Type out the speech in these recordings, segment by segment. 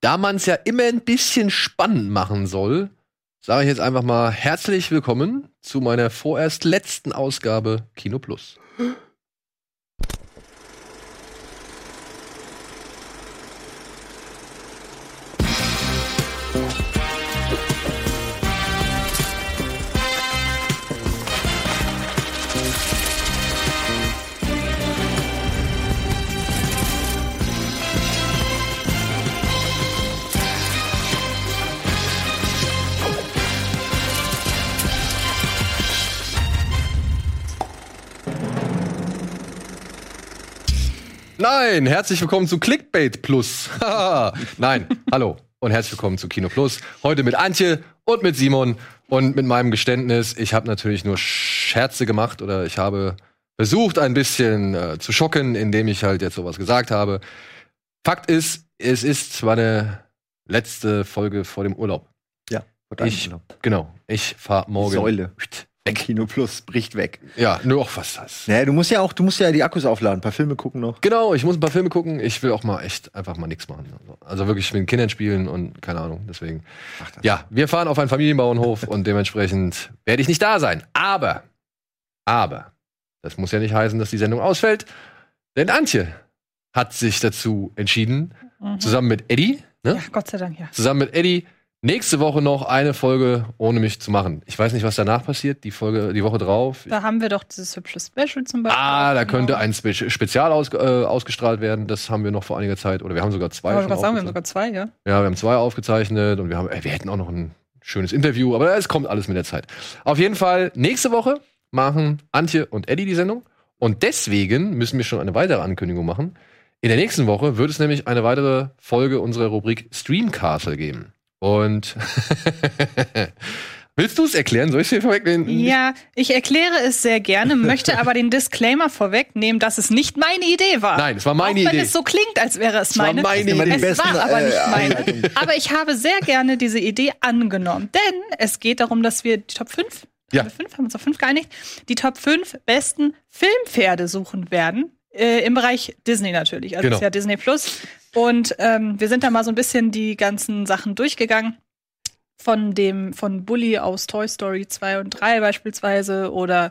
da man es ja immer ein bisschen spannend machen soll, sage ich jetzt einfach mal herzlich willkommen zu meiner vorerst letzten Ausgabe Kino Plus. Nein, herzlich willkommen zu Clickbait Plus. Nein, hallo und herzlich willkommen zu Kino Plus. Heute mit Antje und mit Simon und mit meinem Geständnis. Ich habe natürlich nur Scherze gemacht oder ich habe versucht, ein bisschen äh, zu schocken, indem ich halt jetzt sowas gesagt habe. Fakt ist, es ist meine letzte Folge vor dem Urlaub. Ja, ich, genau. Ich fahre morgen. Säule. Weg. Kino Plus bricht weg. Ja, nur auch was das. Naja, du musst ja auch, du musst ja die Akkus aufladen, ein paar Filme gucken noch. Genau, ich muss ein paar Filme gucken. Ich will auch mal echt einfach mal nichts machen. Also wirklich mit den Kindern spielen und keine Ahnung. Deswegen. Ja, wir fahren auf einen Familienbauernhof und dementsprechend werde ich nicht da sein. Aber, aber, das muss ja nicht heißen, dass die Sendung ausfällt. Denn Antje hat sich dazu entschieden, mhm. zusammen mit Eddie, ne? Ja, Gott sei Dank, ja. Zusammen mit Eddie nächste Woche noch eine Folge ohne mich zu machen. Ich weiß nicht, was danach passiert, die Folge, die Woche drauf. Da haben wir doch dieses hübsche Special zum Beispiel. Ah, da könnte ein Spe Spezial aus, äh, ausgestrahlt werden. Das haben wir noch vor einiger Zeit, oder wir haben sogar zwei. Ich sagen, wir haben sogar zwei, ja. Ja, wir haben zwei aufgezeichnet und wir haben, äh, wir hätten auch noch ein schönes Interview, aber es kommt alles mit der Zeit. Auf jeden Fall, nächste Woche machen Antje und Eddie die Sendung. Und deswegen müssen wir schon eine weitere Ankündigung machen. In der nächsten Woche wird es nämlich eine weitere Folge unserer Rubrik Streamcastle geben. Und Willst du es erklären? Soll ich es hier vorwegnehmen? Ja, ich erkläre es sehr gerne, möchte aber den Disclaimer vorwegnehmen, dass es nicht meine Idee war. Nein, es war meine Auch Idee. Wenn es so klingt, als wäre es, es meine. War meine Idee. Es besten, war aber nicht äh, meine. aber ich habe sehr gerne diese Idee angenommen, denn es geht darum, dass wir die Top 5, ja. haben, wir 5 haben uns auf 5 geeinigt, die Top 5 besten Filmpferde suchen werden. Äh, Im Bereich Disney natürlich. Also genau. ist ja Disney Plus. Und ähm, wir sind da mal so ein bisschen die ganzen Sachen durchgegangen von dem von Bully aus Toy Story 2 und 3 beispielsweise oder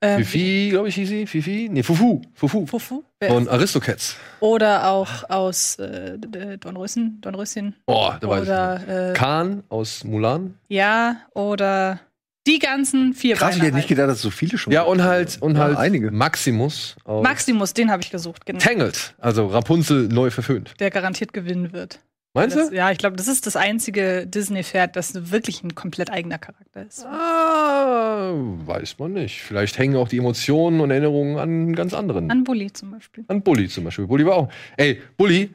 ähm, Fifi, glaube ich, hieß sie. Fifi? Nee, Fufu. Fufu. Fufu. Von Aristocats. Oder auch aus äh, Dornröschen. Dornröschen. Oh, da weiß oder, ich nicht. Äh, Khan aus Mulan. Ja, oder die ganzen vier Krass, ich hätte nicht gedacht, dass so viele schon Ja, und halt, und halt ja, einige. Maximus. Maximus, den habe ich gesucht, genau. Tangled, also Rapunzel neu verföhnt. Der garantiert gewinnen wird. Meinst das, du? Ja, ich glaube, das ist das einzige Disney-Pferd, das wirklich ein komplett eigener Charakter ist. Ah, weiß man nicht. Vielleicht hängen auch die Emotionen und Erinnerungen an ganz anderen. An Bully zum Beispiel. An Bully zum Beispiel. Bully war auch. Ey, Bully,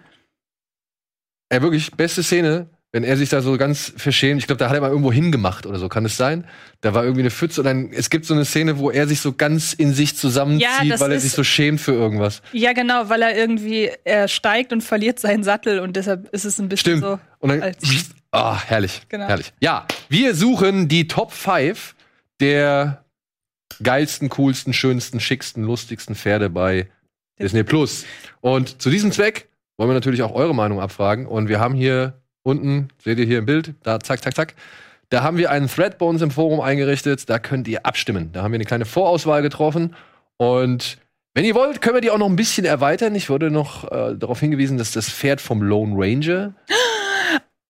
ey, wirklich, beste Szene wenn er sich da so ganz verschämt, ich glaube, da hat er mal irgendwo hingemacht oder so, kann es sein? Da war irgendwie eine Pfütze und dann, es gibt so eine Szene, wo er sich so ganz in sich zusammenzieht, ja, weil er sich so schämt für irgendwas. Ja, genau, weil er irgendwie, er steigt und verliert seinen Sattel und deshalb ist es ein bisschen Stimmt. so. Und dann, ah, oh, herrlich, genau. herrlich. Ja, wir suchen die Top 5 der geilsten, coolsten, schönsten, schicksten, lustigsten Pferde bei Disney Plus. Und zu diesem Zweck wollen wir natürlich auch eure Meinung abfragen und wir haben hier Unten seht ihr hier im Bild, da zack, zack, zack. Da haben wir einen Thread bei uns im Forum eingerichtet, da könnt ihr abstimmen. Da haben wir eine kleine Vorauswahl getroffen und wenn ihr wollt, können wir die auch noch ein bisschen erweitern. Ich wurde noch äh, darauf hingewiesen, dass das Pferd vom Lone Ranger.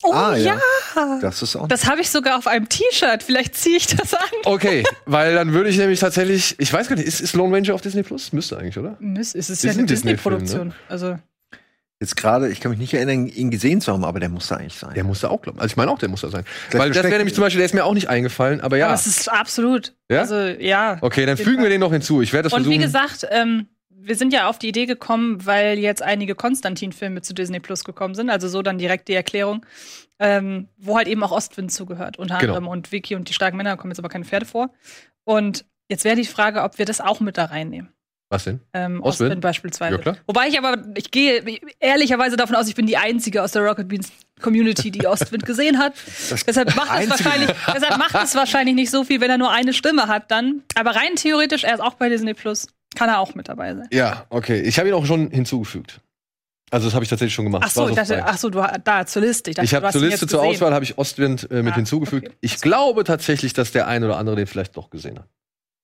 Oh ah, ja. ja. Das ist auch. Das habe ich sogar auf einem T-Shirt. Vielleicht ziehe ich das an. Okay, weil dann würde ich nämlich tatsächlich, ich weiß gar nicht, ist, ist Lone Ranger auf Disney Plus? Müsste eigentlich, oder? Müsste. Es ist, ist ja eine Disney-Produktion. Disney ne? Also Jetzt gerade, ich kann mich nicht erinnern, ihn gesehen zu haben, aber der musste eigentlich sein. Der musste auch, glauben. Also ich meine auch, der muss da sein. Das Weil das wäre nämlich zum Beispiel, der ist mir auch nicht eingefallen, aber ja. Aber es ist absolut. Ja? Also ja. Okay, dann fügen wir den noch hinzu. Ich werde das Und versuchen. wie gesagt, ähm, wir sind ja auf die Idee gekommen, weil jetzt einige Konstantin-Filme zu Disney Plus gekommen sind, also so dann direkt die Erklärung, ähm, wo halt eben auch Ostwind zugehört, unter genau. anderem und Vicky und die starken Männer kommen jetzt aber keine Pferde vor. Und jetzt wäre die Frage, ob wir das auch mit da reinnehmen. Was denn? Ähm, Ostwind? Ostwind beispielsweise. Ja, klar. Wobei ich aber, ich gehe ehrlicherweise davon aus, ich bin die Einzige aus der Rocket Beans Community, die Ostwind gesehen hat. deshalb macht, es wahrscheinlich, deshalb macht es wahrscheinlich nicht so viel, wenn er nur eine Stimme hat dann. Aber rein theoretisch, er ist auch bei Disney Plus, kann er auch mit dabei sein. Ja, okay. Ich habe ihn auch schon hinzugefügt. Also das habe ich tatsächlich schon gemacht. Ach so, ich dachte, ach so, du da zur Liste. Ich, dachte, ich habe zur Liste zur Auswahl habe ich Ostwind äh, mit ah, hinzugefügt. Okay. Ich glaube tatsächlich, dass der eine oder andere den vielleicht doch gesehen hat.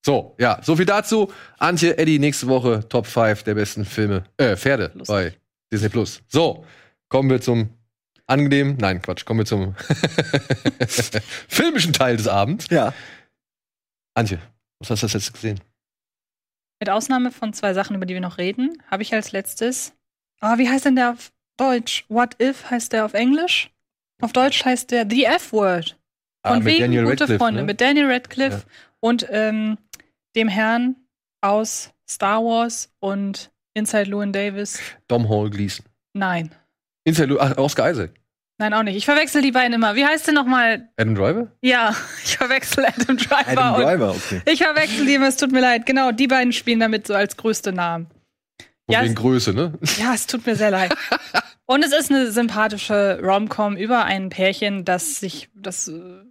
So, ja, so viel dazu. Antje, Eddie, nächste Woche Top 5 der besten Filme, äh, Pferde Lustig. bei Disney Plus. So, kommen wir zum angenehmen, nein, Quatsch, kommen wir zum filmischen Teil des Abends. Ja. Antje, was hast du jetzt gesehen? Mit Ausnahme von zwei Sachen, über die wir noch reden, habe ich als letztes. Oh, wie heißt denn der auf Deutsch? What if heißt der auf Englisch? Auf Deutsch heißt der The F-Word. Ah, Von ah, wegen Daniel gute Radcliffe, Freunde. Ne? Mit Daniel Radcliffe ja. Und ähm, dem Herrn aus Star Wars und Inside Llewyn Davis. Dom Hall Gleason. Nein. Inside Llewyn, ach, Oscar Isaac. Nein, auch nicht. Ich verwechsel die beiden immer. Wie heißt der nochmal? Adam Driver? Ja, ich verwechsel Adam Driver. Adam Driver, okay. Ich verwechsel die immer, es tut mir leid. Genau, die beiden spielen damit so als größte Namen. Und ja, wegen Größe, ne? Ja, es tut mir sehr leid. Und es ist eine sympathische Rom-Com über ein Pärchen, das sich, das äh,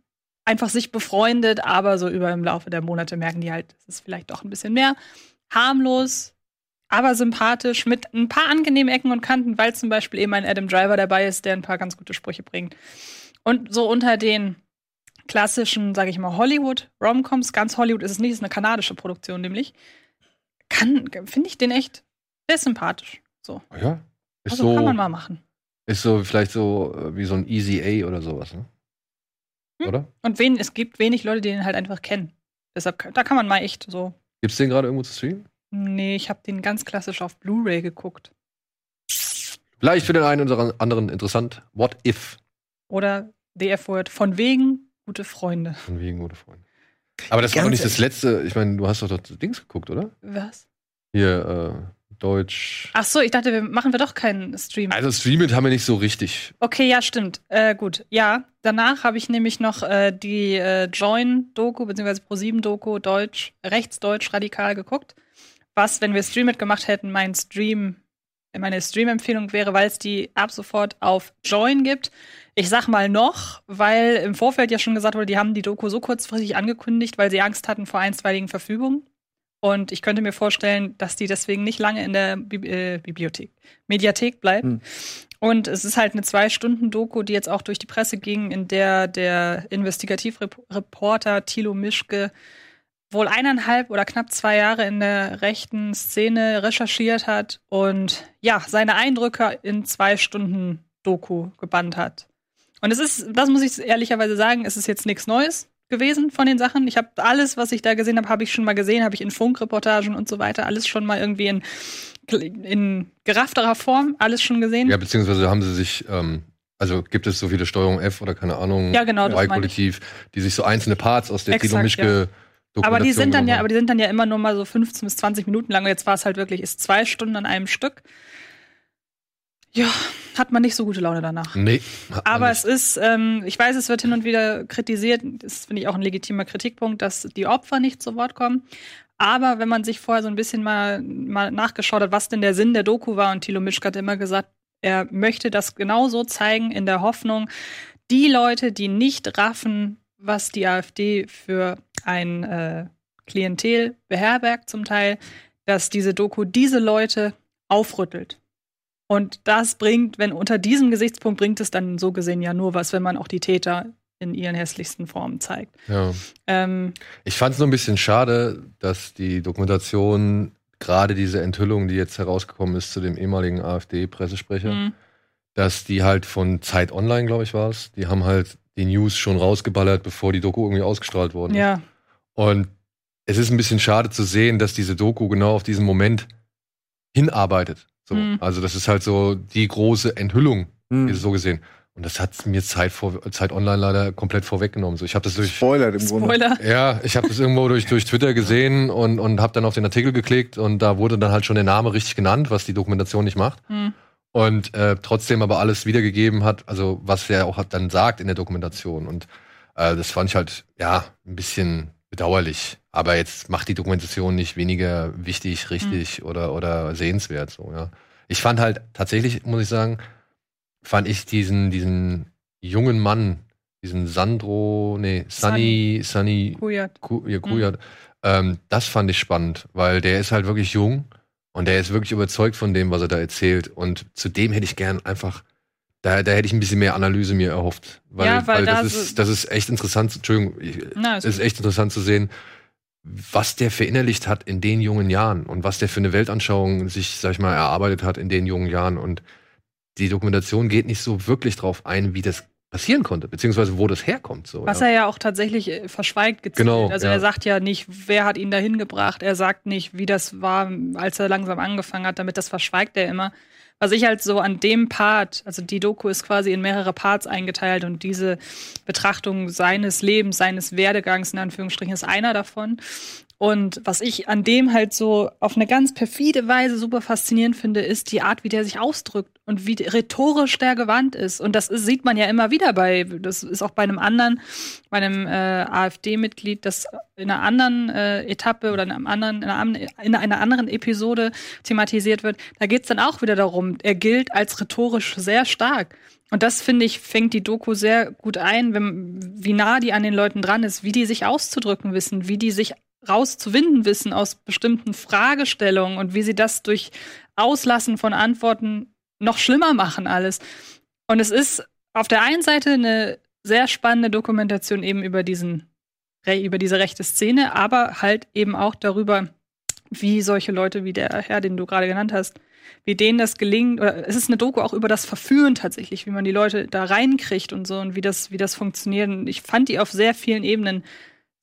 einfach sich befreundet, aber so über im Laufe der Monate merken die halt, es ist vielleicht doch ein bisschen mehr. Harmlos, aber sympathisch, mit ein paar angenehmen Ecken und Kanten, weil zum Beispiel eben ein Adam Driver dabei ist, der ein paar ganz gute Sprüche bringt. Und so unter den klassischen, sage ich mal, Hollywood-Romcoms, ganz Hollywood ist es nicht, ist eine kanadische Produktion nämlich, kann, finde ich den echt sehr sympathisch. So. Ja. Ist also so, kann man mal machen. Ist so vielleicht so äh, wie so ein Easy A oder sowas, ne? Hm. Oder? Und wen, es gibt wenig Leute, die den halt einfach kennen. Deshalb, da kann man mal echt so. Gibt's den gerade irgendwo zu streamen? Nee, ich habe den ganz klassisch auf Blu-ray geguckt. Vielleicht für den einen oder anderen interessant. What if? Oder The F-Word. Von wegen gute Freunde. Von wegen gute Freunde. Aber das war doch nicht das letzte. Ich meine, du hast doch das Dings geguckt, oder? Was? Hier, äh, Deutsch. Ach so, ich dachte, wir machen wir doch keinen Stream. Also streamen haben wir nicht so richtig. Okay, ja, stimmt. Äh, gut, ja. Danach habe ich nämlich noch äh, die äh, Join-Doku bzw. Pro7-Doku Deutsch, rechtsdeutsch radikal geguckt. Was, wenn wir Stream gemacht hätten, mein Stream, meine Stream-Empfehlung wäre, weil es die ab sofort auf Join gibt. Ich sag mal noch, weil im Vorfeld ja schon gesagt wurde, die haben die Doku so kurzfristig angekündigt, weil sie Angst hatten vor einstweiligen Verfügungen. Und ich könnte mir vorstellen, dass die deswegen nicht lange in der Bi äh, Bibliothek, Mediathek bleibt. Hm. Und es ist halt eine Zwei-Stunden-Doku, die jetzt auch durch die Presse ging, in der der Investigativreporter Thilo Mischke wohl eineinhalb oder knapp zwei Jahre in der rechten Szene recherchiert hat und ja, seine Eindrücke in zwei Stunden Doku gebannt hat. Und es ist, das muss ich ehrlicherweise sagen, es ist jetzt nichts Neues gewesen von den Sachen. Ich habe alles, was ich da gesehen habe, habe ich schon mal gesehen, habe ich in Funkreportagen und so weiter, alles schon mal irgendwie in, in geraffterer Form, alles schon gesehen. Ja, beziehungsweise haben sie sich, ähm, also gibt es so viele Steuerung F oder keine Ahnung, ja, genau, kollektiv die sich so einzelne Parts aus der Tilo Mischke ja. Aber die sind dann ja, aber die sind dann ja immer nur mal so 15 bis 20 Minuten lang. Und jetzt war es halt wirklich, ist zwei Stunden an einem Stück. Ja, hat man nicht so gute Laune danach. Nee. Aber es ist, ähm, ich weiß, es wird hin und wieder kritisiert, das finde ich auch ein legitimer Kritikpunkt, dass die Opfer nicht zu Wort kommen. Aber wenn man sich vorher so ein bisschen mal, mal nachgeschaut hat, was denn der Sinn der Doku war, und Thilo Mischk hat immer gesagt, er möchte das genau so zeigen, in der Hoffnung, die Leute, die nicht raffen, was die AfD für ein äh, Klientel beherbergt zum Teil, dass diese Doku diese Leute aufrüttelt und das bringt, wenn unter diesem Gesichtspunkt bringt es dann so gesehen ja nur was, wenn man auch die Täter in ihren hässlichsten Formen zeigt. Ja. Ähm, ich fand es nur ein bisschen schade, dass die Dokumentation gerade diese Enthüllung, die jetzt herausgekommen ist zu dem ehemaligen AfD-Pressesprecher, mhm. dass die halt von Zeit Online, glaube ich, war es, die haben halt die News schon rausgeballert, bevor die Doku irgendwie ausgestrahlt wurde. Ja. Und es ist ein bisschen schade zu sehen, dass diese Doku genau auf diesen Moment hinarbeitet. So, mhm. Also das ist halt so die große Enthüllung, mhm. so gesehen. Und das hat mir Zeit, vor, Zeit Online leider komplett vorweggenommen. So, ich habe das durch Spoiler im Grunde. Ja, ich habe das irgendwo durch, durch Twitter gesehen und, und habe dann auf den Artikel geklickt und da wurde dann halt schon der Name richtig genannt, was die Dokumentation nicht macht. Mhm. Und äh, trotzdem aber alles wiedergegeben hat, also was er auch dann sagt in der Dokumentation. Und äh, das fand ich halt, ja, ein bisschen bedauerlich. Aber jetzt macht die Dokumentation nicht weniger wichtig, richtig mhm. oder, oder sehenswert. So, ja. Ich fand halt tatsächlich, muss ich sagen, fand ich diesen, diesen jungen Mann, diesen Sandro, nee, Sunny, Sunny Kujat. Ku, ja, Kujat, mhm. ähm, das fand ich spannend, weil der ist halt wirklich jung Und der ist wirklich überzeugt von dem, was er da erzählt. Und zu dem hätte ich gern einfach, da, da hätte ich ein bisschen mehr Analyse mir erhofft. Weil, ja, weil, weil das, ist, das ist echt interessant, Entschuldigung, Na, ist, ist echt interessant zu sehen, was der verinnerlicht hat in den jungen Jahren und was der für eine Weltanschauung sich, sag ich mal, erarbeitet hat in den jungen Jahren. Und die Dokumentation geht nicht so wirklich drauf ein, wie das passieren konnte, beziehungsweise wo das herkommt. So, Was ja. er ja auch tatsächlich äh, verschweigt gezielt. Genau, also ja. er sagt ja nicht, wer hat ihn dahin gebracht. Er sagt nicht, wie das war, als er langsam angefangen hat. Damit das verschweigt er immer. Was ich halt so an dem Part, also die Doku ist quasi in mehrere Parts eingeteilt und diese Betrachtung seines Lebens, seines Werdegangs in Anführungsstrichen ist einer davon. Und was ich an dem halt so auf eine ganz perfide Weise super faszinierend finde, ist die Art, wie der sich ausdrückt und wie rhetorisch der gewandt ist. Und das sieht man ja immer wieder bei, das ist auch bei einem anderen, bei einem äh, AfD-Mitglied, das in einer anderen äh, Etappe oder in, einem anderen, in, einer, in einer anderen Episode thematisiert wird. Da geht es dann auch wieder darum, er gilt als rhetorisch sehr stark. Und das, finde ich, fängt die Doku sehr gut ein, wenn, wie nah die an den Leuten dran ist, wie die sich auszudrücken wissen, wie die sich rauszuwinden wissen aus bestimmten Fragestellungen und wie sie das durch Auslassen von Antworten noch schlimmer machen alles. Und es ist auf der einen Seite eine sehr spannende Dokumentation eben über diesen über diese rechte Szene, aber halt eben auch darüber, wie solche Leute wie der Herr, den du gerade genannt hast, wie denen das gelingt. Oder es ist eine Doku auch über das Verführen tatsächlich, wie man die Leute da reinkriegt und so und wie das, wie das funktioniert. Und ich fand die auf sehr vielen Ebenen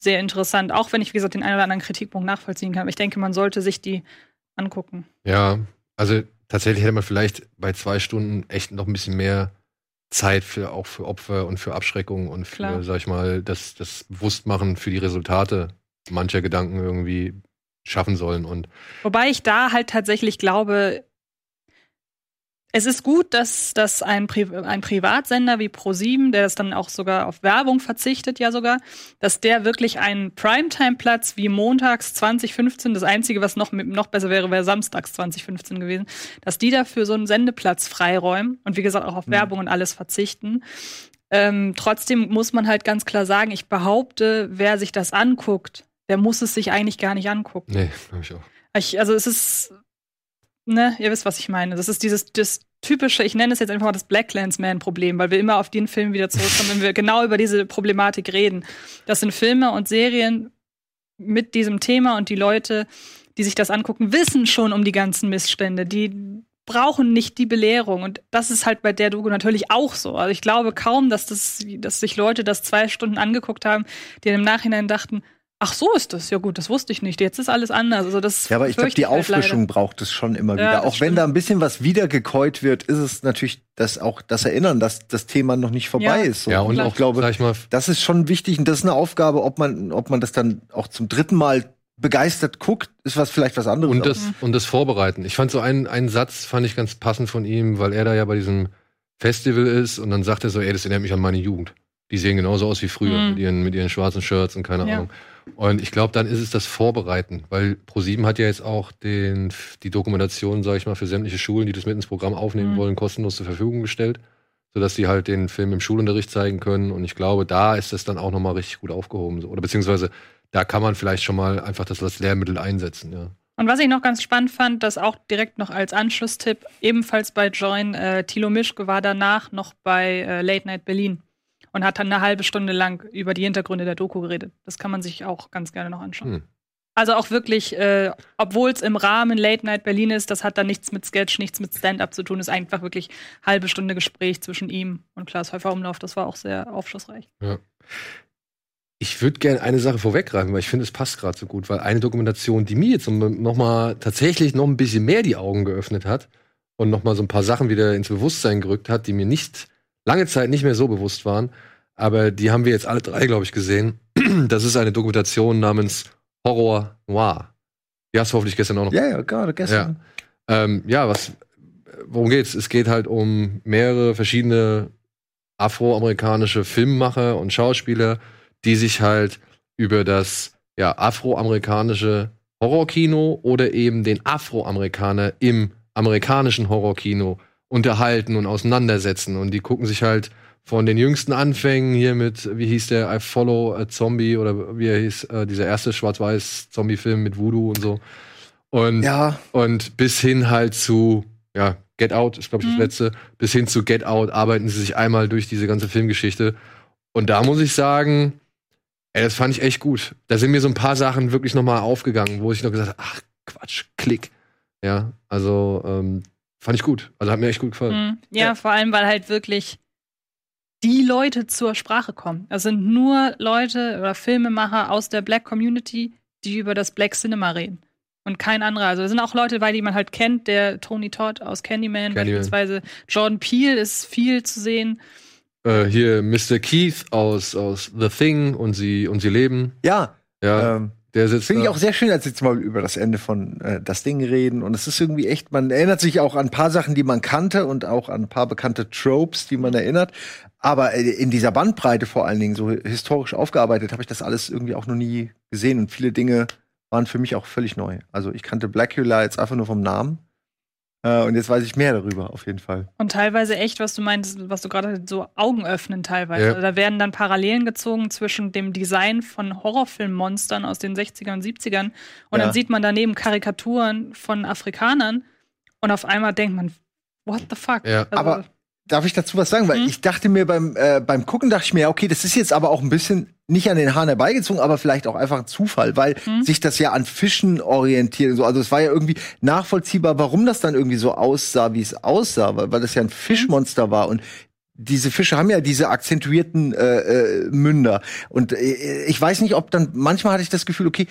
sehr interessant, auch wenn ich, wie gesagt, den einen oder anderen Kritikpunkt nachvollziehen kann. Aber ich denke, man sollte sich die angucken. Ja, also tatsächlich hätte man vielleicht bei zwei Stunden echt noch ein bisschen mehr Zeit für auch für Opfer und für Abschreckung und für, Klar. sag ich mal, das, das Bewusstmachen für die Resultate mancher Gedanken irgendwie schaffen sollen. Und Wobei ich da halt tatsächlich glaube, es ist gut, dass, dass ein, Pri ein Privatsender wie ProSieben, der das dann auch sogar auf Werbung verzichtet, ja sogar, dass der wirklich einen Primetime-Platz wie montags 2015, das Einzige, was noch, noch besser wäre, wäre samstags 2015 gewesen, dass die dafür so einen Sendeplatz freiräumen und wie gesagt auch auf mhm. Werbung und alles verzichten. Ähm, trotzdem muss man halt ganz klar sagen, ich behaupte, wer sich das anguckt, der muss es sich eigentlich gar nicht angucken. Nee, glaube ich auch. Ich, also es ist ne, ihr wisst, was ich meine. Das ist dieses das typische, ich nenne es jetzt einfach mal das Black Man-Problem, weil wir immer auf den Film wieder zurückkommen, wenn wir genau über diese Problematik reden. Das sind Filme und Serien mit diesem Thema und die Leute, die sich das angucken, wissen schon um die ganzen Missstände. Die brauchen nicht die Belehrung. Und das ist halt bei der Doku natürlich auch so. Also ich glaube kaum, dass, das, dass sich Leute das zwei Stunden angeguckt haben, die im Nachhinein dachten, Ach so ist das. Ja gut, das wusste ich nicht. Jetzt ist alles anders. Also das ja, aber ich glaube, die halt Auffrischung leider. braucht es schon immer wieder. Ja, auch wenn da ein bisschen was wiedergekäut wird, ist es natürlich das auch das Erinnern, dass das Thema noch nicht vorbei ja. ist. So. Ja, und auch glaube, ich mal, das ist schon wichtig und das ist eine Aufgabe, ob man, ob man das dann auch zum dritten Mal begeistert guckt, ist was vielleicht was anderes. Und das, und das Vorbereiten. Ich fand so einen, einen Satz, fand ich ganz passend von ihm, weil er da ja bei diesem Festival ist und dann sagt er so, ey, das erinnert mich an meine Jugend. Die sehen genauso aus wie früher, mhm. mit, ihren, mit ihren schwarzen Shirts und keine ja. Ahnung. Und ich glaube, dann ist es das Vorbereiten, weil ProSieben hat ja jetzt auch den, die Dokumentation, sage ich mal, für sämtliche Schulen, die das mit ins Programm aufnehmen mhm. wollen, kostenlos zur Verfügung gestellt, sodass sie halt den Film im Schulunterricht zeigen können. Und ich glaube, da ist das dann auch nochmal richtig gut aufgehoben. Oder beziehungsweise da kann man vielleicht schon mal einfach das als Lehrmittel einsetzen, ja. Und was ich noch ganz spannend fand, dass auch direkt noch als Anschlusstipp, ebenfalls bei Join, äh, Thilo Mischke war danach noch bei äh, Late Night Berlin und hat dann eine halbe Stunde lang über die Hintergründe der Doku geredet. Das kann man sich auch ganz gerne noch anschauen. Hm. Also auch wirklich, äh, obwohl es im Rahmen Late Night Berlin ist, das hat da nichts mit Sketch, nichts mit Stand-up zu tun, ist einfach wirklich halbe Stunde Gespräch zwischen ihm und Klaas Häufer Umlauf. Das war auch sehr aufschlussreich. Ja. Ich würde gerne eine Sache vorweggreifen, weil ich finde, es passt gerade so gut, weil eine Dokumentation, die mir jetzt noch mal tatsächlich noch ein bisschen mehr die Augen geöffnet hat und noch mal so ein paar Sachen wieder ins Bewusstsein gerückt hat, die mir nicht lange Zeit nicht mehr so bewusst waren. Aber die haben wir jetzt alle drei, glaube ich, gesehen. Das ist eine Dokumentation namens Horror Noir. Die hast du hoffentlich gestern auch noch. Ja, ja, gerade gestern. Ja, ähm, ja was, worum geht's? Es geht halt um mehrere verschiedene afroamerikanische Filmmacher und Schauspieler, die sich halt über das ja, afroamerikanische Horrorkino oder eben den Afroamerikaner im amerikanischen Horrorkino unterhalten und auseinandersetzen. Und die gucken sich halt von den jüngsten Anfängen hier mit, wie hieß der, I Follow a Zombie oder wie er hieß, äh, dieser erste schwarz-weiß Zombie-Film mit Voodoo und so. Und, ja. und bis hin halt zu, ja, Get Out ist, glaube ich, das mhm. letzte, bis hin zu Get Out arbeiten sie sich einmal durch diese ganze Filmgeschichte. Und da muss ich sagen, ey, das fand ich echt gut. Da sind mir so ein paar Sachen wirklich nochmal aufgegangen, wo ich noch gesagt habe, ach, Quatsch, Klick. Ja, also ähm, fand ich gut. Also hat mir echt gut gefallen. Mhm. Ja, ja, vor allem, weil halt wirklich die Leute zur Sprache kommen. Das sind nur Leute oder Filmemacher aus der Black Community, die über das Black Cinema reden. Und kein anderer. Also, es sind auch Leute bei, die man halt kennt. Der Tony Todd aus Candyman, Candyman. beispielsweise. Jordan Peele ist viel zu sehen. Äh, hier Mr. Keith aus, aus The Thing und sie, und sie leben. Ja. Ja. Ähm, der sitzt Finde ich auch sehr schön, als jetzt mal über das Ende von äh, das Ding reden. Und es ist irgendwie echt, man erinnert sich auch an ein paar Sachen, die man kannte und auch an ein paar bekannte Tropes, die man erinnert. Aber äh, in dieser Bandbreite vor allen Dingen, so historisch aufgearbeitet, habe ich das alles irgendwie auch noch nie gesehen. Und viele Dinge waren für mich auch völlig neu. Also ich kannte Blackula jetzt einfach nur vom Namen. Äh, und jetzt weiß ich mehr darüber, auf jeden Fall. Und teilweise echt, was du meinst, was du gerade so Augen öffnen teilweise. Ja. Da werden dann Parallelen gezogen zwischen dem Design von Horrorfilmmonstern aus den 60ern und 70ern. Und ja. dann sieht man daneben Karikaturen von Afrikanern. Und auf einmal denkt man, what the fuck? Ja. Also, Aber darf ich dazu was sagen? Weil mhm. ich dachte mir beim, äh, beim Gucken, dachte ich mir, okay, das ist jetzt aber auch ein bisschen nicht an den Haaren herbeigezogen, aber vielleicht auch einfach ein Zufall, weil mhm. sich das ja an Fischen orientiert. So. Also es war ja irgendwie nachvollziehbar, warum das dann irgendwie so aussah, wie es aussah, weil, weil das ja ein Fischmonster war. Und diese Fische haben ja diese akzentuierten äh, äh, Münder. Und äh, ich weiß nicht, ob dann, manchmal hatte ich das Gefühl, okay,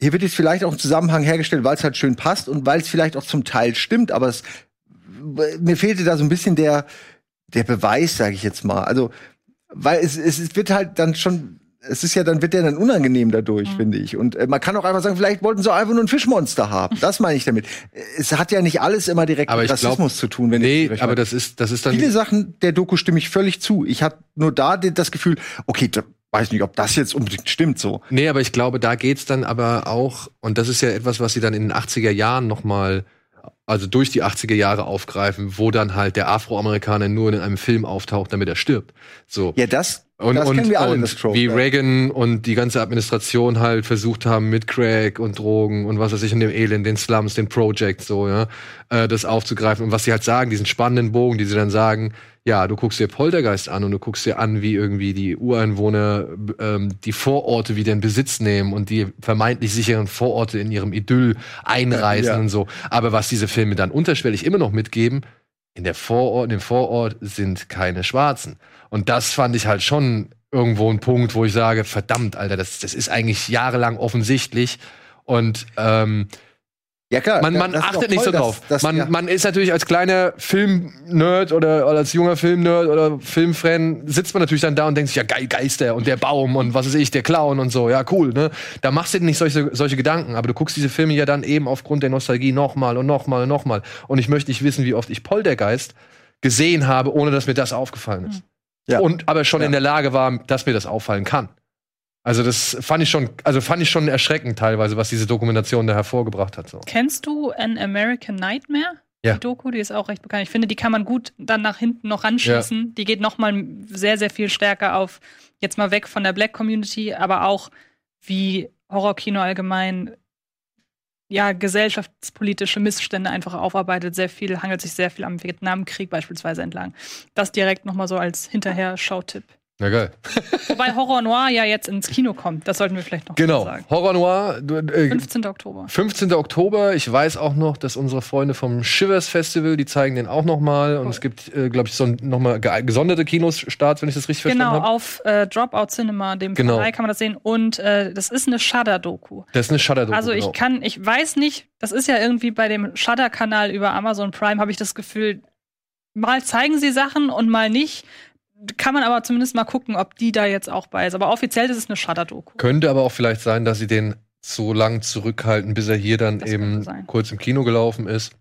hier wird jetzt vielleicht auch ein Zusammenhang hergestellt, weil es halt schön passt und weil es vielleicht auch zum Teil stimmt, aber es mir fehlte da so ein bisschen der, der Beweis, sage ich jetzt mal. Also, weil es, es wird halt dann schon, es ist ja dann, wird der dann unangenehm dadurch, mhm. finde ich. Und äh, man kann auch einfach sagen, vielleicht wollten sie einfach nur ein Fischmonster haben. Das meine ich damit. Es hat ja nicht alles immer direkt mit Rassismus glaub, zu tun, wenn nee, ich aber das ist, das ist dann. Viele Sachen der Doku stimme ich völlig zu. Ich hatte nur da das Gefühl, okay, da, weiß nicht, ob das jetzt unbedingt stimmt so. Nee, aber ich glaube, da geht's dann aber auch, und das ist ja etwas, was sie dann in den 80er Jahren noch mal also durch die 80er Jahre aufgreifen, wo dann halt der Afroamerikaner nur in einem Film auftaucht, damit er stirbt. So. Ja, das, und, das und, alle, und Trope, wie ja. Reagan und die ganze Administration halt versucht haben, mit Crack und Drogen und was weiß ich, in dem Elend, den Slums, den Project, so, ja, äh, das aufzugreifen. Und was sie halt sagen, diesen spannenden Bogen, die sie dann sagen, ja, du guckst dir Poltergeist an und du guckst dir an, wie irgendwie die Ureinwohner ähm, die Vororte wieder in Besitz nehmen und die vermeintlich sicheren Vororte in ihrem Idyll einreisen ja. und so. Aber was diese Filme dann unterschwellig immer noch mitgeben, in der Vorort, in dem Vorort sind keine Schwarzen. Und das fand ich halt schon irgendwo ein Punkt, wo ich sage, verdammt, Alter, das, das ist eigentlich jahrelang offensichtlich. Und ähm, ja klar, man, man achtet nicht so drauf. Das, das, man, ja. man ist natürlich als kleiner Film-Nerd oder, oder, als junger Film-Nerd oder Filmfan sitzt man natürlich dann da und denkt sich, ja geil, Geister und der Baum und was weiß ich, der Clown und so, ja cool, ne? Da machst du nicht solche, solche Gedanken, aber du guckst diese Filme ja dann eben aufgrund der Nostalgie nochmal und nochmal und nochmal. Und ich möchte nicht wissen, wie oft ich Poltergeist gesehen habe, ohne dass mir das aufgefallen ist. Ja. Und aber schon ja. in der Lage war, dass mir das auffallen kann. Also das fand ich schon, also fand ich schon erschreckend teilweise, was diese Dokumentation da hervorgebracht hat. So. Kennst du An American Nightmare? Ja. Die Doku, die ist auch recht bekannt. Ich finde, die kann man gut dann nach hinten noch ranschießen. Ja. Die geht noch mal sehr, sehr viel stärker auf, jetzt mal weg von der Black Community, aber auch wie Horrorkino allgemein ja, gesellschaftspolitische Missstände einfach aufarbeitet. Sehr viel, hangelt sich sehr viel am Vietnamkrieg beispielsweise entlang. Das direkt noch mal so als Hinterher-Schautipp. Na geil. Wobei Horror Noir ja jetzt ins Kino kommt. Das sollten wir vielleicht noch genau. sagen. Horror Noir. Äh, 15. Oktober. 15. Oktober. Ich weiß auch noch, dass unsere Freunde vom Shivers Festival, die zeigen den auch noch mal. Und es gibt, äh, glaube ich, so noch mal gesonderte Kinostarts, wenn ich das richtig genau, verstanden habe. Genau, auf äh, Dropout Cinema, dem genau. Verleih kann man das sehen. Und äh, das ist eine Shudder-Doku. Das ist eine Shudder-Doku, Also ich genau. kann, ich weiß nicht, das ist ja irgendwie bei dem Shudder-Kanal über Amazon Prime, habe ich das Gefühl, mal zeigen sie Sachen und mal nicht kann man aber zumindest mal gucken, ob die da jetzt auch bei ist. Aber offiziell ist es eine Shudder-Doku. Könnte aber auch vielleicht sein, dass sie den so lang zurückhalten, bis er hier dann das eben kurz im Kino gelaufen ist.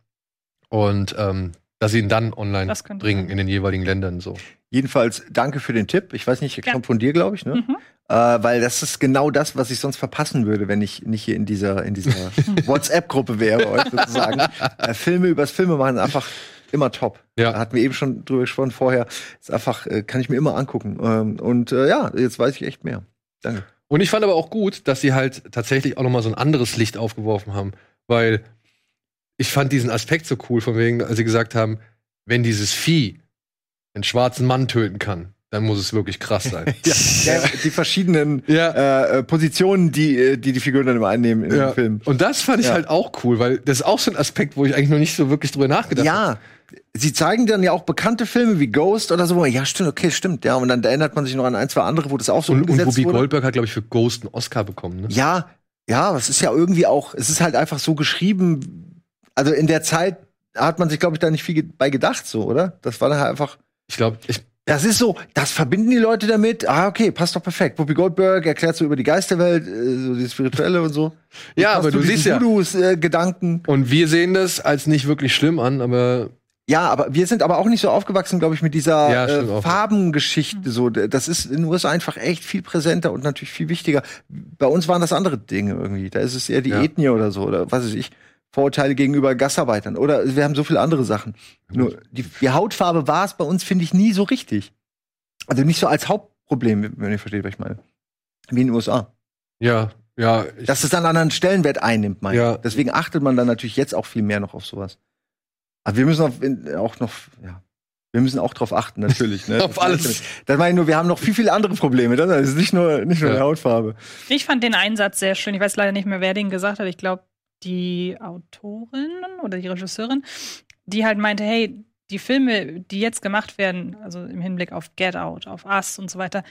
Und ähm, dass sie ihn dann online bringen sein. in den jeweiligen Ländern so. Jedenfalls danke für den Tipp. Ich weiß nicht, ja. kommt von dir, glaube ich, ne? Mhm. Äh, weil das ist genau das, was ich sonst verpassen würde, wenn ich nicht hier in dieser, in dieser WhatsApp-Gruppe wäre, sozusagen. äh, Filme übers Filme machen einfach immer top. Ja. Da hatten wir eben schon drüber gesprochen vorher. Ist einfach, äh, kann ich mir immer angucken. Ähm, und äh, ja, jetzt weiß ich echt mehr. Danke. Und ich fand aber auch gut, dass sie halt tatsächlich auch noch mal so ein anderes Licht aufgeworfen haben. weil ich fand diesen Aspekt so cool, von wegen, als sie gesagt haben, wenn dieses Vieh einen schwarzen Mann töten kann, dann muss es wirklich krass sein. ja, die verschiedenen ja. äh, Positionen, die, äh, die die Figuren dann immer einnehmen in ja. dem Film. Und das fand ich halt auch cool, weil das ist auch so ein Aspekt, wo ich eigentlich noch nicht so wirklich drüber nachgedacht habe. Ja. Sie zeigen dann ja auch bekannte Filme wie Ghost oder so. Ja, stimmt, okay, stimmt. Ja, und dann erinnert man sich noch an ein, zwei andere, wo das auch so und, umgesetzt und wurde. Goldberg hat, glaube ich, für Ghost einen Oscar bekommen. Ne? Ja, ja, es ist ja irgendwie auch, es ist halt einfach so geschrieben. Also in der Zeit hat man sich, glaube ich, da nicht viel bei gedacht, so, oder? Das war dann halt einfach. Ich glaube, ich, das ist so, das verbinden die Leute damit. Ah, okay, passt doch perfekt. Whoopi Goldberg erklärt so über die Geisterwelt, äh, so die spirituelle und so. Ja, aber du siehst ja äh, Gedanken. Und wir sehen das als nicht wirklich schlimm an, aber ja, aber wir sind aber auch nicht so aufgewachsen, glaube ich, mit dieser ja, äh, Farbengeschichte. So, das ist in den USA einfach echt viel präsenter und natürlich viel wichtiger. Bei uns waren das andere Dinge irgendwie. Da ist es eher die ja. Ethnie oder so oder was weiß ich. Vorurteile gegenüber Gastarbeitern oder wir haben so viele andere Sachen. Nur die, die Hautfarbe war es bei uns, finde ich, nie so richtig. Also nicht so als Hauptproblem, wenn ihr versteht, was ich meine. Wie in den USA. Ja, ja. Dass es dann einen anderen Stellenwert einnimmt, meine ja. Deswegen achtet man dann natürlich jetzt auch viel mehr noch auf sowas. Aber wir müssen auch noch, ja, wir müssen auch drauf achten, natürlich. Ne? auf alles. Das meine ich nur, wir haben noch viel, viele andere Probleme. Das ist nicht nur, nicht nur ja. die Hautfarbe. Ich fand den Einsatz sehr schön. Ich weiß leider nicht mehr, wer den gesagt hat. Ich glaube, die Autorin oder die Regisseurin, die halt meinte, hey, die Filme, die jetzt gemacht werden, also im Hinblick auf Get Out, auf Us und so weiter,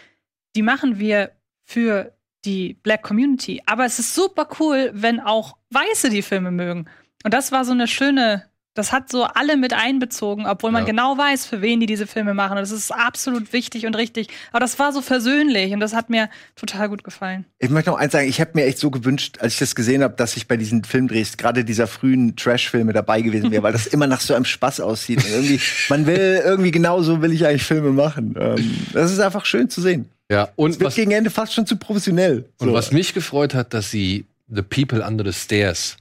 die machen wir für die Black Community. Aber es ist super cool, wenn auch Weiße die Filme mögen. Und das war so eine schöne das hat so alle mit einbezogen, obwohl man ja. genau weiß, für wen die diese Filme machen. Und das ist absolut wichtig und richtig. Aber das war so versöhnlich und das hat mir total gut gefallen. Ich möchte noch eins sagen, ich habe mir echt so gewünscht, als ich das gesehen habe, dass ich bei diesen Filmdrehs gerade dieser frühen Trash-Filme dabei gewesen wäre, weil das immer nach so einem Spaß aussieht. Und irgendwie, man will, irgendwie genauso will ich eigentlich Filme machen. Ähm, das ist einfach schön zu sehen. Ja, und es wird was, gegen Ende fast schon zu professionell. Und so. was mich gefreut hat, dass sie The People Under the Stairs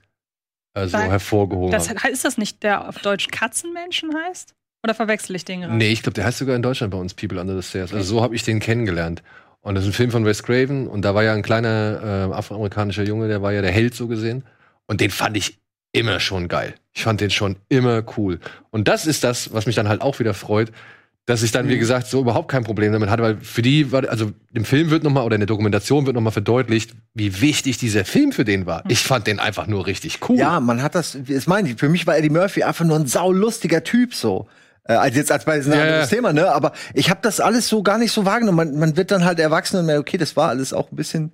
also Weil, hervorgehoben das, Ist das nicht der auf Deutsch Katzenmenschen heißt? Oder verwechsel ich den gerade? Nee, ich glaube, der heißt sogar in Deutschland bei uns People Under the Stairs. Also so habe ich den kennengelernt. Und das ist ein Film von Wes Craven und da war ja ein kleiner äh, afroamerikanischer Junge, der war ja der Held so gesehen. Und den fand ich immer schon geil. Ich fand den schon immer cool. Und das ist das, was mich dann halt auch wieder freut, dass ich dann, wie mhm. gesagt, so überhaupt kein Problem damit hatte, weil für die war, also im Film wird nochmal oder in der Dokumentation wird nochmal verdeutlicht, wie wichtig dieser Film für den war. Ich fand den einfach nur richtig cool. Ja, man hat das, das meine ich, für mich war Eddie Murphy einfach nur ein saulustiger Typ so. Äh, als jetzt als bei diesem ja, anderes ja. Thema, ne? Aber ich habe das alles so gar nicht so wahrgenommen. Man, man wird dann halt erwachsen und merkt, okay, das war alles auch ein bisschen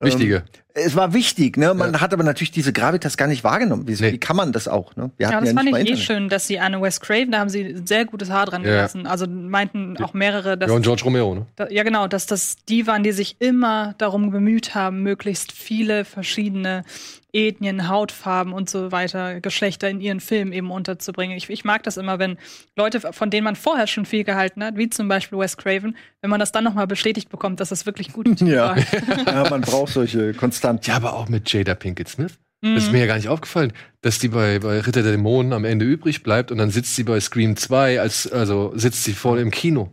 Wichtige. Es war wichtig, ne? Man ja. hat aber natürlich diese Gravitas gar nicht wahrgenommen. Wie, nee. wie kann man das auch, ne? Wir ja, das ja fand ich eh schön, dass sie Anne West Craven, da haben sie sehr gutes Haar dran gelassen. Also meinten auch mehrere, dass. Ja, und George Romero, ne? Da, ja, genau, dass das die waren, die sich immer darum bemüht haben, möglichst viele verschiedene Ethnien, Hautfarben und so weiter, Geschlechter in ihren Filmen eben unterzubringen. Ich, ich mag das immer, wenn Leute, von denen man vorher schon viel gehalten hat, wie zum Beispiel Wes Craven, wenn man das dann nochmal bestätigt bekommt, dass das wirklich gut ja. war. ja, man braucht solche konstant. Ja, aber auch mit Jada Pinkett Smith. Mhm. Das ist mir ja gar nicht aufgefallen, dass die bei, bei Ritter der Dämonen am Ende übrig bleibt und dann sitzt sie bei Scream 2, als, also sitzt sie voll im Kino.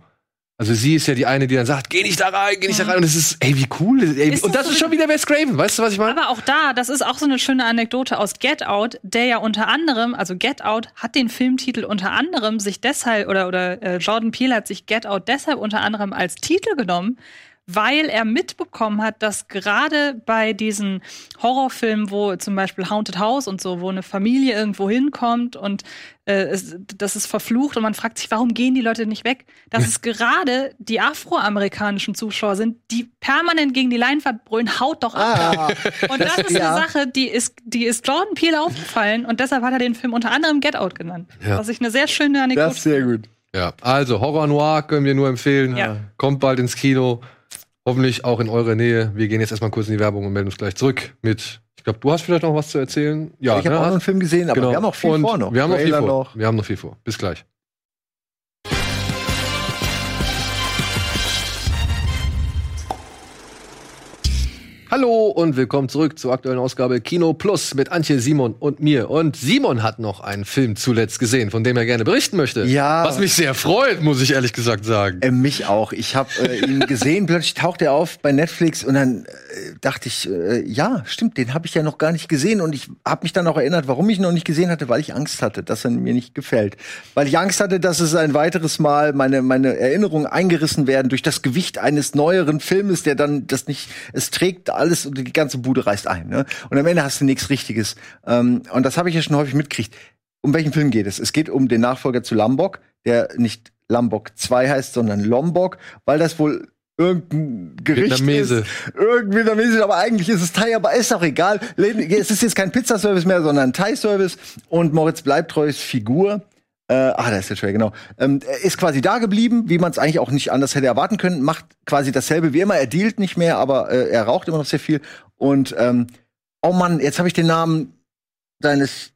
Also sie ist ja die eine, die dann sagt, geh nicht da rein, geh nicht mhm. da rein. Und das ist, ey, wie cool. Ey, ist und das, das ist schon wieder Wes Craven, weißt du, was ich meine? Aber auch da, das ist auch so eine schöne Anekdote aus Get Out, der ja unter anderem, also Get Out hat den Filmtitel unter anderem sich deshalb, oder, oder äh, Jordan Peele hat sich Get Out deshalb unter anderem als Titel genommen, weil er mitbekommen hat, dass gerade bei diesen Horrorfilmen, wo zum Beispiel Haunted House und so, wo eine Familie irgendwo hinkommt und äh, es, das ist verflucht und man fragt sich, warum gehen die Leute nicht weg? Dass es gerade die afroamerikanischen Zuschauer sind, die permanent gegen die Leinwand brüllen, haut doch ab. Ah, und das ist ja. eine Sache, die ist, die ist Jordan Peele aufgefallen und deshalb hat er den Film unter anderem Get Out genannt. Ja. Was ich eine sehr schöne Anekdote Das ist sehr gut. Ja, also Horror Noir können wir nur empfehlen. Ja. Kommt bald ins Kino. Hoffentlich auch in eurer Nähe. Wir gehen jetzt erstmal kurz in die Werbung und melden uns gleich zurück mit. Ich glaube, du hast vielleicht noch was zu erzählen. Ja, ich habe ne? auch noch einen Film gesehen, aber genau. wir haben noch viel und vor noch. Wir haben noch viel vor. Noch. Wir haben noch viel vor. Bis gleich. Hallo und willkommen zurück zur aktuellen Ausgabe Kino Plus mit Antje, Simon und mir. Und Simon hat noch einen Film zuletzt gesehen, von dem er gerne berichten möchte. Ja. Was mich sehr freut, muss ich ehrlich gesagt sagen. Äh, mich auch. Ich habe äh, ihn gesehen, plötzlich taucht er auf bei Netflix und dann äh, dachte ich, äh, ja, stimmt, den habe ich ja noch gar nicht gesehen und ich habe mich dann auch erinnert, warum ich ihn noch nicht gesehen hatte, weil ich Angst hatte, dass er mir nicht gefällt. Weil ich Angst hatte, dass es ein weiteres Mal meine, meine Erinnerungen eingerissen werden durch das Gewicht eines neueren Filmes, der dann das nicht, es trägt alles und die ganze Bude reißt ein. Ne? Und am Ende hast du nichts Richtiges. Ähm, und das habe ich ja schon häufig mitgekriegt. Um welchen Film geht es? Es geht um den Nachfolger zu Lombok, der nicht Lombok 2 heißt, sondern Lombok, weil das wohl irgendein Gericht Vietnamese. ist. Irgendwie Vietnamesisch, aber eigentlich ist es Thai, aber ist auch egal. Es ist jetzt kein Pizzaservice mehr, sondern ein Thai-Service. Und Moritz Bleibtreus Figur äh, ah, da ist der Trailer, genau. Ähm, ist quasi da geblieben, wie man es eigentlich auch nicht anders hätte erwarten können. Macht quasi dasselbe wie immer. Er dealt nicht mehr, aber äh, er raucht immer noch sehr viel. Und ähm, oh Mann, jetzt habe ich den Namen deines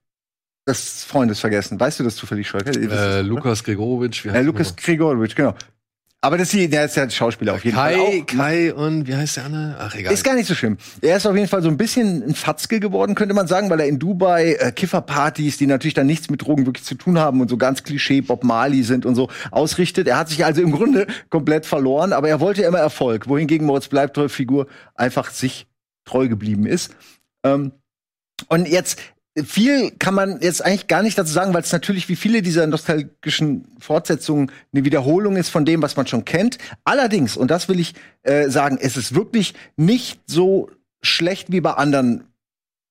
des Freundes vergessen. Weißt du das zufällig, Scholke? Äh, Lukas Gregorowitsch. Äh, Lukas Gregorowitsch, genau. Aber das ist, der ist ja Schauspieler auf jeden Kai, Fall. Auch. Kai und wie heißt der andere? Ach, egal. Ist gar nicht so schlimm. Er ist auf jeden Fall so ein bisschen ein Fatzke geworden, könnte man sagen, weil er in Dubai äh, Kifferpartys, die natürlich dann nichts mit Drogen wirklich zu tun haben und so ganz Klischee Bob Marley sind und so ausrichtet. Er hat sich also im Grunde komplett verloren, aber er wollte immer Erfolg, wohingegen Moritz Bleibtreu Figur einfach sich treu geblieben ist. Ähm, und jetzt viel kann man jetzt eigentlich gar nicht dazu sagen, weil es natürlich wie viele dieser nostalgischen Fortsetzungen eine Wiederholung ist von dem, was man schon kennt. Allerdings, und das will ich äh, sagen, es ist wirklich nicht so schlecht wie bei anderen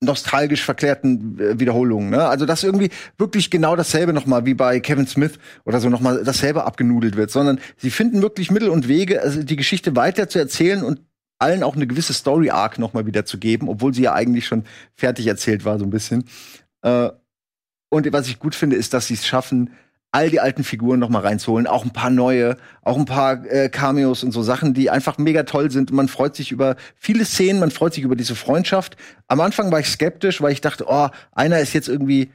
nostalgisch verklärten äh, Wiederholungen. Ne? Also dass irgendwie wirklich genau dasselbe nochmal wie bei Kevin Smith oder so nochmal dasselbe abgenudelt wird, sondern sie finden wirklich Mittel und Wege, also die Geschichte weiter zu erzählen und allen auch eine gewisse Story Arc noch mal wieder zu geben, obwohl sie ja eigentlich schon fertig erzählt war so ein bisschen. Äh, und was ich gut finde, ist, dass sie es schaffen, all die alten Figuren noch mal reinzuholen, auch ein paar neue, auch ein paar äh, Cameos und so Sachen, die einfach mega toll sind. Man freut sich über viele Szenen, man freut sich über diese Freundschaft. Am Anfang war ich skeptisch, weil ich dachte, oh, einer ist jetzt irgendwie,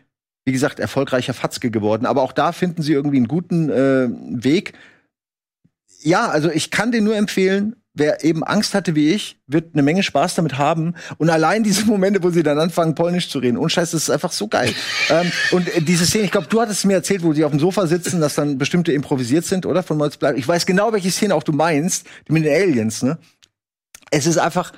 wie gesagt, erfolgreicher Fatzke geworden. Aber auch da finden sie irgendwie einen guten äh, Weg. Ja, also ich kann den nur empfehlen wer eben Angst hatte wie ich, wird eine Menge Spaß damit haben. Und allein diese Momente, wo sie dann anfangen, Polnisch zu reden, und scheiß, das ist einfach so geil. ähm, und äh, diese Szene, ich glaube, du hattest es mir erzählt, wo sie auf dem Sofa sitzen, dass dann bestimmte improvisiert sind, oder? Von Molz. Ich weiß genau, welche Szene auch du meinst, die mit den Aliens, ne? Es ist einfach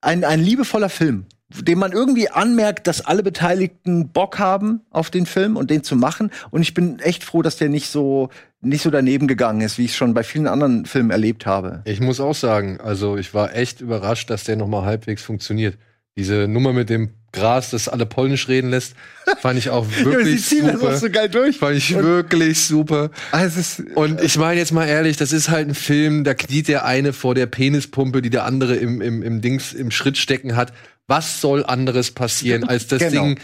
ein, ein liebevoller Film dem man irgendwie anmerkt, dass alle Beteiligten Bock haben auf den Film und den zu machen. Und ich bin echt froh, dass der nicht so nicht so daneben gegangen ist, wie ich es schon bei vielen anderen Filmen erlebt habe. Ich muss auch sagen, also ich war echt überrascht, dass der noch mal halbwegs funktioniert. Diese Nummer mit dem Gras, das alle Polnisch reden lässt, fand ich auch wirklich ja, super. Das so geil durch. Fand ich und wirklich super. Also und ich meine jetzt mal ehrlich, das ist halt ein Film, da kniet der eine vor der Penispumpe, die der andere im, im, im Dings im Schritt stecken hat. Was soll anderes passieren, als das genau. Ding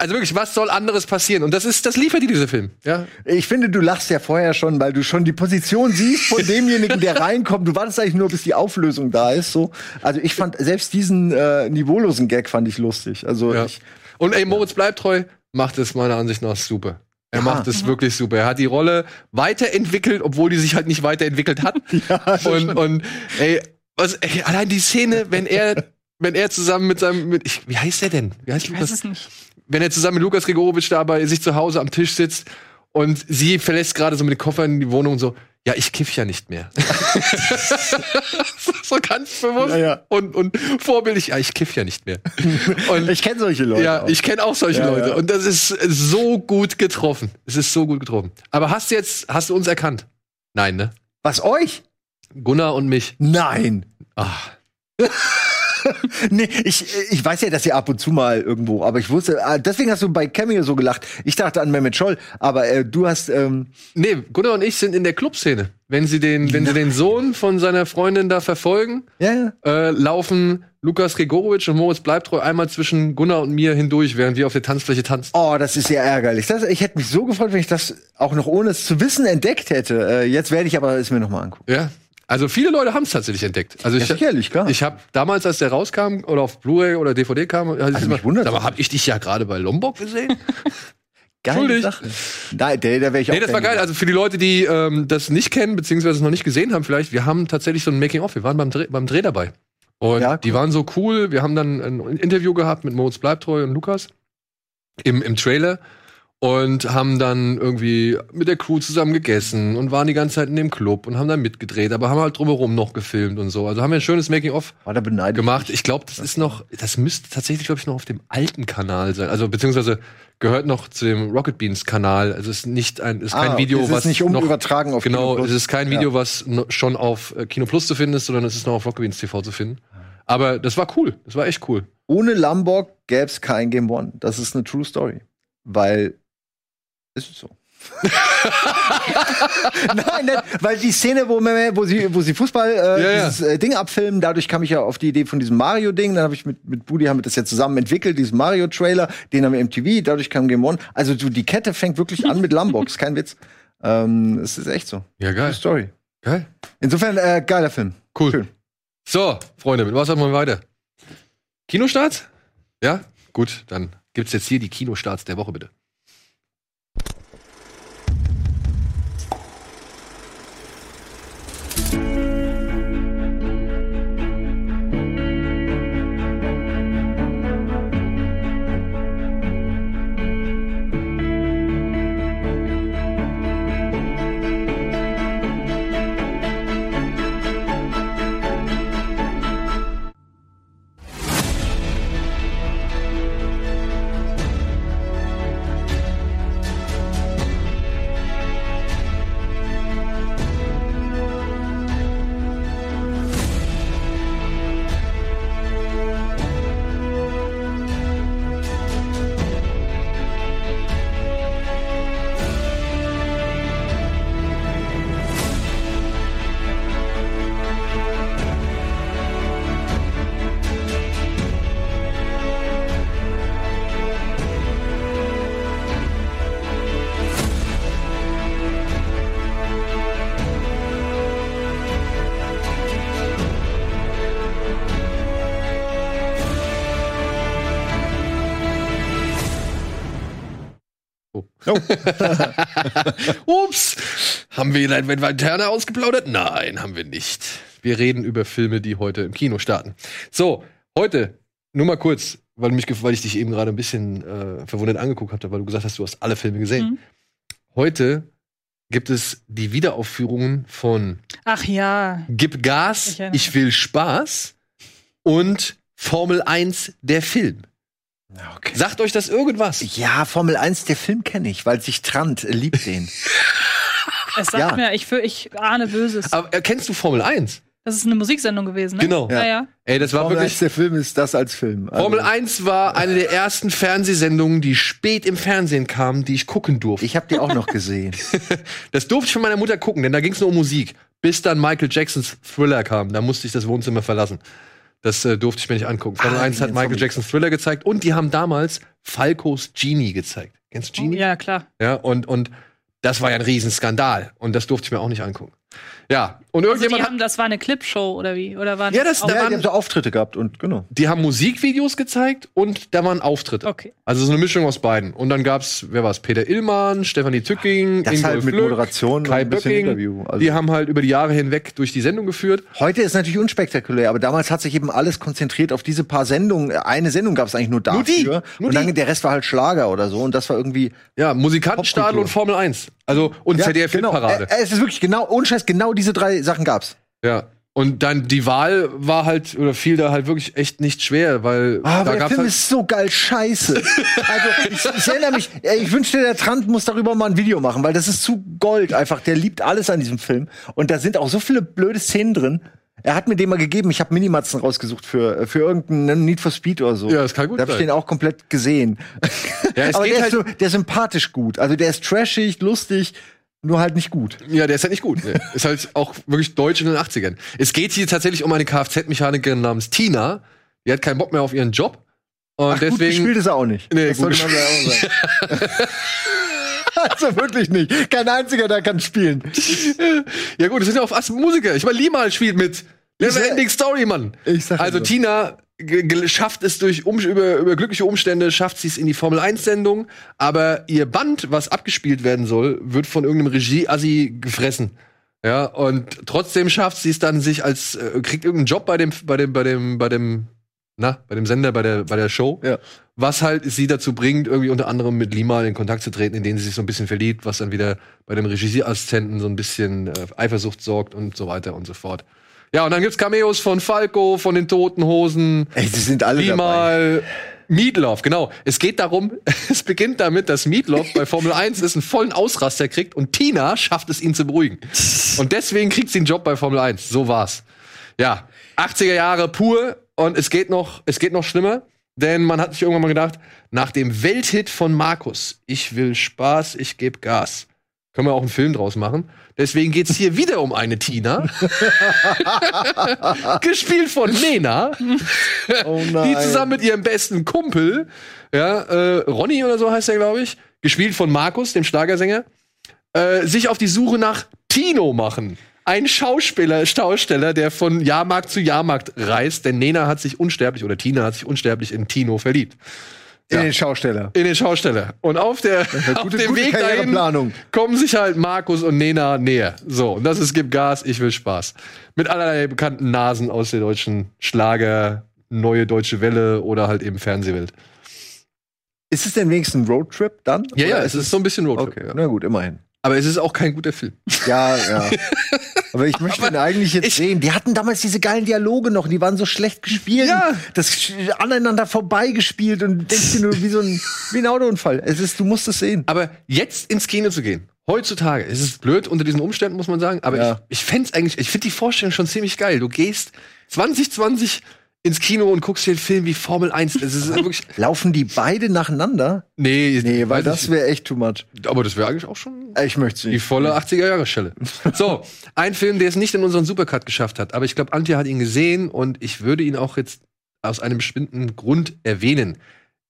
also wirklich, was soll anderes passieren? Und das ist, das liefert dir dieser Film. Ja. Ich finde, du lachst ja vorher schon, weil du schon die Position siehst von demjenigen, der reinkommt. Du wartest eigentlich nur, bis die Auflösung da ist. So. Also ich fand selbst diesen äh, niveaulosen Gag fand ich lustig. Also ja. ich, Und ey, Moritz bleibt treu, macht es meiner Ansicht nach super. Er ja. macht es wirklich super. Er hat die Rolle weiterentwickelt, obwohl die sich halt nicht weiterentwickelt hat. Ja, und, und ey, was, ey, allein die Szene, wenn er wenn er zusammen mit seinem mit, ich, wie heißt er denn? Wie heißt ich Lukas? Weiß es nicht wenn er zusammen mit Lukas Gregorowitsch da bei sich zu Hause am Tisch sitzt und sie verlässt gerade so mit den Koffern in die Wohnung und so, ja, ich kiff ja nicht mehr. so ganz bewusst ja, ja. Und, und vorbildlich, ja, ich kiff ja nicht mehr. Und ich kenne solche Leute. Ja, auch. ich kenne auch solche ja, Leute. Und das ist so gut getroffen. Es ist so gut getroffen. Aber hast du jetzt, hast du uns erkannt? Nein, ne? Was euch? Gunnar und mich. Nein. Ach. nee, ich, ich weiß ja, dass ihr ab und zu mal irgendwo, aber ich wusste, ah, deswegen hast du bei Cameo so gelacht. Ich dachte an Mehmet Scholl, aber äh, du hast. Ähm nee, Gunnar und ich sind in der Clubszene. Wenn sie den, wenn sie den Sohn von seiner Freundin da verfolgen, ja. äh, laufen Lukas Gregorowitsch und Moritz Bleibtreu einmal zwischen Gunnar und mir hindurch, während wir auf der Tanzfläche tanzen. Oh, das ist ja ärgerlich. Das, ich hätte mich so gefreut, wenn ich das auch noch ohne es zu wissen entdeckt hätte. Äh, jetzt werde ich aber es mir noch mal angucken. Ja, also viele Leute haben es tatsächlich entdeckt. Also ja, ich, sicherlich, klar. Ich habe damals, als der rauskam oder auf Blu-ray oder DVD kam, also ich mich wundert, aber habe ich dich ja gerade bei Lombok gesehen. Geile Sache. Da, der, der ich auch nee, das war geil. Also für die Leute, die ähm, das nicht kennen, beziehungsweise es noch nicht gesehen haben, vielleicht, wir haben tatsächlich so ein Making-of. Wir waren beim Dreh, beim Dreh dabei. Und ja, cool. die waren so cool. Wir haben dann ein Interview gehabt mit Moritz Bleibtreu und Lukas im, im Trailer und haben dann irgendwie mit der Crew zusammen gegessen und waren die ganze Zeit in dem Club und haben dann mitgedreht, aber haben halt drumherum noch gefilmt und so. Also haben wir ein schönes Making-of gemacht. Ich glaube, das ist noch, das müsste tatsächlich, glaube ich, noch auf dem alten Kanal sein. Also beziehungsweise gehört noch zu dem Rocket Beans Kanal. Also es ist nicht ein, ist kein ah, Video, es ist was nicht um noch, übertragen auf genau, es ist kein Video, ja. was schon auf äh, Kino Plus zu finden ist, sondern es ist noch auf Rocket Beans TV zu finden. Aber das war cool. Das war echt cool. Ohne Lamborg gäbe es kein Game One. Das ist eine True Story. Weil ist es so. Nein, nicht, weil die Szene, wo, wo, sie, wo sie Fußball, äh, ja, dieses äh, Ding abfilmen, dadurch kam ich ja auf die Idee von diesem Mario-Ding. Dann habe ich mit, mit Budi haben wir das ja zusammen entwickelt, diesen Mario-Trailer, den haben wir im TV, dadurch kam Game One. Also du, die Kette fängt wirklich an mit Lambox, kein Witz. Ähm, es ist echt so. Ja, geil. Story. Geil. Insofern, äh, geiler Film. Cool. Schön. So, Freunde, mit was haben wir weiter? Kinostarts? Ja? Gut, dann gibt's jetzt hier die Kinostarts der Woche, bitte. Ups. Haben wir Leitwert Interne ausgeplaudert? Nein, haben wir nicht. Wir reden über Filme, die heute im Kino starten. So, heute, nur mal kurz, weil, mich, weil ich dich eben gerade ein bisschen äh, verwundert angeguckt hatte, weil du gesagt hast, du hast alle Filme gesehen. Mhm. Heute gibt es die Wiederaufführungen von Ach ja. Gib Gas, ich, ich will Spaß und Formel 1 der Film. Okay. Sagt euch das irgendwas? Ja, Formel 1, der Film kenne ich, weil sich Trant liebt den. es sagt ja. mir, ich, ich ahne Böses. Aber äh, kennst du Formel 1? Das ist eine Musiksendung gewesen, ne? Genau. Ja. ja. Ey, das war Formel wirklich. 1, der Film ist das als Film. Also Formel 1 war eine der ersten Fernsehsendungen, die spät im Fernsehen kamen, die ich gucken durfte. Ich habe die auch noch gesehen. das durfte ich von meiner Mutter gucken, denn da ging es nur um Musik. Bis dann Michael Jacksons Thriller kam. Da musste ich das Wohnzimmer verlassen. Das äh, durfte ich mir nicht angucken. Formel ah, 1 hat Michael Jackson Thriller gezeigt und die haben damals Falcos Genie gezeigt. Kennst du Genie? Oh, ja, klar. Ja, und, und das war ja ein Riesenskandal. Und das durfte ich mir auch nicht angucken. Ja, und also irgendjemand also haben, das war eine Clipshow oder wie? Oder waren ja, das, da ja, waren, die haben so Auftritte gehabt und genau. Die haben Musikvideos gezeigt und da waren Auftritte. Okay. Also so eine Mischung aus beiden. Und dann gab's, wer war's? Peter Illmann, Stefanie Tücking, das halt mit Lück, Moderation Kai Böcking. Interview. Also die haben halt über die Jahre hinweg durch die Sendung geführt. Heute ist natürlich unspektakulär, aber damals hat sich eben alles konzentriert auf diese paar Sendungen. Eine Sendung gab's eigentlich nur dafür. Nur die, nur und dann die. der Rest war halt Schlager oder so und das war irgendwie Ja, Musikantenstadel und Formel 1. Also und ja, ZDF genau. Parade. Äh, es ist wirklich genau ohne Scheiß genau diese drei Sachen gab's. Ja. Und dann die Wahl war halt oder fiel da halt wirklich echt nicht schwer, weil ah, da der Film halt ist so geil scheiße. also ich, ich erinnere mich, ich wünschte, der Trant muss darüber mal ein Video machen, weil das ist zu Gold einfach. Der liebt alles an diesem Film und da sind auch so viele blöde Szenen drin. Er hat mir den mal gegeben, ich habe Minimatzen rausgesucht für, für irgendeinen Need for Speed oder so. Ja, das kann gut da hab ich den auch komplett gesehen. Ja, Aber der, halt ist so, der ist sympathisch gut. Also der ist trashig, lustig, nur halt nicht gut. Ja, der ist halt nicht gut. Nee. ist halt auch wirklich deutsch in den 80ern. Es geht hier tatsächlich um eine Kfz-Mechanikerin namens Tina. Die hat keinen Bock mehr auf ihren Job. Und Ach, deswegen. Gut gespielt ist er auch nicht. Nee, das sollte man auch sagen. also wirklich nicht. Kein einziger, der kann spielen. ja gut, das sind ja auch Musiker. Ich meine, Limal spielt mit. Never Ending Story, Mann. Ich sag also so. Tina schafft es durch um, über, über glückliche Umstände, schafft sie es in die Formel 1 Sendung, aber ihr Band, was abgespielt werden soll, wird von irgendeinem Regie-Assi gefressen. Ja, und trotzdem schafft sie es dann, sich als, äh, kriegt irgendeinen Job bei dem, bei dem, bei dem, bei dem, na, bei dem Sender, bei der, bei der Show. Ja. Was halt sie dazu bringt, irgendwie unter anderem mit Lima in Kontakt zu treten, in den sie sich so ein bisschen verliebt, was dann wieder bei dem Regieassistenten so ein bisschen äh, Eifersucht sorgt und so weiter und so fort. Ja, und dann gibt's Cameos von Falco, von den Toten Hosen. Ey, die sind alle dabei. Meatloaf, genau. Es geht darum, es beginnt damit, dass Meatloaf bei Formel 1 ist, einen vollen Ausraster kriegt und Tina schafft es, ihn zu beruhigen. Und deswegen kriegt sie einen Job bei Formel 1. So war's. Ja, 80er Jahre pur und es geht noch, es geht noch schlimmer, denn man hat sich irgendwann mal gedacht, nach dem Welthit von Markus, ich will Spaß, ich gebe Gas, können wir auch einen Film draus machen. Deswegen geht's hier wieder um eine Tina. Gespielt von Nena. Oh Die nein. zusammen mit ihrem besten Kumpel, ja, äh, Ronny oder so heißt er, glaube ich, gespielt von Markus, dem Schlagersänger, äh, sich auf die Suche nach Tino machen. Ein Schauspieler, Schausteller, der von Jahrmarkt zu Jahrmarkt reist, denn Nena hat sich unsterblich oder Tina hat sich unsterblich in Tino verliebt. In Ja. den Schausteller. In den Schausteller. Und auf, der, auf gute- dem gute Weg dahin kommen sich halt Markus und Nena näher. So, und das ist Gib Gas, ich will Spaß. Mit allerlei bekannten Nasen aus der deutschen Schlager, neue deutsche Welle oder halt eben Fernsehwelt. Ist es denn wenigstens ein Roadtrip dann? Ja, ja, es ist so ein bisschen Roadtrip. Okay, ja. na gut, immerhin. Aber es ist auch kein guter Film. Ja, ja. Aber ich möchte ihn eigentlich jetzt ich- sehen. Die hatten damals diese geilen Dialoge noch, die waren so schlecht gespielt. Ja. Das aneinander vorbeigespielt und denkst dir nur wie so ein, wie ein Autounfall. Es ist, du musst es sehen. Aber jetzt ins Kino zu gehen, heutzutage, es ist blöd unter diesen Umständen, muss man sagen, aber Ja. ich, ich fände eigentlich, ich finde die Vorstellung schon ziemlich geil. Du gehst 2020 ins Kino und guckst dir einen Film wie Formel 1. Das ist wirklich. Laufen die beide nacheinander? Nee, Nee, weil das ich- wäre echt too much. Aber das wäre eigentlich auch schon Ich möchte die volle 80er-Jahre-Schelle. So, ein Film, der es nicht in unseren Supercut geschafft hat, aber ich glaube, Antje hat ihn gesehen und ich würde ihn auch jetzt aus einem bestimmten Grund erwähnen,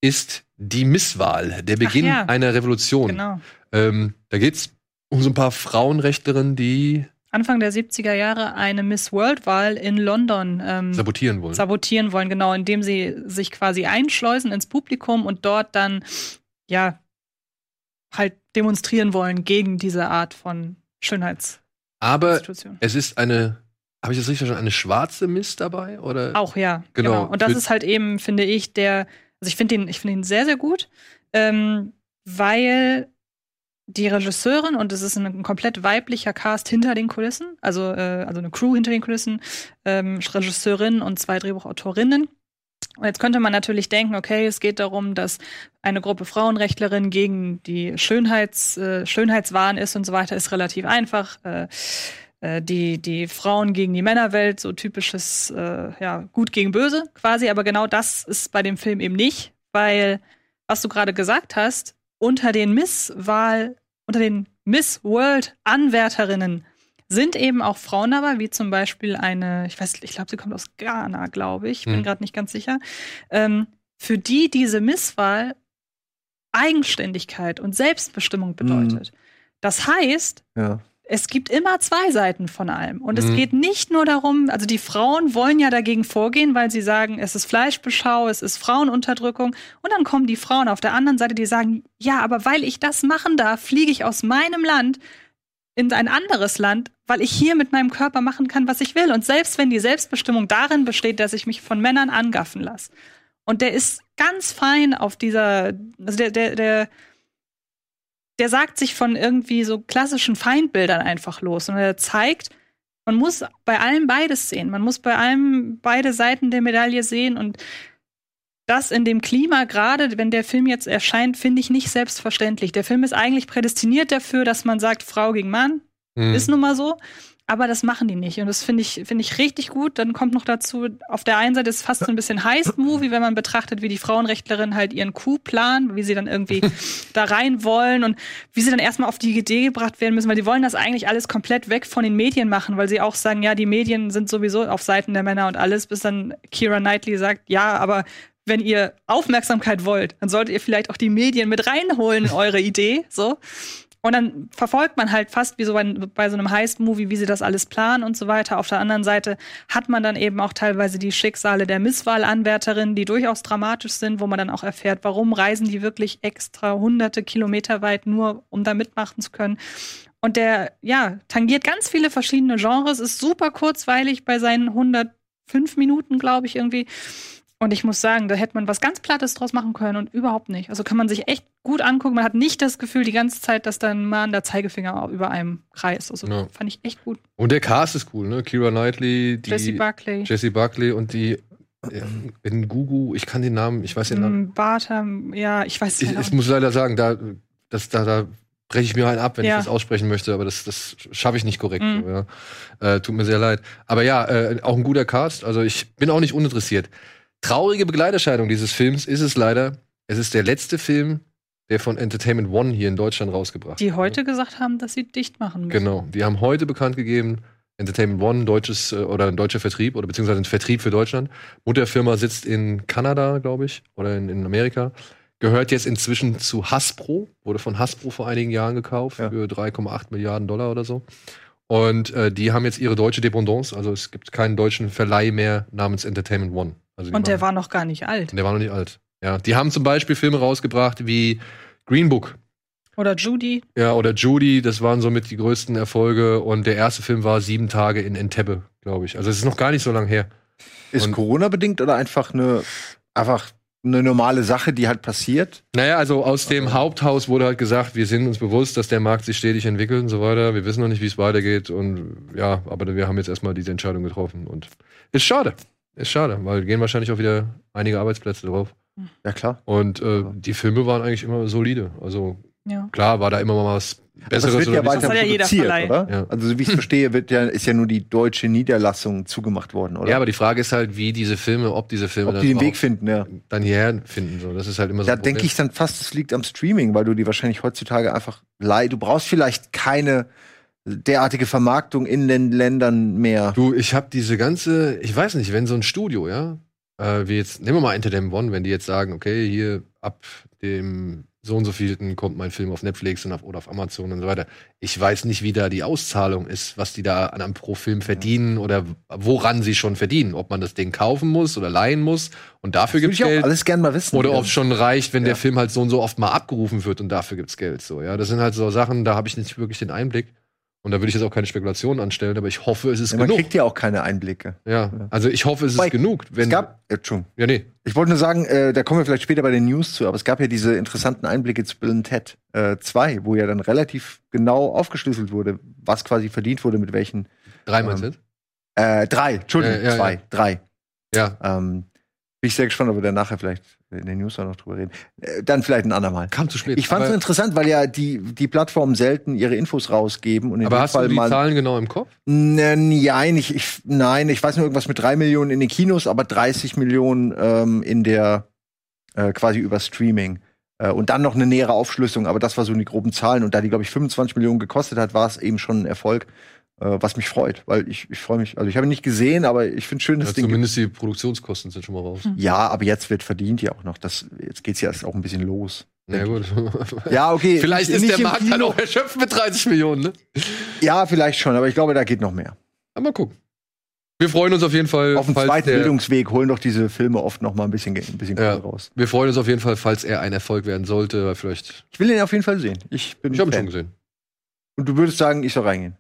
ist die Misswahl, der Beginn ja. einer Revolution. Genau. Ähm, da geht's um so ein paar Frauenrechtlerinnen, die Anfang der 70er Jahre eine Miss World-Wahl in London ähm, sabotieren wollen. sabotieren wollen, genau, indem sie sich quasi einschleusen ins Publikum und dort dann, ja, halt demonstrieren wollen gegen diese Art von aber Schönheitsinstitution. es ist eine, habe ich das richtig verstanden, eine schwarze Miss dabei? Oder? Auch, ja. Genau. Und das ist halt eben, finde ich, der, also ich finde ihn, ich finde ihn sehr, sehr gut, ähm, weil die Regisseurin, und es ist ein, komplett weiblicher Cast hinter den Kulissen, also, äh, also eine Crew hinter den Kulissen, ähm, Regisseurin und zwei Drehbuchautorinnen. Und jetzt könnte man natürlich denken, okay, es geht darum, dass eine Gruppe Frauenrechtlerinnen gegen die Schönheits, äh, Schönheitswahn ist und so weiter, ist relativ einfach. Äh, äh, die, die Frauen gegen die Männerwelt, so typisches, äh, ja, gut gegen böse quasi. Aber genau das ist bei dem Film eben nicht, weil, was du gerade gesagt hast, unter den Miss-Wahl, unter den Miss World-Anwärterinnen sind eben auch Frauen dabei, wie zum Beispiel eine, ich weiß, ich glaube, sie kommt aus Ghana, glaube ich, bin Hm. gerade nicht ganz sicher, ähm, für die diese Misswahl Eigenständigkeit und Selbstbestimmung bedeutet. Das heißt, Ja. Es gibt immer zwei Seiten von allem. Und es Mhm. geht nicht nur darum, also die Frauen wollen ja dagegen vorgehen, weil sie sagen, es ist Fleischbeschau, es ist Frauenunterdrückung. Und dann kommen die Frauen auf der anderen Seite, die sagen, ja, aber weil ich das machen darf, fliege ich aus meinem Land in ein anderes Land, weil ich hier mit meinem Körper machen kann, was ich will. Und selbst wenn die Selbstbestimmung darin besteht, dass ich mich von Männern angaffen lasse. Und der ist ganz fein auf dieser, also der, der, der, der sagt sich von irgendwie so klassischen Feindbildern einfach los und er zeigt, man muss bei allem beides sehen. Man muss bei allem beide Seiten der Medaille sehen und das in dem Klima, gerade wenn der Film jetzt erscheint, finde ich nicht selbstverständlich. Der Film ist eigentlich prädestiniert dafür, dass man sagt, Frau gegen Mann, Hm. ist nun mal so. Aber das machen die nicht. Und das finde ich, finde ich richtig gut. Dann kommt noch dazu, auf der einen Seite ist es fast so ein bisschen Heist-Movie, wenn man betrachtet, wie die Frauenrechtlerinnen halt ihren Coup planen, wie sie dann irgendwie da rein wollen und wie sie dann erstmal auf die Idee gebracht werden müssen, weil die wollen das eigentlich alles komplett weg von den Medien machen, weil sie auch sagen, ja, die Medien sind sowieso auf Seiten der Männer und alles, bis dann Kira Knightley sagt, ja, aber wenn ihr Aufmerksamkeit wollt, dann solltet ihr vielleicht auch die Medien mit reinholen in eure Idee, so. Und dann verfolgt man halt fast wie so bei, bei so einem Heist-Movie, wie sie das alles planen und so weiter. Auf der anderen Seite hat man dann eben auch teilweise die Schicksale der Misswahlanwärterinnen, die durchaus dramatisch sind, wo man dann auch erfährt, warum reisen die wirklich extra hunderte Kilometer weit nur, um da mitmachen zu können. Und der, ja, tangiert ganz viele verschiedene Genres, ist super kurzweilig bei seinen 105 Minuten, glaube ich, irgendwie. Und ich muss sagen, da hätte man was ganz Plattes draus machen können und überhaupt nicht. Also kann man sich echt gut angucken. Man hat nicht das Gefühl die ganze Zeit, dass dann mal der Zeigefinger über einem kreist. Also ja. fand ich echt gut. Und der Cast ist cool, ne? Kira Knightley, die Jesse Buckley. Jesse Buckley und die in Gugu, ich kann den Namen, ich weiß den Namen. Mm, Bartam, ja, ich weiß den Namen. Ich, ich muss leider sagen, da, das, da, da breche ich mir einen ab, wenn ja. ich das aussprechen möchte, aber das, das schaffe ich nicht korrekt. So, ja. äh, tut mir sehr leid. Aber ja, äh, auch ein guter Cast. Also ich bin auch nicht uninteressiert. Traurige Begleiterscheinung dieses Films ist es leider. Es ist der letzte Film, der von Entertainment One hier in Deutschland rausgebracht Die heute gesagt haben, dass sie dicht machen müssen. Genau. Die haben heute bekannt gegeben, Entertainment One, deutsches äh, oder ein deutscher Vertrieb oder beziehungsweise ein Vertrieb für Deutschland. Mutterfirma sitzt in Kanada, glaube ich, oder in, in Amerika gehört jetzt inzwischen zu Hasbro, wurde von Hasbro vor einigen Jahren gekauft ja. für 3,8 Milliarden Dollar oder so. Und äh, die haben jetzt ihre deutsche Dependance, also es gibt keinen deutschen Verleih mehr namens Entertainment One. Also und der war noch gar nicht alt. Der war noch nicht alt. Ja, die haben zum Beispiel Filme rausgebracht wie Green Book. Oder Judy. Ja, oder Judy, das waren somit die größten Erfolge. Und der erste Film war Sieben Tage in Entebbe, glaube ich. Also es ist noch gar nicht so lange her. Ist Corona bedingt oder einfach eine einfach eine normale Sache, die halt passiert. Naja, also aus dem Haupthaus wurde halt gesagt, wir sind uns bewusst, dass der Markt sich stetig entwickelt und so weiter. Wir wissen noch nicht, wie es weitergeht und ja, aber wir haben jetzt erstmal diese Entscheidung getroffen und ist schade. Ist schade, weil gehen wahrscheinlich auch wieder einige Arbeitsplätze drauf. Ja, klar. Und äh, die Filme waren eigentlich immer solide. Also ja. klar war da immer mal was Besseres das wird ja weiter produziert, ja oder? Ja. Also wie ich es verstehe, wird ja, ist ja nur die deutsche Niederlassung zugemacht worden, oder? Ja, aber die Frage ist halt, wie diese Filme, ob diese Filme ob die den Weg finden, ja. dann hierher finden. So. Das ist halt immer so. Da denke ich dann fast, es liegt am Streaming, weil du die wahrscheinlich heutzutage einfach leih. Du brauchst vielleicht keine derartige Vermarktung in den Ländern mehr. Du, ich habe diese ganze, ich weiß nicht, wenn so ein Studio, ja, äh, wie jetzt, nehmen wir mal Enter One, wenn die jetzt sagen, okay, hier ab dem so und so vielten kommt mein Film auf Netflix und auf, oder auf Amazon und so weiter. Ich weiß nicht, wie da die Auszahlung ist, was die da an einem pro Film verdienen oder woran sie schon verdienen. Ob man das Ding kaufen muss oder leihen muss und dafür gibt es Geld. alles gern mal wissen. Oder ob es schon reicht, wenn ja. der Film halt so und so oft mal abgerufen wird und dafür gibt's Geld. So, ja, das sind halt so Sachen, da habe ich nicht wirklich den Einblick. Und da würde ich jetzt auch keine Spekulationen anstellen, aber ich hoffe, es ist ja, man genug. Man kriegt ja auch keine Einblicke. Ja, also ich hoffe, es ist bei, genug. Wenn es gab, äh, ja, nee. Ich wollte nur sagen, äh, da kommen wir vielleicht später bei den News zu, aber es gab ja diese interessanten Einblicke zu Bill Ted 2, äh, wo ja dann relativ genau aufgeschlüsselt wurde, was quasi verdient wurde, mit welchen. Drei meinst ähm, du? Äh, drei, Entschuldigung, ja, ja, zwei, drei. Ja. Ähm, bin ich sehr gespannt, ob wir dann nachher vielleicht in den News noch drüber reden. Äh, dann vielleicht ein andermal. Kam zu spät. Ich fand es interessant, weil ja die, die Plattformen selten ihre Infos rausgeben. Und in aber hast Fall du die mal, Zahlen genau im Kopf? Nein, ich, ich, nein, ich weiß nur irgendwas mit drei Millionen in den Kinos, aber 30 Millionen ähm, in der äh, quasi über Streaming. Äh, und dann noch eine nähere Aufschlüsselung, aber das war so die groben Zahlen. Und da die, glaube ich, 25 Millionen gekostet hat, war es eben schon ein Erfolg. Äh, was mich freut, weil ich, ich freue mich, also ich habe ihn nicht gesehen, aber ich finde schön, dass ja, Ding Zumindest die Produktionskosten sind schon mal raus. Ja, aber jetzt wird verdient ja auch noch. Das, jetzt geht's ja erst auch ein bisschen los. Ja, gut. ja, okay. Vielleicht ist der Markt dann auch erschöpft mit 30 Millionen, ne? Ja, vielleicht schon, aber ich glaube, da geht noch mehr. Aber mal gucken. Wir freuen uns auf jeden Fall. Auf dem zweiten Bildungsweg holen doch diese Filme oft noch mal ein bisschen, ein bisschen ja. raus. Wir freuen uns auf jeden Fall, falls er ein Erfolg werden sollte, vielleicht. Ich will ihn auf jeden Fall sehen. Ich bin. Ich habe ihn schon gesehen. Und du würdest sagen, ich soll reingehen?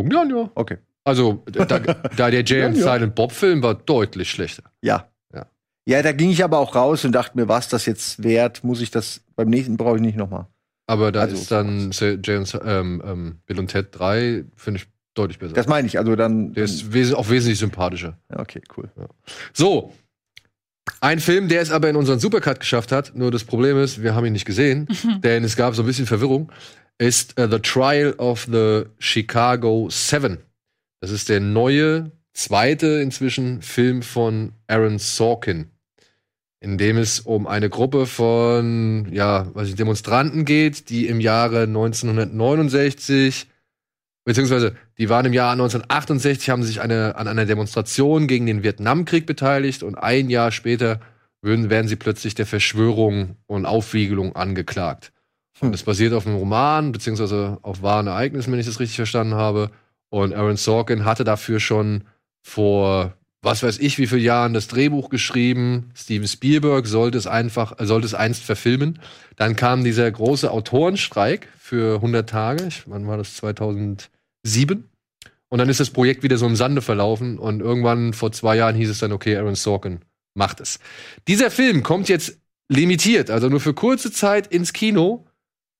Gucken ja, ja. Okay. Also, da, da der Jay und ja, Silent Bob Film war deutlich schlechter. Ja. ja. Ja, da ging ich aber auch raus und dachte mir, was das jetzt wert, muss ich das beim nächsten brauche ich nicht nochmal. Aber da also, ist dann Jay und ähm, ähm, Bill und Ted 3, finde ich deutlich besser. Das meine ich, also dann. Der ist wes auch wesentlich sympathischer. Ja, okay, cool. Ja. So. Ein Film, der es aber in unseren Supercut geschafft hat, nur das Problem ist, wir haben ihn nicht gesehen, denn es gab so ein bisschen Verwirrung ist uh, The Trial of the Chicago Seven. Das ist der neue, zweite inzwischen Film von Aaron Sorkin, in dem es um eine Gruppe von, ja, was ich, Demonstranten geht, die im Jahre 1969 beziehungsweise die waren im Jahr 1968, haben sich eine, an einer Demonstration gegen den Vietnamkrieg beteiligt und ein Jahr später würden, werden sie plötzlich der Verschwörung und Aufwiegelung angeklagt. Und es basiert auf einem Roman, beziehungsweise auf wahren Ereignissen, wenn ich das richtig verstanden habe. Und Aaron Sorkin hatte dafür schon vor was weiß ich, wie viele Jahren das Drehbuch geschrieben. Steven Spielberg sollte es einfach, äh, sollte es einst verfilmen. Dann kam dieser große Autorenstreik für 100 Tage. Ich, wann war das? 2007. Und dann ist das Projekt wieder so im Sande verlaufen. Und irgendwann vor zwei Jahren hieß es dann, okay, Aaron Sorkin macht es. Dieser Film kommt jetzt limitiert, also nur für kurze Zeit ins Kino.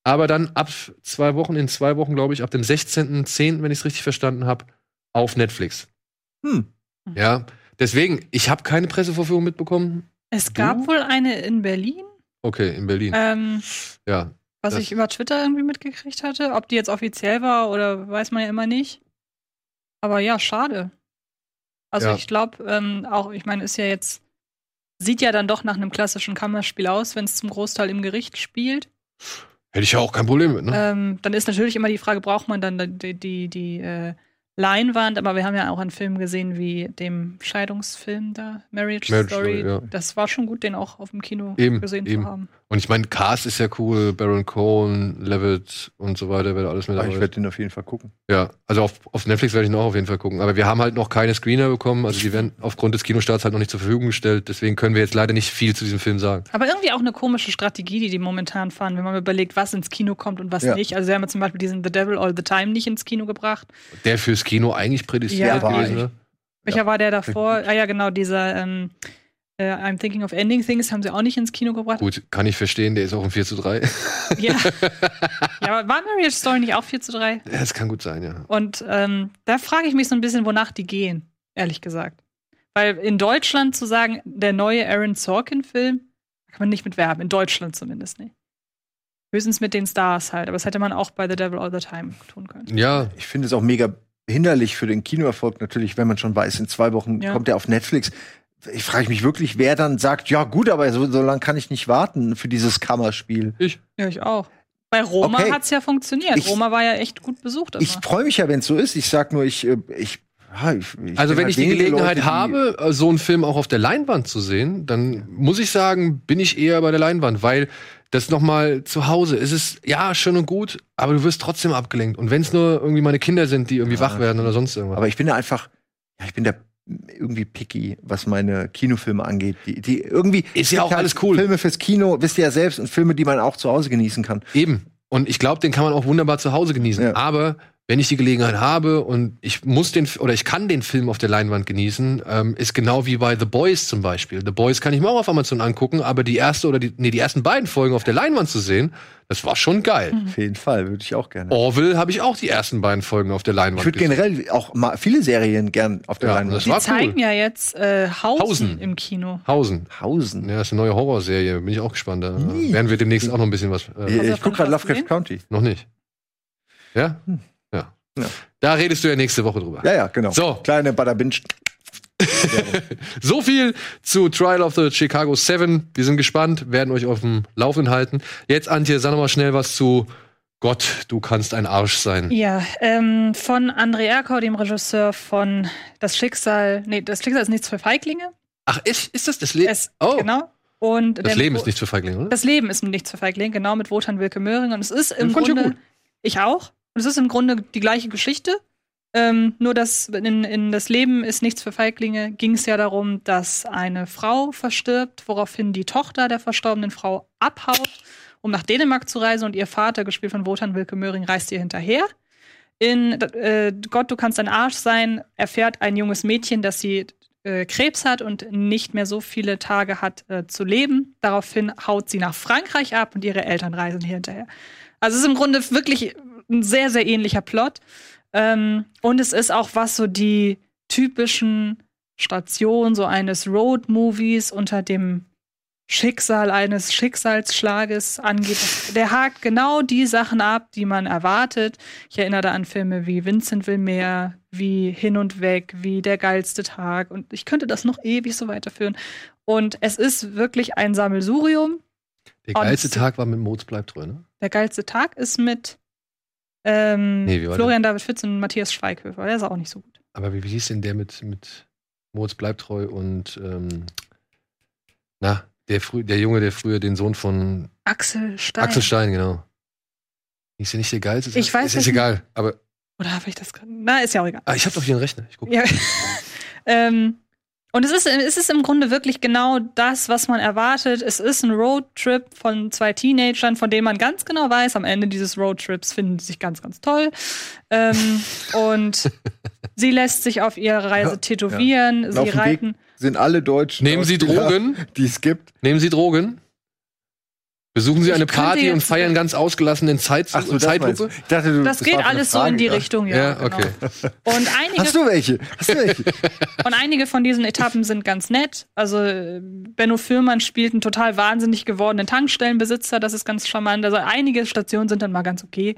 Aber dann ab zwei Wochen, in zwei Wochen, glaube ich, ab dem 16.10., wenn ich es richtig verstanden habe, auf Netflix. Hm. Ja, deswegen, ich habe keine Pressevorführung mitbekommen. Es gab du? wohl eine in Berlin. Okay, in Berlin. Ähm, ja. Was ich über Twitter irgendwie mitgekriegt hatte. Ob die jetzt offiziell war oder weiß man ja immer nicht. Aber ja, schade. Also ja. ich glaube, ähm, auch, ich meine, ist ja jetzt, sieht ja dann doch nach einem klassischen Kammerspiel aus, wenn es zum Großteil im Gericht spielt. Hätte ich ja auch kein Problem mit, ne? Ähm, dann ist natürlich immer die Frage, braucht man dann die, die, die äh, Leinwand, aber wir haben ja auch einen Film gesehen wie dem Scheidungsfilm da, Marriage, Marriage Story. Story ja. Das war schon gut, den auch auf dem Kino eben, gesehen eben. zu haben. Und ich meine, Cast ist ja cool, Baron Cohen, Levitt und so weiter, wird alles mit dabei. Ich werde den auf jeden Fall gucken. Ja, also auf, auf Netflix werde ich ihn auch auf jeden Fall gucken. Aber wir haben halt noch keine Screener bekommen, also die werden aufgrund des Kinostarts halt noch nicht zur Verfügung gestellt. Deswegen können wir jetzt leider nicht viel zu diesem Film sagen. Aber irgendwie auch eine komische Strategie, die die momentan fahren, wenn man überlegt, was ins Kino kommt und was ja. nicht. Also sie haben ja zum Beispiel diesen The Devil All the Time nicht ins Kino gebracht. Der fürs Kino eigentlich prädestiniert ja, gewesen, ne? Welcher ja. war der davor? Ah ja, genau, dieser ähm, äh, I'm Thinking of Ending Things haben sie auch nicht ins Kino gebracht. Gut, kann ich verstehen, der ist auch ein 4 zu 3. ja. ja, aber war Marriage Story nicht auch 4 zu 3? Ja, das kann gut sein, ja. Und ähm, da frage ich mich so ein bisschen, wonach die gehen, ehrlich gesagt. Weil in Deutschland zu sagen, der neue Aaron Sorkin-Film, kann man nicht mitwerben, in Deutschland zumindest nicht. Höchstens mit den Stars halt, aber das hätte man auch bei The Devil All the Time tun können. Ja. Ich finde es auch mega hinderlich für den Kinoerfolg natürlich, wenn man schon weiß, in zwei Wochen ja. kommt er auf Netflix ich frage mich wirklich, wer dann sagt, ja gut, aber so, so lange kann ich nicht warten für dieses Kammerspiel. Ich. Ja, ich auch. Bei Roma okay. hat es ja funktioniert. Ich, Roma war ja echt gut besucht. Immer. Ich freue mich ja, wenn es so ist. Ich sag nur, ich, äh, ich ja, ich, ich also wenn halt ich die Gelegenheit Leute, habe, äh, so einen Film auch auf der Leinwand zu sehen, dann muss ich sagen, bin ich eher bei der Leinwand, weil das noch mal zu Hause es ist ja schön und gut, aber du wirst trotzdem abgelenkt. Und wenn es nur irgendwie meine Kinder sind, die irgendwie ja, wach werden oder sonst irgendwas. Aber ich bin da einfach, ja, ich bin der irgendwie picky, was meine Kinofilme angeht. Die, die irgendwie ist ja auch alles cool. Filme fürs Kino, wisst ihr ja selbst, und Filme, die man auch zu Hause genießen kann. Eben. Und ich glaube, den kann man auch wunderbar zu Hause genießen. Ja. Aber wenn ich die Gelegenheit habe und ich muss den oder ich kann den Film auf der Leinwand genießen, ähm, ist genau wie bei The Boys zum Beispiel. The Boys kann ich mir auch auf Amazon angucken, aber die erste oder die, nee, die ersten beiden Folgen auf der Leinwand zu sehen, das war schon geil. Auf jeden Fall, würde ich auch gerne. Orville habe ich auch die ersten beiden Folgen auf der Leinwand. Ich würde generell auch mal viele Serien gern auf der ja, Leinwand. Das die zeigen cool. ja jetzt äh, Hausen, Hausen, im Kino. Hausen. Hausen. Ja, das ist eine neue Horrorserie. Bin ich auch gespannt. Da werden wir demnächst auch noch ein bisschen was. Äh, ich gucke gerade Lovecraft County. Noch nicht. Ja? Hm. Ja. Da redest du ja nächste Woche drüber. Ja, ja, genau. So. Kleine Badabinch. so viel zu Trial of the Chicago 7. Wir sind gespannt, werden euch auf dem Laufenden halten. Jetzt, Antje, sag noch mal schnell was zu Gott, du kannst ein Arsch sein. Ja, ähm, von André Erkau, dem Regisseur von Das Schicksal, nee, das Schicksal ist nichts für Feiglinge. Ach, ist, ist das das Leben? Oh. Genau. Und das Leben ist nichts für Feiglinge, oder? Das Leben ist nichts für Feiglinge, genau, mit Wotan Wilke Möhring. Und es ist im Grunde, ich auch. Und es ist im Grunde die gleiche Geschichte. Ähm, nur dass in, in das Leben ist nichts für Feiglinge ging es ja darum, dass eine Frau verstirbt, woraufhin die Tochter der verstorbenen Frau abhaut, um nach Dänemark zu reisen und ihr Vater, gespielt von Wotan Wilke Möhring, reist ihr hinterher. In äh, Gott, du kannst ein Arsch sein, erfährt ein junges Mädchen, dass sie äh, Krebs hat und nicht mehr so viele Tage hat äh, zu leben. Daraufhin haut sie nach Frankreich ab und ihre Eltern reisen hier hinterher. Also es ist im Grunde wirklich ein sehr, sehr ähnlicher Plot. Ähm, und es ist auch was so die typischen Stationen so eines Road-Movies unter dem Schicksal eines Schicksalsschlages angeht. Der hakt genau die Sachen ab, die man erwartet. Ich erinnere da an Filme wie Vincent will mehr, wie Hin und Weg, wie Der geilste Tag. Und ich könnte das noch ewig so weiterführen. Und es ist wirklich ein Sammelsurium. Der geilste und Tag war mit Moos bleibt treu, ne? Der geilste Tag ist mit ähm, nee, Florian David Fitz und Matthias Schweighöfer. Der ist auch nicht so gut. Aber wie, wie hieß denn der mit, mit Moritz Bleibtreu und ähm, na, der, frü der Junge, der früher den Sohn von Axel Stein. Axel Stein, genau. Ist ja nicht der geilste? Ich weiß ist, ist egal, aber. Oder habe ich das gerade? Na, ist ja auch egal. Ah, ich habe doch hier einen Rechner. Ich guck. Ja. ähm, Und es ist, es ist im Grunde wirklich genau das, was man erwartet. Es ist ein Roadtrip von zwei Teenagern, von denen man ganz genau weiß, am Ende dieses Roadtrips finden sie sich ganz, ganz toll. Ähm, und sie lässt sich auf ihre Reise tätowieren. Ja. Sie reiten. Weg sind alle Deutschen. Nehmen Sie Drogen? Die es gibt. Nehmen Sie Drogen? Besuchen Sie eine Party und feiern ganz ausgelassen in Zeit Ach so, Zeitlupe? Dachte, du, das, das geht alles so in die Richtung, ja. ja okay. Genau. Und einige, Hast du welche? Hast du welche? und einige von diesen Etappen sind ganz nett. Also Benno Fürmann spielt einen total wahnsinnig gewordenen Tankstellenbesitzer, das ist ganz charmant. Also einige Stationen sind dann mal ganz okay.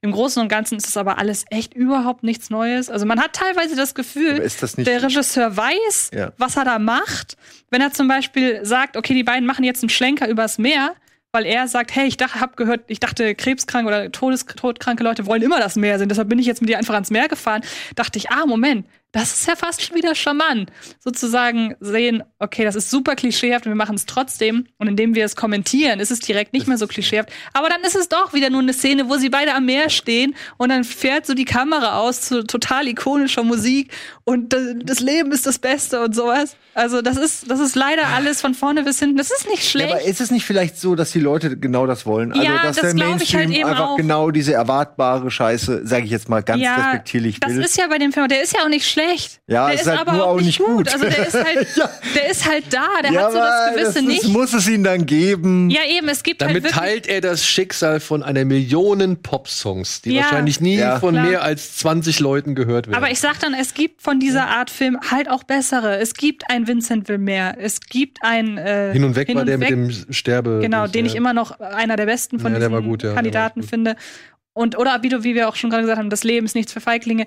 Im Großen und Ganzen ist es aber alles echt überhaupt nichts Neues. Also man hat teilweise das Gefühl, das der Regisseur weiß, ja. was er da macht. Wenn er zum Beispiel sagt, okay, die beiden machen jetzt einen Schlenker übers Meer, weil er sagt, hey, ich dachte, hab gehört, ich dachte, krebskranke oder todeskranke Leute wollen immer das Meer sehen, deshalb bin ich jetzt mit dir einfach ans Meer gefahren. Dachte ich, ah, Moment, das ist ja fast schon wieder charmant. Sozusagen sehen, okay, das ist super klischeehaft und wir machen es trotzdem. Und indem wir es kommentieren, ist es direkt nicht mehr so klischeehaft. Aber dann ist es doch wieder nur eine Szene, wo sie beide am Meer stehen und dann fährt so die Kamera aus zu total ikonischer Musik und das Leben ist das Beste und sowas. Also das ist, das ist leider alles von vorne bis hinten. Das ist nicht schlecht. Ja, aber ist es nicht vielleicht so, dass die Leute genau das wollen? Also, ja, dass das der Mainstream ich halt einfach auch. genau diese erwartbare Scheiße, sage ich jetzt mal ganz ja, respektierlich will. Das ist ja bei dem Film, der ist ja auch nicht schlecht schlecht. Ja, der ist, ist halt aber nur auch nicht gut. gut. Also der ist halt, ja. der ist halt da, der ja, hat so das Gewisse das ist, nicht. muss es ihn dann geben. Ja, eben, es gibt Damit halt teilt er das Schicksal von einer Million Popsongs, die ja, wahrscheinlich nie von klar. mehr als 20 Leuten gehört werden. Aber ich sag dann, es gibt von dieser Art Film halt auch bessere. Es gibt ein Vincent Wilmer, es gibt ein äh, Hin und Weg Hin war der weg. mit dem Sterbe. Genau, den ich immer noch einer der besten von diesen gut, Kandidaten finde. Und oder Abido, wie wir auch schon gerade gesagt haben, das Leben ist nichts für Feiglinge.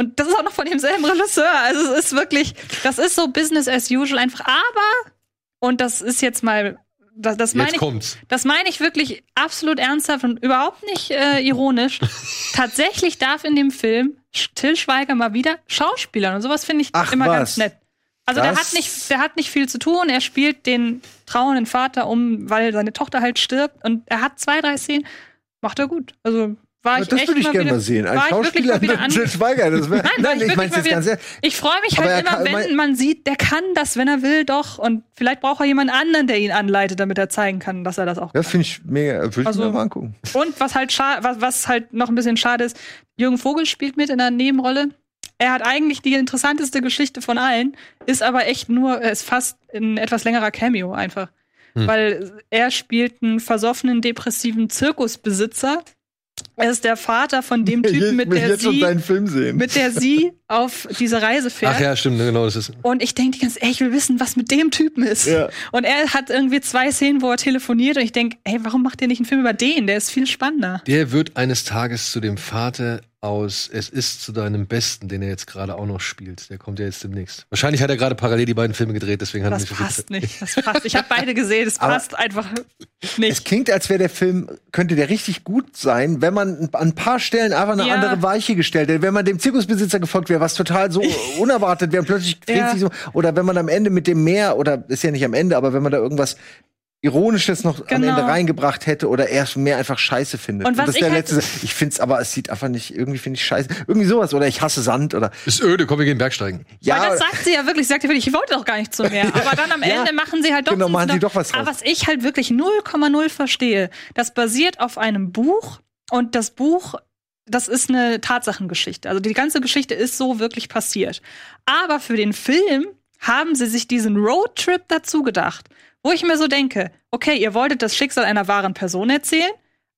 Und das ist auch noch von demselben Regisseur. Also es ist wirklich, das ist so Business as usual einfach. Aber, und das ist jetzt mal, das, das meine ich, das meine ich wirklich absolut ernsthaft und überhaupt nicht äh, ironisch. Tatsächlich darf in dem Film Till Schweiger mal wieder Schauspielern und sowas finde ich Ach, immer was? ganz nett. Also das? der hat nicht, der hat nicht viel zu tun. Er spielt den trauernden Vater um, weil seine Tochter halt stirbt und er hat zwei, drei Szenen, macht er gut. Also war ich das würde ich gerne mal sehen. Ein Schauspieler mit Jill Schweiger. Das wär, nein, nein ich, meine jetzt ganz ehrlich. Ich freue mich halt immer, kann, wenn man sieht, der kann das, wenn er will, doch. Und vielleicht braucht er jemanden anderen, der ihn anleitet, damit er zeigen kann, dass er das auch kann. Das finde ich mega. Würde ich also, mir mal angucken. Und was halt, was, was halt noch ein bisschen schade ist, Jürgen Vogel spielt mit in einer Nebenrolle. Er hat eigentlich die interessanteste Geschichte von allen, ist aber echt nur, ist fast ein etwas längerer Cameo einfach. Hm. Weil er spielt einen versoffenen, depressiven Zirkusbesitzer, er ist der Vater von dem Typen, mit der, sie, mit der sie auf diese Reise fährt. Ach ja, stimmt, genau, das ist. Und ich denke die ganze ey, ich will wissen, was mit dem Typen ist. Ja. Und er hat irgendwie zwei Szenen, wo er telefoniert und ich denke, ey, warum macht ihr nicht einen Film über den? Der ist viel spannender. Der wird eines Tages zu dem Vater aus Es ist zu deinem Besten, den er jetzt gerade auch noch spielt. Der kommt ja jetzt demnächst. Wahrscheinlich hat er gerade parallel die beiden Filme gedreht, deswegen hat das er mich passt nicht. Das passt. Ich habe beide gesehen. Es passt einfach nicht. Es klingt, als wäre der Film könnte der richtig gut sein, wenn man an ein paar Stellen einfach eine ja. andere Weiche gestellt hätte. Wenn man dem Zirkusbesitzer gefolgt wäre, was total so unerwartet wäre, und plötzlich dreht ja. sich so. Oder wenn man am Ende mit dem Meer oder ist ja nicht am Ende, aber wenn man da irgendwas Ironisches noch genau. am Ende genau. reingebracht hätte oder er mehr einfach scheiße findet. Und, was und das ist der halt letzte. Ich finde es aber, es sieht einfach nicht, irgendwie finde ich scheiße. Irgendwie sowas oder ich hasse Sand oder. Ist öde, komm, wir gehen Bergsteigen. Ja. Weil das sagt sie ja wirklich, sie sagt ja wirklich, ich wollte doch gar nicht zu mehr. Aber dann am Ende ja, machen sie halt doch. Genau, machen sie doch was draus. Aber was ich halt wirklich 0,0 verstehe, das basiert auf einem Buch und das Buch das ist eine Tatsachengeschichte. Also die ganze Geschichte ist so wirklich passiert. Aber für den Film haben sie sich diesen Roadtrip dazu gedacht. Wo ich mir so denke, okay, ihr wolltet das Schicksal einer wahren Person erzählen,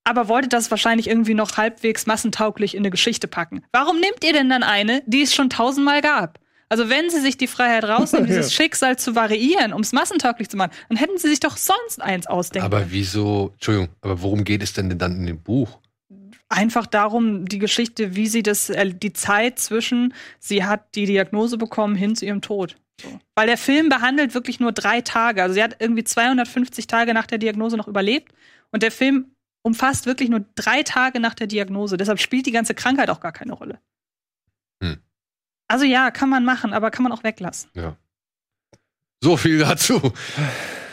aber wolltet das wahrscheinlich irgendwie noch halbwegs massentauglich in eine Geschichte packen. Warum nehmt ihr denn dann eine, die es schon tausendmal gab? Also wenn sie sich die Freiheit rausnehmen, dieses ja. Schicksal zu variieren, um es massentauglich zu machen, dann hätten sie sich doch sonst eins ausdenken Aber wieso, Entschuldigung, aber worum geht es denn dann in dem Buch? Einfach darum, die Geschichte, wie sie das, äh, die Zeit zwischen, sie hat die Diagnose bekommen, hin zu ihrem Tod. So. Weil der Film behandelt wirklich nur drei Tage. Also sie hat irgendwie 250 Tage nach der Diagnose noch überlebt. Und der Film umfasst wirklich nur drei Tage nach der Diagnose. Deshalb spielt die ganze Krankheit auch gar keine Rolle. Hm. Also ja, kann man machen, aber kann man auch weglassen. Ja. So viel dazu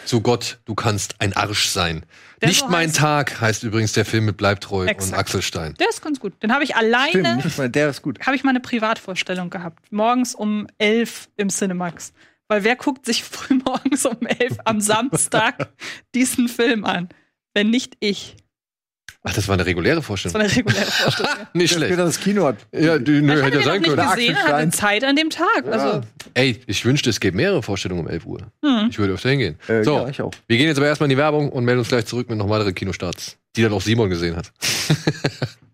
zu Gott, du kannst ein Arsch sein. Der nicht so mein Tag heißt übrigens der Film mit Bleibtreu Exakt. und Axel Stein. Der ist ganz gut. Den habe ich alleine. Stimmt, der ist gut. Habe ich mal eine Privatvorstellung gehabt. Morgens um elf im Cinemax. Weil wer guckt sich frühmorgens um elf am Samstag diesen Film an? Wenn nicht ich. Ach, das war eine reguläre Vorstellung. Das war eine reguläre Vorstellung. nicht schlecht. Das Kino hat. Ja, die, nö, hätte ja sein können. Ich gesehen, hatte Zeit an dem Tag. Ja. Also. Ey, ich wünschte, es gäbe mehrere Vorstellungen um 11 Uhr. Hm. Ich würde öfter hingehen. Äh, so, ja, ich auch. wir gehen jetzt aber erstmal in die Werbung und melden uns gleich zurück mit noch weiteren Kinostarts, die dann auch Simon gesehen hat.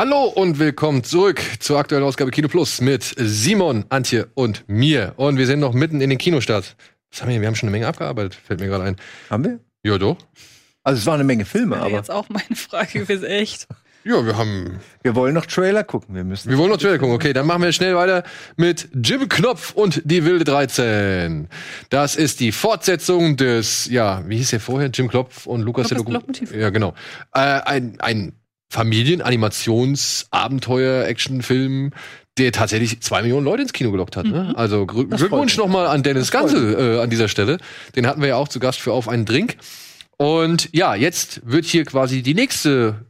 Hallo und willkommen zurück zur aktuellen Ausgabe Kino Plus mit Simon, Antje und mir. Und wir sind noch mitten in den Kinostart. Was haben wir? Wir haben schon eine Menge abgearbeitet, fällt mir gerade ein. Haben wir? Ja, doch. Also es waren eine Menge Filme, aber. jetzt auch meine Frage gewesen, echt. Ja, wir haben. Wir wollen noch Trailer gucken. Wir müssen. Wir wollen noch Trailer gucken. Okay, dann machen wir schnell weiter mit Jim Knopf und die wilde 13. Das ist die Fortsetzung des, ja, wie hieß der vorher? Jim Knopf und Lukas, Lukas Ja, genau. Äh, ein, ein Familienanimations-Abenteuer-Action-Film, der tatsächlich zwei Millionen Leute ins Kino gelockt hat. Ne? Mhm. Also Glückwunsch nochmal an Dennis Gansel äh, an dieser Stelle. Den hatten wir ja auch zu Gast für Auf einen Drink. Und ja, jetzt wird hier quasi die nächste,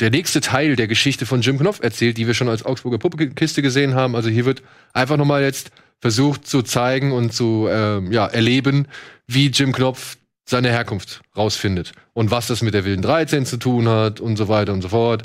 der nächste Teil der Geschichte von Jim Knopf erzählt, die wir schon als Augsburger Puppekiste gesehen haben. Also hier wird einfach nochmal jetzt versucht zu zeigen und zu ähm, ja, erleben, wie Jim Knopf seine Herkunft rausfindet und was das mit der wilden 13 zu tun hat und so weiter und so fort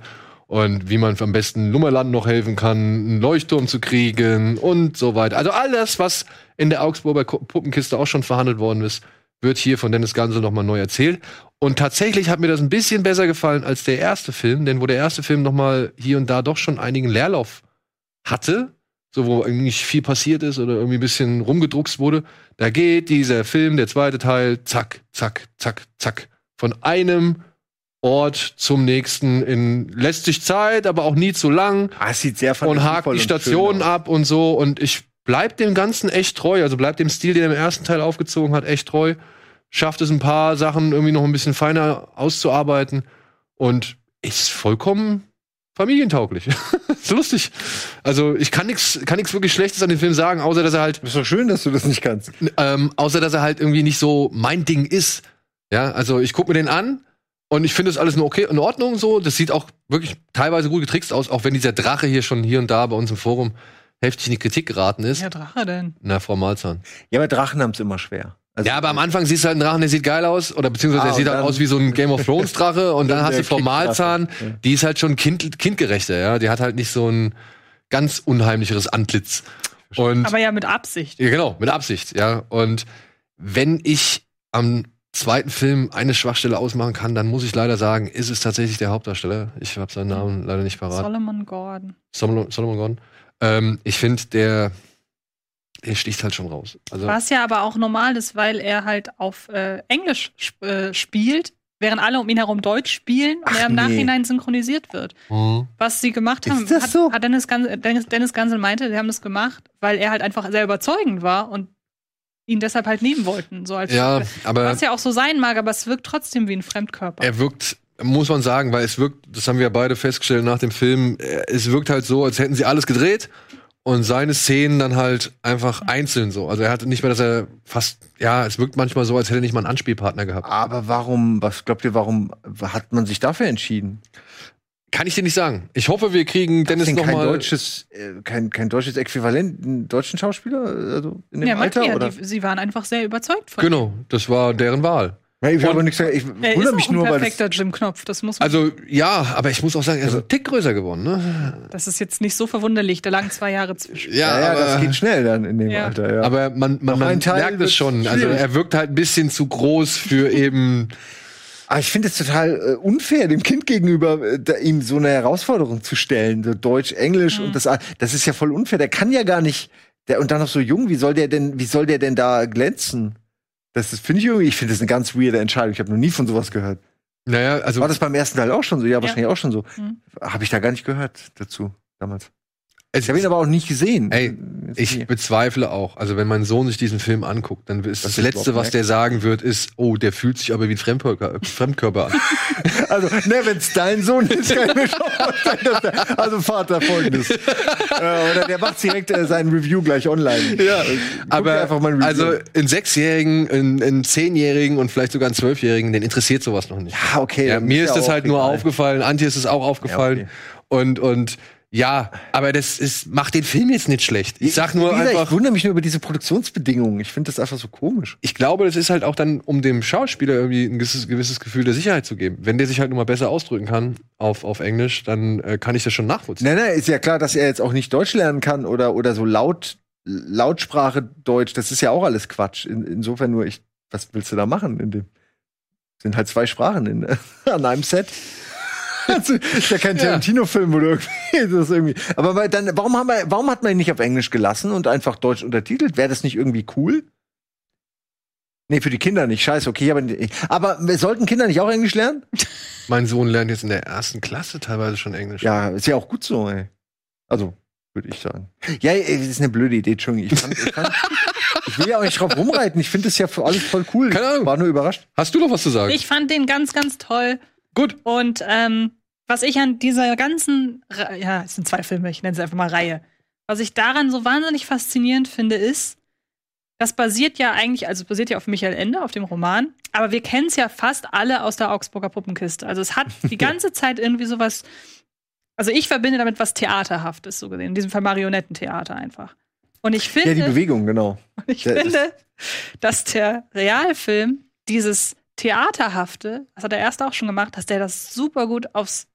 und wie man am besten Lummerland noch helfen kann, einen Leuchtturm zu kriegen und so weiter. Also alles, was in der Augsburger Puppenkiste auch schon verhandelt worden ist, wird hier von Dennis Gansel nochmal neu erzählt. Und tatsächlich hat mir das ein bisschen besser gefallen als der erste Film, denn wo der erste Film nochmal hier und da doch schon einigen Leerlauf hatte, so wo eigentlich viel passiert ist oder irgendwie ein bisschen rumgedruckst wurde, da geht dieser Film, der zweite Teil, zack, zack, zack, zack, von einem Ort zum nächsten in lässt sich Zeit, aber auch nie zu lang. Ah, es sieht sehr und hakt die Stationen ab und so. Und ich bleib dem Ganzen echt treu, also bleib dem Stil, den er im ersten Teil aufgezogen hat, echt treu. Schafft es ein paar Sachen irgendwie noch ein bisschen feiner auszuarbeiten. Und ist vollkommen familientauglich. ist lustig. Also ich kann nichts kann nix wirklich Schlechtes an dem Film sagen, außer dass er halt. Ist doch schön, dass du das nicht kannst. Ähm, außer dass er halt irgendwie nicht so mein Ding ist. Ja, also ich guck mir den an und ich finde das alles nur okay in Ordnung so. Das sieht auch wirklich teilweise gut getrickst aus, auch wenn dieser Drache hier schon hier und da bei uns im Forum heftig in die Kritik geraten ist. Ja, Drache denn? Na, Frau Malzahn. Ja, aber Drachen haben es immer schwer. Also ja, aber am Anfang siehst du halt einen Drachen, der sieht geil aus, oder beziehungsweise ah, der sieht halt aus wie so ein Game of Thrones Drache, und dann, dann hast du Frau Malzahn, die ist halt schon kind, kindgerechter, ja. Die hat halt nicht so ein ganz unheimlicheres Antlitz. Und, aber ja mit Absicht. Ja, genau, mit Absicht, ja. Und wenn ich am zweiten Film eine Schwachstelle ausmachen kann, dann muss ich leider sagen, ist es tatsächlich der Hauptdarsteller. Ich habe seinen Namen leider nicht parat. Solomon Gordon. Solomon, Solomon Gordon. Ähm, ich finde, der der sticht halt schon raus. Also Was ja aber auch normal ist, weil er halt auf äh, Englisch sp äh, spielt, während alle um ihn herum Deutsch spielen und Ach, er im nee. Nachhinein synchronisiert wird. Mhm. Was sie gemacht haben, ist das hat, so? hat Dennis, Gansel, Dennis, Dennis Gansel meinte, sie haben das gemacht, weil er halt einfach sehr überzeugend war und ihn deshalb halt nehmen wollten. So als ja, aber Was ja auch so sein mag, aber es wirkt trotzdem wie ein Fremdkörper. Er wirkt muss man sagen, weil es wirkt, das haben wir beide festgestellt nach dem Film, es wirkt halt so, als hätten sie alles gedreht und seine Szenen dann halt einfach einzeln so. Also er hatte nicht mehr, dass er fast, ja, es wirkt manchmal so, als hätte er nicht mal einen Anspielpartner gehabt. Aber warum, was glaubt ihr, warum hat man sich dafür entschieden? Kann ich dir nicht sagen. Ich hoffe, wir kriegen Dennis noch kein mal deutsches, äh, kein, kein deutsches Äquivalent, einen deutschen Schauspieler, also in dem ja, Alter, ja, oder? Die, sie waren einfach sehr überzeugt von Genau, das war deren Wahl. Ja, ich habe nichts gesagt. Ich er wundere mich nur, weil perfekter Jim Knopf, das muss man Also ja, aber ich muss auch sagen, er ist ein Tick größer geworden, ne? Das ist jetzt nicht so verwunderlich, da lagen zwei Jahre zwischen. Ja, ja, ja das geht schnell dann in dem ja. Alter, ja. Aber man, man, man merkt es schon, also er wirkt halt ein bisschen zu groß für eben aber ich finde es total äh, unfair, dem Kind gegenüber äh, da, ihm so eine Herausforderung zu stellen, so Deutsch, Englisch mhm. und das das ist ja voll unfair. Der kann ja gar nicht, der und dann noch so jung, wie soll der denn, wie soll der denn da glänzen? Das finde ich irgendwie, ich finde das eine ganz weirde Entscheidung. Ich habe noch nie von sowas gehört. Naja, also. War das beim ersten Teil auch schon so? Ja, wahrscheinlich auch schon so. Mhm. Habe ich da gar nicht gehört dazu damals. Ich habe ihn aber auch nicht gesehen. Ey, ich bezweifle auch. Also wenn mein Sohn sich diesen Film anguckt, dann ist das, das Letzte, was der sagen wird, ist, oh, der fühlt sich aber wie ein Fremdkörper, Fremdkörper an. also, ne, wenn es dein Sohn ist, kann ich mir schon vorstellen, dass der, also Vater folgendes. äh, oder der macht direkt äh, sein Review gleich online. Ja, aber also in Sechsjährigen, in, in Zehnjährigen und vielleicht sogar in Zwölfjährigen, den interessiert sowas noch nicht. Ja, okay. Ja, mir ist das halt nur aufgefallen, Antje ist es auch aufgefallen. Ja, okay. Und, und ja, aber das ist, macht den Film jetzt nicht schlecht. Ich sag nur Wieder, einfach. Ich wundere mich nur über diese Produktionsbedingungen. Ich finde das einfach so komisch. Ich glaube, das ist halt auch dann, um dem Schauspieler irgendwie ein gewisses, gewisses Gefühl der Sicherheit zu geben. Wenn der sich halt nur mal besser ausdrücken kann auf, auf Englisch, dann äh, kann ich das schon nachvollziehen. Nein, nein, ist ja klar, dass er jetzt auch nicht Deutsch lernen kann oder, oder so laut, Lautsprache Deutsch. Das ist ja auch alles Quatsch. In, insofern nur, ich, was willst du da machen? In dem, sind halt zwei Sprachen in, an einem Set. Also, ist ja kein Tarantino-Film oder irgendwie, das irgendwie. Aber dann, warum, haben wir, warum hat man ihn nicht auf Englisch gelassen und einfach Deutsch untertitelt? Wäre das nicht irgendwie cool? Nee, für die Kinder nicht. Scheiße, okay, aber, aber sollten Kinder nicht auch Englisch lernen? Mein Sohn lernt jetzt in der ersten Klasse teilweise schon Englisch. Ja, ist ja auch gut so, ey. Also, würde ich sagen. Ja, ey, das ist eine blöde Idee, Entschuldigung. Ich, fand, ich, fand, ich will ja auch nicht drauf rumreiten. Ich finde das ja für alles voll cool. Keine Ahnung. War nur überrascht. Hast du noch was zu sagen? Ich fand den ganz, ganz toll. Gut. Und ähm, was ich an dieser ganzen, ja, es sind zwei Filme, ich nenne sie einfach mal Reihe. Was ich daran so wahnsinnig faszinierend finde, ist, das basiert ja eigentlich, also basiert ja auf Michael Ende, auf dem Roman, aber wir kennen es ja fast alle aus der Augsburger Puppenkiste. Also es hat die ganze Zeit irgendwie sowas, also ich verbinde damit was Theaterhaftes, so gesehen. In diesem Fall Marionettentheater einfach. Und ich finde. Ja, die Bewegung, genau. Und ich Der finde, dass der Realfilm dieses Theaterhafte, das hat er erst auch schon gemacht, dass der das super gut aufs,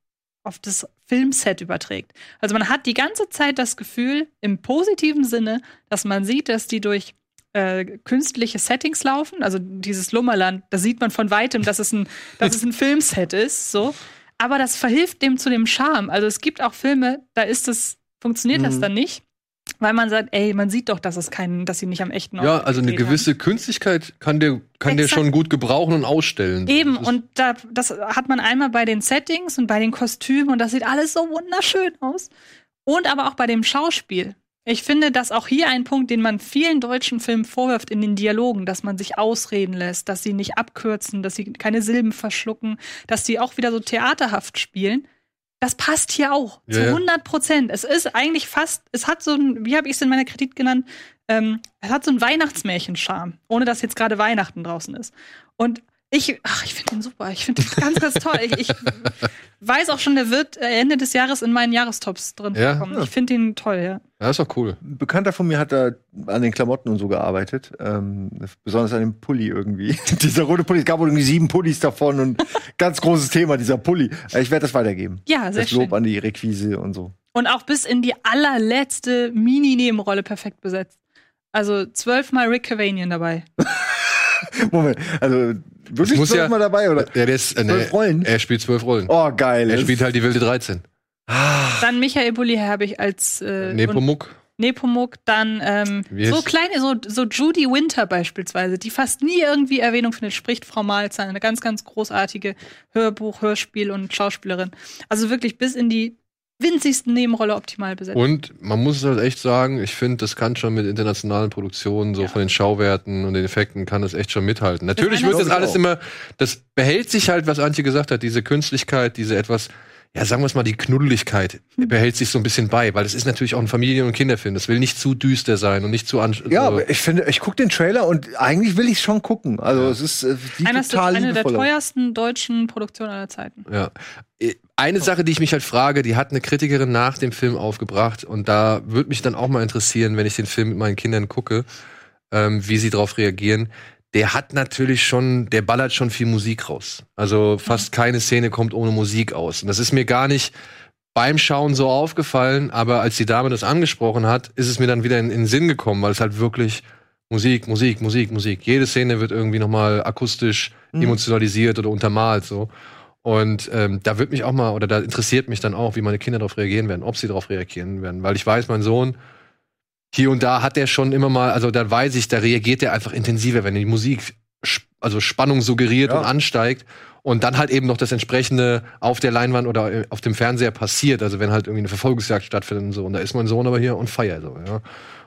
auf das Filmset überträgt. Also man hat die ganze Zeit das Gefühl, im positiven Sinne, dass man sieht, dass die durch äh, künstliche Settings laufen. Also dieses Lummerland, da sieht man von weitem, dass es ein, dass es ein Filmset ist, so. Aber das verhilft dem zu dem Charme. Also es gibt auch Filme, da ist es, funktioniert das Mhm. dann nicht. Weil man sagt, ey, man sieht doch, dass es keinen, dass sie nicht am echten Ja, Ort also eine gedreht haben. gewisse Künstlichkeit kann der, kann der schon gut gebrauchen und ausstellen. Eben, und da, das hat man einmal bei den Settings und bei den Kostümen und das sieht alles so wunderschön aus. Und aber auch bei dem Schauspiel. Ich finde, dass auch hier ein Punkt, den man vielen deutschen Filmen vorwirft in den Dialogen, dass man sich ausreden lässt, dass sie nicht abkürzen, dass sie keine Silben verschlucken, dass sie auch wieder so theaterhaft spielen. Das passt hier auch Ja, zu ja. 100 Prozent. Es ist eigentlich fast, es hat so ein, wie habe ich es in meiner Kritik genannt, ähm, es hat so einen Weihnachtsmärchen-Charme, ohne dass jetzt gerade Weihnachten draußen ist. Und ich, ach, ich finde den super. Ich finde den ganz, ganz toll. Ich, ich weiß auch schon, der wird äh, Ende des Jahres in meinen Jahrestops drin Ja? vorkommen. Ich finde den toll, ja. ja, ist doch cool. Ein Bekannter von mir hat da an den Klamotten und so gearbeitet. Ähm, besonders an dem Pulli irgendwie. dieser rote Pulli, es gab wohl irgendwie sieben Pullis davon und ganz großes Thema, dieser Pulli. Äh, Ich werde das weitergeben. Ja, sehr das Lob schön. an die Requise und so. Und auch bis in die allerletzte Mini-Nebenrolle perfekt besetzt. Also zwölfmal Rick Cavanian dabei. Moment, also wirklich muss ja- zwölfmal dabei, oder? Ja, der ist, äh, Zwölf nee, Rollen? Er spielt zwölf Rollen. Oh, geil. er spielt halt die wilde 13. Dann Michael Bulli habe ich als äh, Nepomuk. Nepomuk, dann ähm, so kleine, so, so Judy Winter beispielsweise, die fast nie irgendwie Erwähnung findet, spricht Frau Malzahn, eine ganz, ganz großartige Hörbuch, Hörspiel und Schauspielerin. Also wirklich bis in die winzigsten Nebenrolle optimal besetzt. Und man muss es halt echt sagen, ich finde, das kann schon mit internationalen Produktionen, so Ja. von den Schauwerten und den Effekten, kann das echt schon mithalten. Natürlich einer wird das ist- alles auch. immer, das behält sich halt, was Antje gesagt hat, diese Künstlichkeit, diese etwas, ja, sagen wir es mal, die Knuddeligkeit Hm. behält sich so ein bisschen bei, weil es ist natürlich auch ein Familien- und Kinderfilm. Das will nicht zu düster sein und nicht zu an Ja, so- aber ich finde, ich gucke den Trailer und eigentlich will ich schon gucken. Also Ja. es ist äh, sieht Eines der, total eine der teuersten deutschen Produktionen aller Zeiten. Ja. Eine Sache, die ich mich halt frage, die hat eine Kritikerin nach dem Film aufgebracht und da würde mich dann auch mal interessieren, wenn ich den Film mit meinen Kindern gucke, ähm, wie sie darauf reagieren. Der hat natürlich schon, der ballert schon viel Musik raus. Also fast keine Szene kommt ohne Musik aus. Und das ist mir gar nicht beim Schauen so aufgefallen, aber als die Dame das angesprochen hat, ist es mir dann wieder in, in den Sinn gekommen, weil es halt wirklich Musik, Musik, Musik, Musik. Jede Szene wird irgendwie nochmal akustisch Mhm. emotionalisiert oder untermalt so. Und ähm, da wird mich auch mal, oder da interessiert mich dann auch, wie meine Kinder darauf reagieren werden, ob sie darauf reagieren werden. Weil ich weiß, mein Sohn, hier und da hat er schon immer mal, also da weiß ich, da reagiert er einfach intensiver, wenn die Musik also Spannung suggeriert Ja. und ansteigt. Und dann halt eben noch das entsprechende auf der Leinwand oder äh, auf dem Fernseher passiert. Also wenn halt irgendwie eine Verfolgungsjagd stattfindet und so. Und da ist mein Sohn aber hier und feiert so, ja.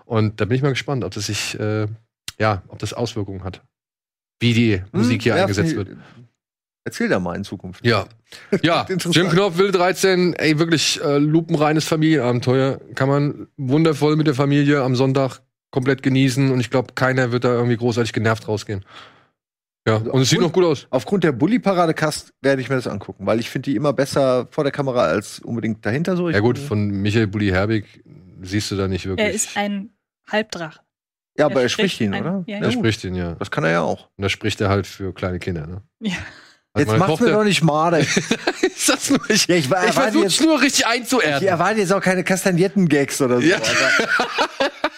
Und da bin ich mal gespannt, ob das sich, äh, ja, ob das Auswirkungen hat. Wie die Musik hier Hm, ja, eingesetzt wird. Erzähl da mal in Zukunft. Ja. Ja. Jim Knopf, Wilde 13, ey, wirklich äh, lupenreines Familienabenteuer. Kann man wundervoll mit der Familie am Sonntag komplett genießen und ich glaube, keiner wird da irgendwie großartig genervt rausgehen. Ja, und es sieht noch gut aus. Aufgrund der Bully-Parade-Cast werde ich mir das angucken, weil ich finde die immer besser vor der Kamera als unbedingt dahinter so. Ich ja gut, von Michael Bulli Herbig siehst du da nicht wirklich. Er ist ein Halbdrache. Ja, aber er spricht ihn, ein, oder? Ja, er spricht ihn, ja. Das kann er ja auch. Und da spricht er halt für kleine Kinder, ne? Ja. Also jetzt macht's mir doch nicht madig. ich sag's nur, ich, ja, ich, ich versuch's nur richtig einzuerden. Ich erwarte jetzt auch keine Kastagnetten-Gags oder so. Ja.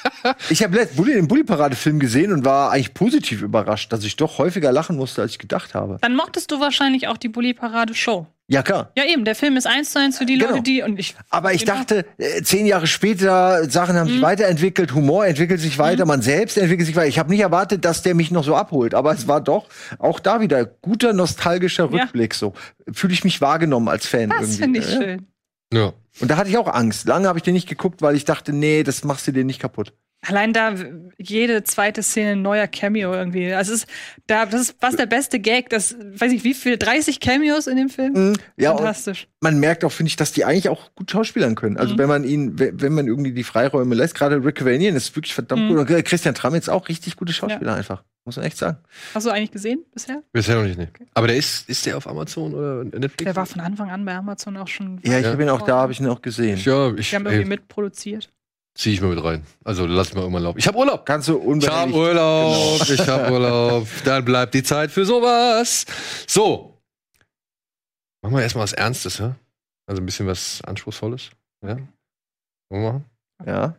ich habe Bulli, den Bulli-Parade-Film gesehen und war eigentlich positiv überrascht, dass ich doch häufiger lachen musste, als ich gedacht habe. Dann mochtest du wahrscheinlich auch die Bulli-Parade-Show. Ja, klar. Ja, eben, der Film ist eins zu eins für die genau. Leute, die und ich. Aber ich genau. dachte, äh, zehn Jahre später, Sachen haben mhm. sich weiterentwickelt, Humor entwickelt sich weiter, mhm. man selbst entwickelt sich weiter. Ich habe nicht erwartet, dass der mich noch so abholt, aber es war doch auch da wieder guter nostalgischer Rückblick. Ja. So fühle ich mich wahrgenommen als Fan. Das finde ich ja. schön. Ja. Und da hatte ich auch Angst. Lange habe ich den nicht geguckt, weil ich dachte, nee, das machst du dir nicht kaputt. Allein da jede zweite Szene ein neuer Cameo irgendwie. Also es ist da das ist was der beste Gag, das weiß ich wie viel 30 Cameos in dem Film. Mm, ja, Fantastisch. Man merkt auch finde ich, dass die eigentlich auch gut schauspielern können. Also mhm. wenn man ihn wenn man irgendwie die Freiräume lässt, gerade Rick Vanian ist wirklich verdammt mhm. gut und Christian Tramitz auch richtig gute Schauspieler ja. einfach. Muss man echt sagen. Hast du eigentlich gesehen bisher? Bisher noch nicht, nee. Aber der ist, ist der auf Amazon oder Netflix? Der war von Anfang an bei Amazon auch schon. Ja, ich ja. habe ihn auch da, habe ich ihn auch gesehen. Ja, ich, Die haben irgendwie mitproduziert. Zieh ich mal mit rein. Also lass mal irgendwann laufen. Ich habe Urlaub. Kannst du unbedingt. Ich habe Urlaub. Genau. Ich habe Urlaub. Dann bleibt die Zeit für sowas. So. Machen wir erstmal was Ernstes, ja? Also ein bisschen was Anspruchsvolles. Ja? Wollen wir machen? Ja.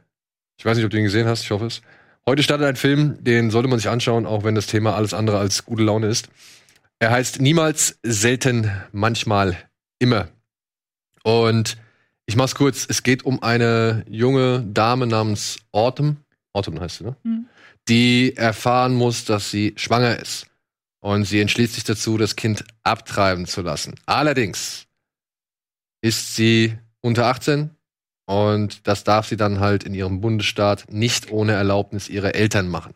Ich weiß nicht, ob du ihn gesehen hast. Ich hoffe es. Heute startet ein Film, den sollte man sich anschauen, auch wenn das Thema alles andere als gute Laune ist. Er heißt Niemals, selten, manchmal, immer. Und ich mach's kurz. Es geht um eine junge Dame namens Autumn. Autumn heißt sie, ne? Mhm. Die erfahren muss, dass sie schwanger ist. Und sie entschließt sich dazu, das Kind abtreiben zu lassen. Allerdings ist sie unter 18 und das darf sie dann halt in ihrem Bundesstaat nicht ohne Erlaubnis ihrer Eltern machen.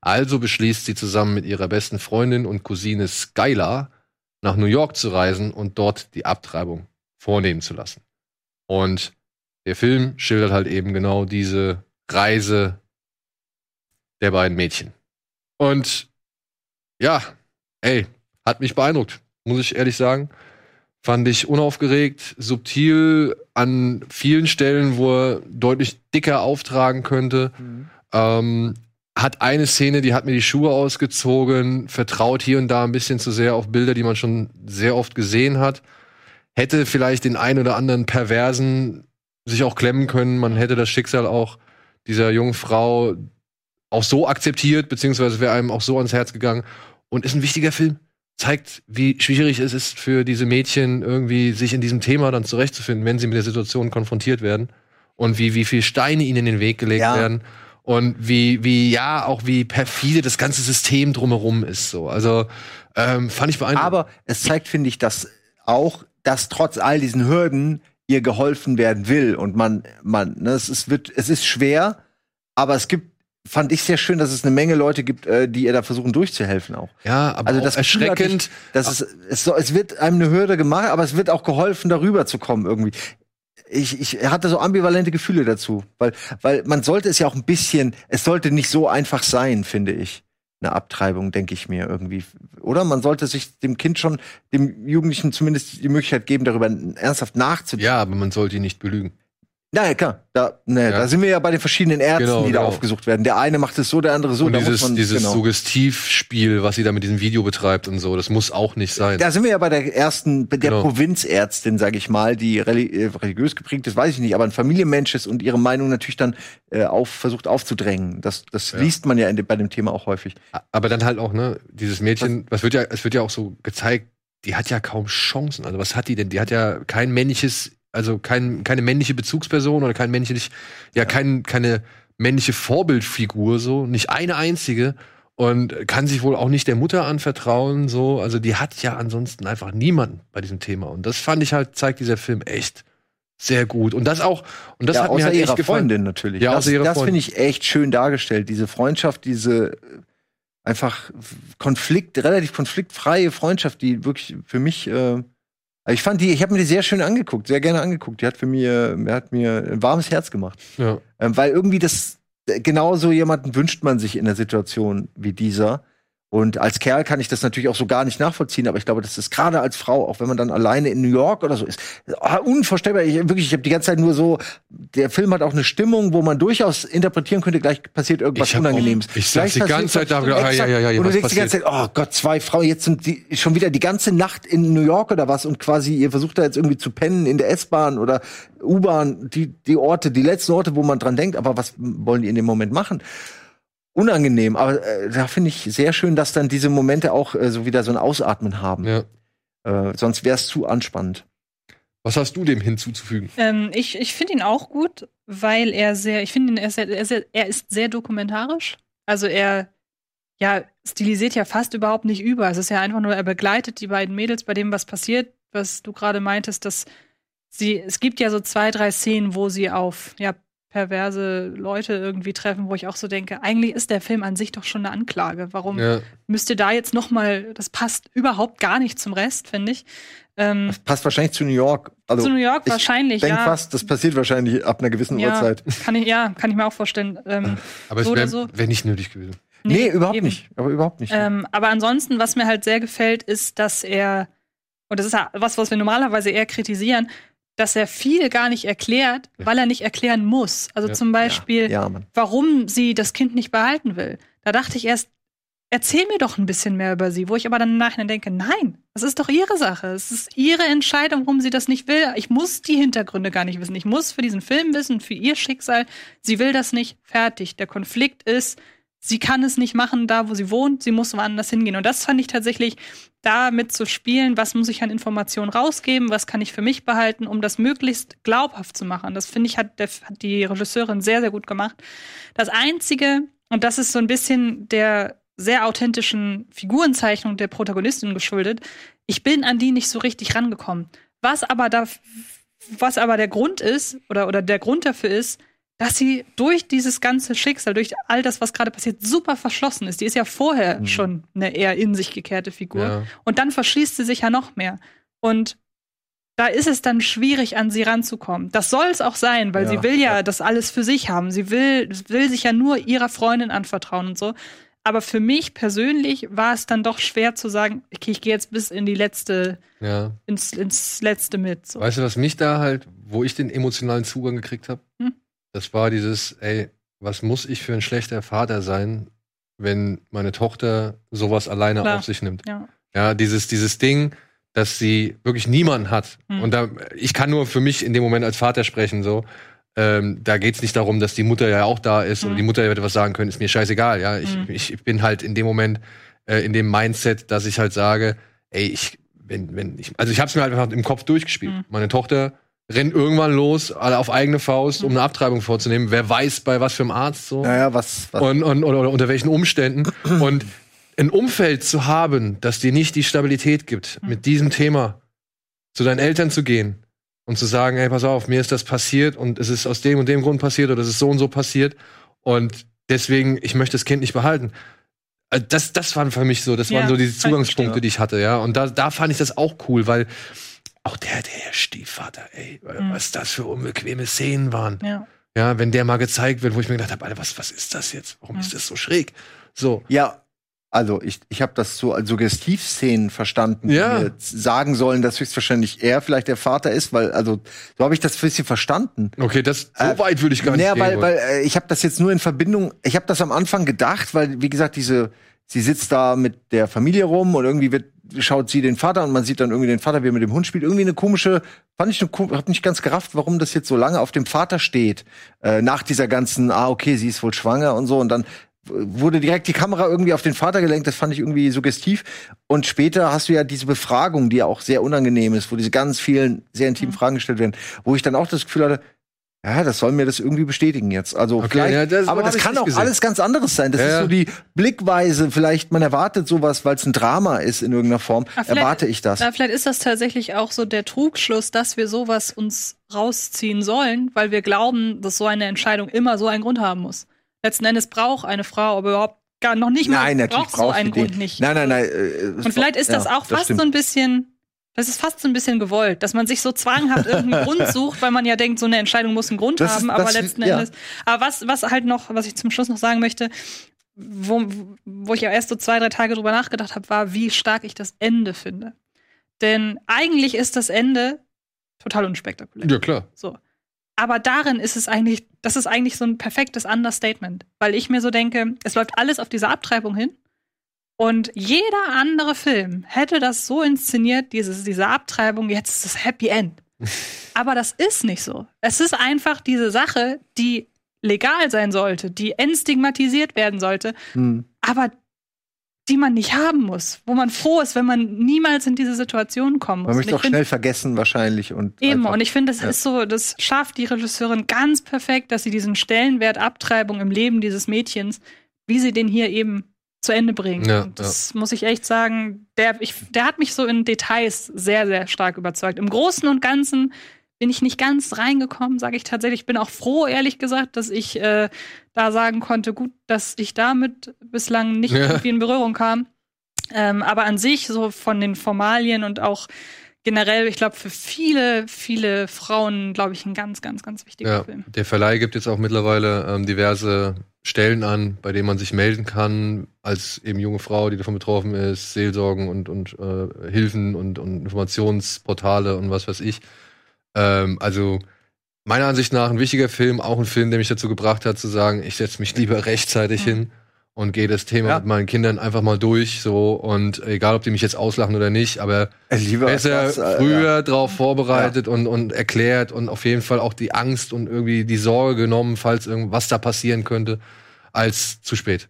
Also beschließt sie zusammen mit ihrer besten Freundin und Cousine Skylar nach New York zu reisen und dort die Abtreibung vornehmen zu lassen. Und der Film schildert halt eben genau diese Reise der beiden Mädchen. Und ja, ey, hat mich beeindruckt, muss ich ehrlich sagen. Fand ich unaufgeregt, subtil an vielen Stellen, wo er deutlich dicker auftragen könnte. Mhm. Ähm, hat eine Szene, die hat mir die Schuhe ausgezogen, vertraut hier und da ein bisschen zu sehr auf Bilder, die man schon sehr oft gesehen hat hätte vielleicht den ein oder anderen Perversen sich auch klemmen können. Man hätte das Schicksal auch dieser jungen Frau auch so akzeptiert, beziehungsweise wäre einem auch so ans Herz gegangen. Und ist ein wichtiger Film. Zeigt, wie schwierig es ist für diese Mädchen, irgendwie sich in diesem Thema dann zurechtzufinden, wenn sie mit der Situation konfrontiert werden. Und wie, wie viel Steine ihnen in den Weg gelegt ja. werden. Und wie, wie, ja, auch wie perfide das ganze System drumherum ist. So. Also, ähm, fand ich beeindruckend. Aber es zeigt, finde ich, dass auch dass trotz all diesen Hürden ihr geholfen werden will und man man ne, es ist wird es ist schwer, aber es gibt fand ich sehr schön, dass es eine Menge Leute gibt, äh, die ihr da versuchen durchzuhelfen auch. Ja, aber also das erschreckend. Dass es, es, so, es wird einem eine Hürde gemacht, aber es wird auch geholfen, darüber zu kommen irgendwie. Ich, ich hatte so ambivalente Gefühle dazu, weil, weil man sollte es ja auch ein bisschen, es sollte nicht so einfach sein, finde ich eine Abtreibung, denke ich mir irgendwie. Oder man sollte sich dem Kind schon, dem Jugendlichen zumindest die Möglichkeit geben, darüber ernsthaft nachzudenken. Ja, aber man sollte ihn nicht belügen. Na ja, klar. Da, ne, ja. da sind wir ja bei den verschiedenen Ärzten, genau, die da genau. aufgesucht werden. Der eine macht es so, der andere so. Und dieses, man, dieses genau. Suggestivspiel, was sie da mit diesem Video betreibt und so, das muss auch nicht sein. Da sind wir ja bei der ersten, der genau. Provinzärztin, sag ich mal, die äh, religiös geprägt ist, weiß ich nicht, aber ein Familienmensch ist und ihre Meinung natürlich dann äh, auf, versucht aufzudrängen. Das, das ja. liest man ja in, bei dem Thema auch häufig. Aber dann halt auch, ne, dieses Mädchen, was wird ja, es wird ja auch so gezeigt, die hat ja kaum Chancen. Also was hat die denn? Die hat ja kein männliches also kein, keine männliche Bezugsperson oder kein männlich, ja, kein, keine männliche Vorbildfigur, so, nicht eine einzige. Und kann sich wohl auch nicht der Mutter anvertrauen, so, also die hat ja ansonsten einfach niemanden bei diesem Thema. Und das fand ich halt, zeigt dieser Film echt sehr gut. Und das auch und das ja, hat mir halt echt ihrer gefallen. Freundin natürlich. Ja, das, das finde ich echt schön dargestellt, diese Freundschaft, diese einfach Konflikt, relativ konfliktfreie Freundschaft, die wirklich für mich äh, ich fand die, ich habe mir die sehr schön angeguckt, sehr gerne angeguckt. Die hat für mir, hat mir ein warmes Herz gemacht. Ja. Ähm, weil irgendwie das, genauso jemanden wünscht man sich in einer Situation wie dieser. Und als Kerl kann ich das natürlich auch so gar nicht nachvollziehen, aber ich glaube, das ist gerade als Frau, auch wenn man dann alleine in New York oder so ist, ah, unvorstellbar. Ich, wirklich, ich habe die ganze Zeit nur so, der Film hat auch eine Stimmung, wo man durchaus interpretieren könnte, gleich passiert irgendwas Ich Unangenehmes. auch- ich saß die ganze Zeit da, was ja, ja, ja, ja, Und du denkst die ganze Zeit, oh Gott, zwei Frauen, jetzt sind die schon wieder die ganze Nacht in New York oder was und quasi ihr versucht da jetzt irgendwie zu pennen in der S-Bahn oder U-Bahn, die, die Orte, die letzten Orte, wo man dran denkt, aber was wollen die in dem Moment machen? Unangenehm, aber äh, da finde ich sehr schön, dass dann diese Momente auch äh, so wieder so ein Ausatmen haben. Ja. Äh, sonst wäre es zu anspannend. Was hast du dem hinzuzufügen? Ähm, ich ich finde ihn auch gut, weil er sehr, ich finde ihn, er ist sehr, er ist sehr, er ist sehr dokumentarisch. Also er, ja, stilisiert ja fast überhaupt nicht über. Es ist ja einfach nur, er begleitet die beiden Mädels bei dem, was passiert, was du gerade meintest, dass sie, es gibt ja so zwei, drei Szenen, wo sie auf, ja, perverse Leute irgendwie treffen, wo ich auch so denke, eigentlich ist der Film an sich doch schon eine Anklage. Warum Ja. müsste da jetzt noch mal, das passt überhaupt gar nicht zum Rest, finde ich. Ähm, Das passt wahrscheinlich zu New York. Also, zu New York ich wahrscheinlich, denk ja. fast, das passiert wahrscheinlich ab einer gewissen ja, Uhrzeit. Kann ich, ja, kann ich mir auch vorstellen. Ähm, Aber So es wäre so. wär nicht nötig gewesen. Nee, überhaupt eben. nicht. Aber überhaupt nicht. Ähm, aber ansonsten, was mir halt sehr gefällt, ist, dass er, und das ist ja was, was wir normalerweise eher kritisieren, dass er viel gar nicht erklärt, Ja. weil er nicht erklären muss. Also Ja. zum Beispiel, ja, warum sie das Kind nicht behalten will. Da dachte ich erst, erzähl mir doch ein bisschen mehr über sie, wo ich aber dann im Nachhinein denke, nein, das ist doch ihre Sache. Es ist ihre Entscheidung, warum sie das nicht will. Ich muss die Hintergründe gar nicht wissen. Ich muss für diesen Film wissen, für ihr Schicksal. Sie will das nicht. Fertig. Der Konflikt ist, sie kann es nicht machen, da wo sie wohnt. Sie muss woanders hingehen. Und das fand ich tatsächlich, damit zu spielen, was muss ich an Informationen rausgeben, was kann ich für mich behalten, um das möglichst glaubhaft zu machen. Das finde ich, hat, der, hat die Regisseurin sehr, sehr gut gemacht. Das Einzige, und das ist so ein bisschen der sehr authentischen Figurenzeichnung der Protagonistin geschuldet, ich bin an die nicht so richtig rangekommen. Was aber da, was aber der Grund ist, oder, oder der Grund dafür ist, dass sie durch dieses ganze Schicksal, durch all das, was gerade passiert, super verschlossen ist. Die ist ja vorher Mhm. schon eine eher in sich gekehrte Figur. Ja. Und dann verschließt sie sich ja noch mehr. Und da ist es dann schwierig, an sie ranzukommen. Das soll es auch sein, weil Ja, sie will ja, ja. das alles für sich haben. Sie will, will sich ja nur ihrer Freundin anvertrauen und so. Aber für mich persönlich war es dann doch schwer zu sagen, okay, ich gehe jetzt bis in die letzte, ja. ins, ins letzte mit. So. Weißt du, was mich da halt, wo ich den emotionalen Zugang gekriegt habe? Hm? Das war dieses, ey, was muss ich für ein schlechter Vater sein, wenn meine Tochter sowas alleine Klar. auf sich nimmt? Ja. Ja, dieses, dieses Ding, dass sie wirklich niemanden hat. Hm. Und da, ich kann nur für mich in dem Moment als Vater sprechen, so. Ähm, da geht's nicht darum, dass die Mutter ja auch da ist Hm. oder die Mutter hätte was sagen können, ist mir scheißegal, ja. Ich, Hm. ich bin halt in dem Moment äh, in dem Mindset, dass ich halt sage, ey, ich, wenn, wenn ich, also ich hab's mir halt einfach im Kopf durchgespielt. Hm. Meine Tochter rennt irgendwann los, alle auf eigene Faust, um eine Abtreibung vorzunehmen. Wer weiß, bei was für einem Arzt so Naja, was, was und, und oder, oder unter welchen Umständen. Und ein Umfeld zu haben, das dir nicht die Stabilität gibt, mit diesem Thema zu deinen Eltern zu gehen und zu sagen, ey, pass auf, mir ist das passiert und es ist aus dem und dem Grund passiert oder es ist so und so passiert und deswegen, ich möchte das Kind nicht behalten. Äh, Das, das waren für mich so, das Ja, waren so diese Zugangspunkte, verstehen. die ich hatte, ja. Und da, da fand ich das auch cool, weil auch der, der Stiefvater, ey, Mhm. was das für unbequeme Szenen waren. Ja. Ja, wenn der mal gezeigt wird, wo ich mir gedacht habe, Alter, was, was ist das jetzt? Warum Ja. ist das so schräg? So. Ja, also ich, ich habe das so als Suggestivszenen verstanden, Ja. die mir sagen sollen, dass höchstwahrscheinlich er vielleicht der Vater ist, weil also so habe ich das ein bisschen verstanden. Okay, das so Äh, weit würde ich gar nicht Naja, gehen. weil, wollen. weil äh, ich habe das jetzt nur in Verbindung, ich habe das am Anfang gedacht, weil wie gesagt, diese sie sitzt da mit der Familie rum und irgendwie wird schaut sie den Vater und man sieht dann irgendwie den Vater, wie er mit dem Hund spielt. Irgendwie eine komische, fand ich, eine, hab nicht ganz gerafft, warum das jetzt so lange auf dem Vater steht. Äh, nach dieser ganzen, ah, okay, sie ist wohl schwanger und so. Und dann wurde direkt die Kamera irgendwie auf den Vater gelenkt. Das fand ich irgendwie suggestiv. Und später hast du ja diese Befragung, die ja auch sehr unangenehm ist, wo diese ganz vielen sehr intimen Mhm. Fragen gestellt werden, wo ich dann auch das Gefühl hatte, ja, das soll mir das irgendwie bestätigen jetzt. Also Okay, vielleicht, ja, das- aber das kann auch gesehen. alles ganz anderes sein. Das Ja, ist so die Blickweise. Vielleicht man erwartet sowas, weil es ein Drama ist in irgendeiner Form. Ah, Erwarte ich das. Na, vielleicht ist das tatsächlich auch so der Trugschluss, dass wir sowas uns rausziehen sollen, weil wir glauben, dass so eine Entscheidung immer so einen Grund haben muss. Letzten Endes braucht eine Frau aber überhaupt gar noch nicht mal Nein, natürlich braucht so einen. Grund nicht. Nein, nein, nein. äh, Und vielleicht ist das ja, auch fast stimmt. so ein bisschen, das ist fast so ein bisschen gewollt, dass man sich so zwanghaft irgendeinen Grund sucht, weil man ja denkt, so eine Entscheidung muss einen Grund Das ist- haben, aber das- letzten ja. Endes. Aber was, was halt noch, was ich zum Schluss noch sagen möchte, wo, wo ich ja erst so zwei, drei Tage drüber nachgedacht habe, war, wie stark ich das Ende finde. Denn eigentlich ist das Ende total unspektakulär. Ja, klar. So. Aber darin ist es eigentlich, das ist eigentlich so ein perfektes Understatement, weil ich mir so denke, es läuft alles auf diese Abtreibung hin. Und jeder andere Film hätte das so inszeniert, dieses, diese Abtreibung, jetzt ist das Happy End. Aber das ist nicht so. Es ist einfach diese Sache, die legal sein sollte, die entstigmatisiert werden sollte, mhm. aber die man nicht haben muss, wo man froh ist, wenn man niemals in diese Situation kommen muss. Man möchte auch schnell vergessen wahrscheinlich und eben einfach, und ich finde, das ja. ist so, das schafft die Regisseurin ganz perfekt, dass sie diesen Stellenwert Abtreibung im Leben dieses Mädchens, wie sie den hier eben zu Ende bringt. Ja, das ja. muss ich echt sagen, der, ich, der hat mich so in Details sehr, sehr stark überzeugt. Im Großen und Ganzen bin ich nicht ganz reingekommen, sage ich tatsächlich. Ich bin auch froh, ehrlich gesagt, dass ich äh, da sagen konnte, gut, dass ich damit bislang nicht ja. irgendwie in Berührung kam. Ähm, aber an sich, so von den Formalien und auch generell, ich glaube, für viele, viele Frauen, glaube ich, ein ganz, ganz, ganz wichtiger ja, Film. Der Verleih gibt jetzt auch mittlerweile ähm, diverse Stellen an, bei denen man sich melden kann, als eben junge Frau, die davon betroffen ist, Seelsorgen und, und äh, Hilfen und, und Informationsportale und was weiß ich. Ähm, also meiner Ansicht nach ein wichtiger Film, auch ein Film, der mich dazu gebracht hat zu sagen, ich setze mich lieber rechtzeitig mhm. hin und gehe das Thema ja. mit meinen Kindern einfach mal durch, so und egal, ob die mich jetzt auslachen oder nicht, aber Lieber besser äh, früher ja. drauf vorbereitet ja. und, und erklärt und auf jeden Fall auch die Angst und irgendwie die Sorge genommen, falls irgendwas da passieren könnte, als zu spät.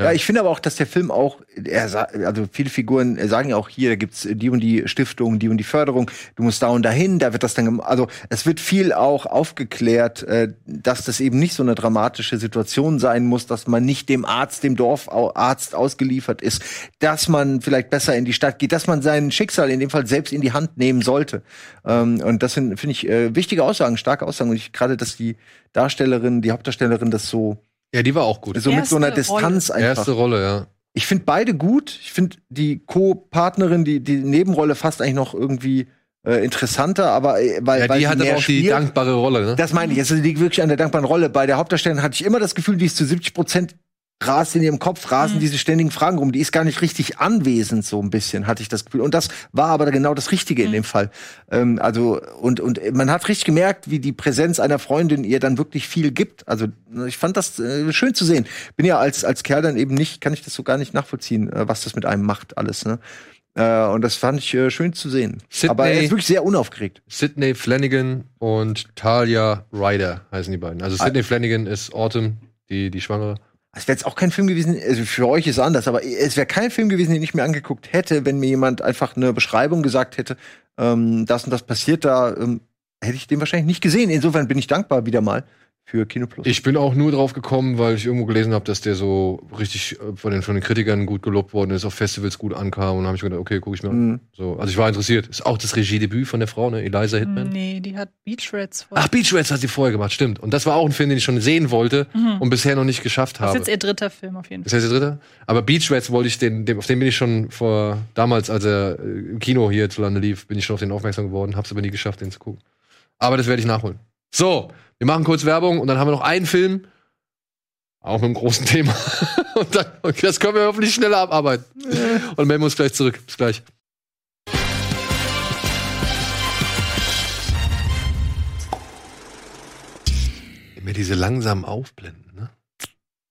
Ja. ich finde aber auch, dass der Film auch, er also viele Figuren sagen ja auch hier, da gibt's die und die Stiftung, die und die Förderung, du musst da und dahin, da wird das dann, also es wird viel auch aufgeklärt, äh, dass das eben nicht so eine dramatische Situation sein muss, dass man nicht dem Arzt, dem Dorfarzt ausgeliefert ist, dass man vielleicht besser in die Stadt geht, dass man sein Schicksal in dem Fall selbst in die Hand nehmen sollte. Ähm, und das sind, finde ich, äh, wichtige Aussagen, starke Aussagen. Und ich gerade, dass die Darstellerin, die Hauptdarstellerin das so ja, die war auch gut. So mit so einer Distanz Rolle. einfach. Erste Rolle, ja. Ich finde beide gut. Ich finde die Co-Partnerin, die, die Nebenrolle fast eigentlich noch irgendwie äh, interessanter, aber äh, weil, ja, weil die hat aber auch spielt, die dankbare Rolle, ne? Das meine ich. Also die liegt wirklich an der dankbaren Rolle. Bei der Hauptdarstellerin hatte ich immer das Gefühl, die ist zu 70 Prozent rast in ihrem Kopf, rasen mhm. diese ständigen Fragen rum. Die ist gar nicht richtig anwesend, so ein bisschen, hatte ich das Gefühl. Und das war aber genau das Richtige mhm. in dem Fall. Ähm, also, und, und man hat richtig gemerkt, wie die Präsenz einer Freundin ihr dann wirklich viel gibt. Also, ich fand das äh, schön zu sehen. Bin ja als, als Kerl dann eben nicht, kann ich das so gar nicht nachvollziehen, äh, was das mit einem macht, alles, ne? Äh, und das fand ich äh, schön zu sehen. Sydney, aber er ist wirklich sehr unaufgeregt. Sidney Flanagan und Talia Ryder heißen die beiden. Also Sidney ah. Flanagan ist Autumn, die, die Schwangere. Es wäre jetzt auch kein Film gewesen, also für euch ist anders, aber es wäre kein Film gewesen, den ich mir angeguckt hätte, wenn mir jemand einfach eine Beschreibung gesagt hätte, ähm, das und das passiert da, ähm, hätte ich den wahrscheinlich nicht gesehen. Insofern bin ich dankbar wieder mal für Kino Plus. Ich bin auch nur drauf gekommen, weil ich irgendwo gelesen habe, dass der so richtig äh, von den, von den Kritikern gut gelobt worden ist, auf Festivals gut ankam und habe ich gedacht, okay, gucke ich mir an. Mhm. So, also ich war interessiert. Ist auch das Regiedebüt von der Frau, ne? Eliza Hitman. Nee, die hat Beach Rats vorher. Ach, Beach Rats hat sie vorher gemacht, stimmt. Und das war auch ein Film, den ich schon sehen wollte mhm. und bisher noch nicht geschafft habe. Das ist jetzt ihr dritter Film auf jeden Fall. Ist jetzt ihr dritter? Aber Beach Rats wollte ich den, dem, auf den bin ich schon vor damals, als er äh, im Kino hier zu Lande lief, bin ich schon auf den aufmerksam geworden, hab's aber nie geschafft, den zu gucken. Aber das werde ich nachholen. So, wir machen kurz Werbung und dann haben wir noch einen Film. Auch mit einem großen Thema. und dann, das können wir hoffentlich schneller abarbeiten. und melden wir uns gleich zurück. Bis gleich. Immer diese langsamen Aufblenden, ne?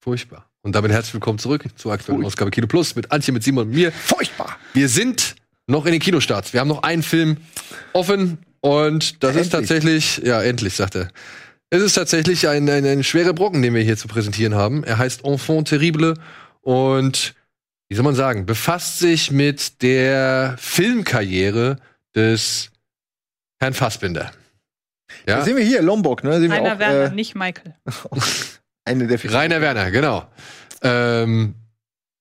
Furchtbar. Und damit herzlich willkommen zurück zur aktuellen Ausgabe Kino Plus mit Antje, mit Simon und mir. Furchtbar. Wir sind noch in den Kinostarts. Wir haben noch einen Film offen und das ja, ist tatsächlich, ja, endlich, sagt er. Es ist tatsächlich ein, ein, ein schwerer Brocken, den wir hier zu präsentieren haben. Er heißt Enfant Terrible und wie soll man sagen, befasst sich mit der Filmkarriere des Herrn Fassbinder. Ja? Da sehen wir hier Lombok, ne? Sehen Rainer auch, Werner, äh, nicht Michael. eine der Rainer Werner, genau. Ähm,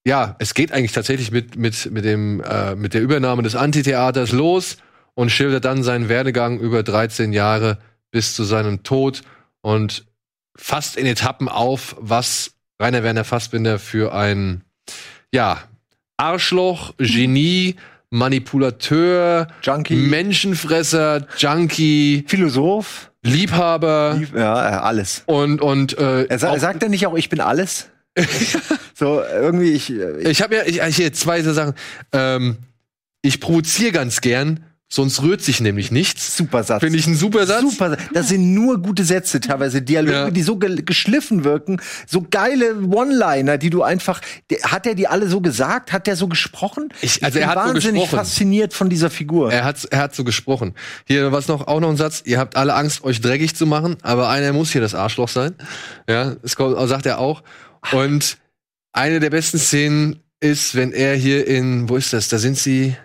ja, es geht eigentlich tatsächlich mit, mit, mit, dem, äh, mit der Übernahme des Antitheaters los und schildert dann seinen Werdegang über 13 Jahre bis zu seinem Tod und fasst in Etappen auf, was Rainer Werner Fassbinder für ein, ja, Arschloch, Genie, Manipulateur, Junkie. Menschenfresser, Junkie, Philosoph, Liebhaber. Lieb ja, alles. Und, und, äh, er, sa er sagt ja nicht auch, ich bin alles? so, irgendwie, ich. Ich, ich habe ja ich, hier zwei so Sachen. Ähm, ich provoziere ganz gern, Sonst rührt sich nämlich nichts. Super Satz. Finde ich ein super Satz. Super. Das sind nur gute Sätze, teilweise Dialoge, ja. die so ge geschliffen wirken, so geile One-Liner, die du einfach. Hat er die alle so gesagt? Hat der so gesprochen? Ich, also ich er hat wahnsinnig so gesprochen. fasziniert von dieser Figur. Er hat, er hat so gesprochen. Hier was noch, auch noch ein Satz. Ihr habt alle Angst, euch dreckig zu machen, aber einer muss hier das Arschloch sein. Ja, das sagt er auch. Und eine der besten Szenen ist, wenn er hier in, wo ist das? Da sind sie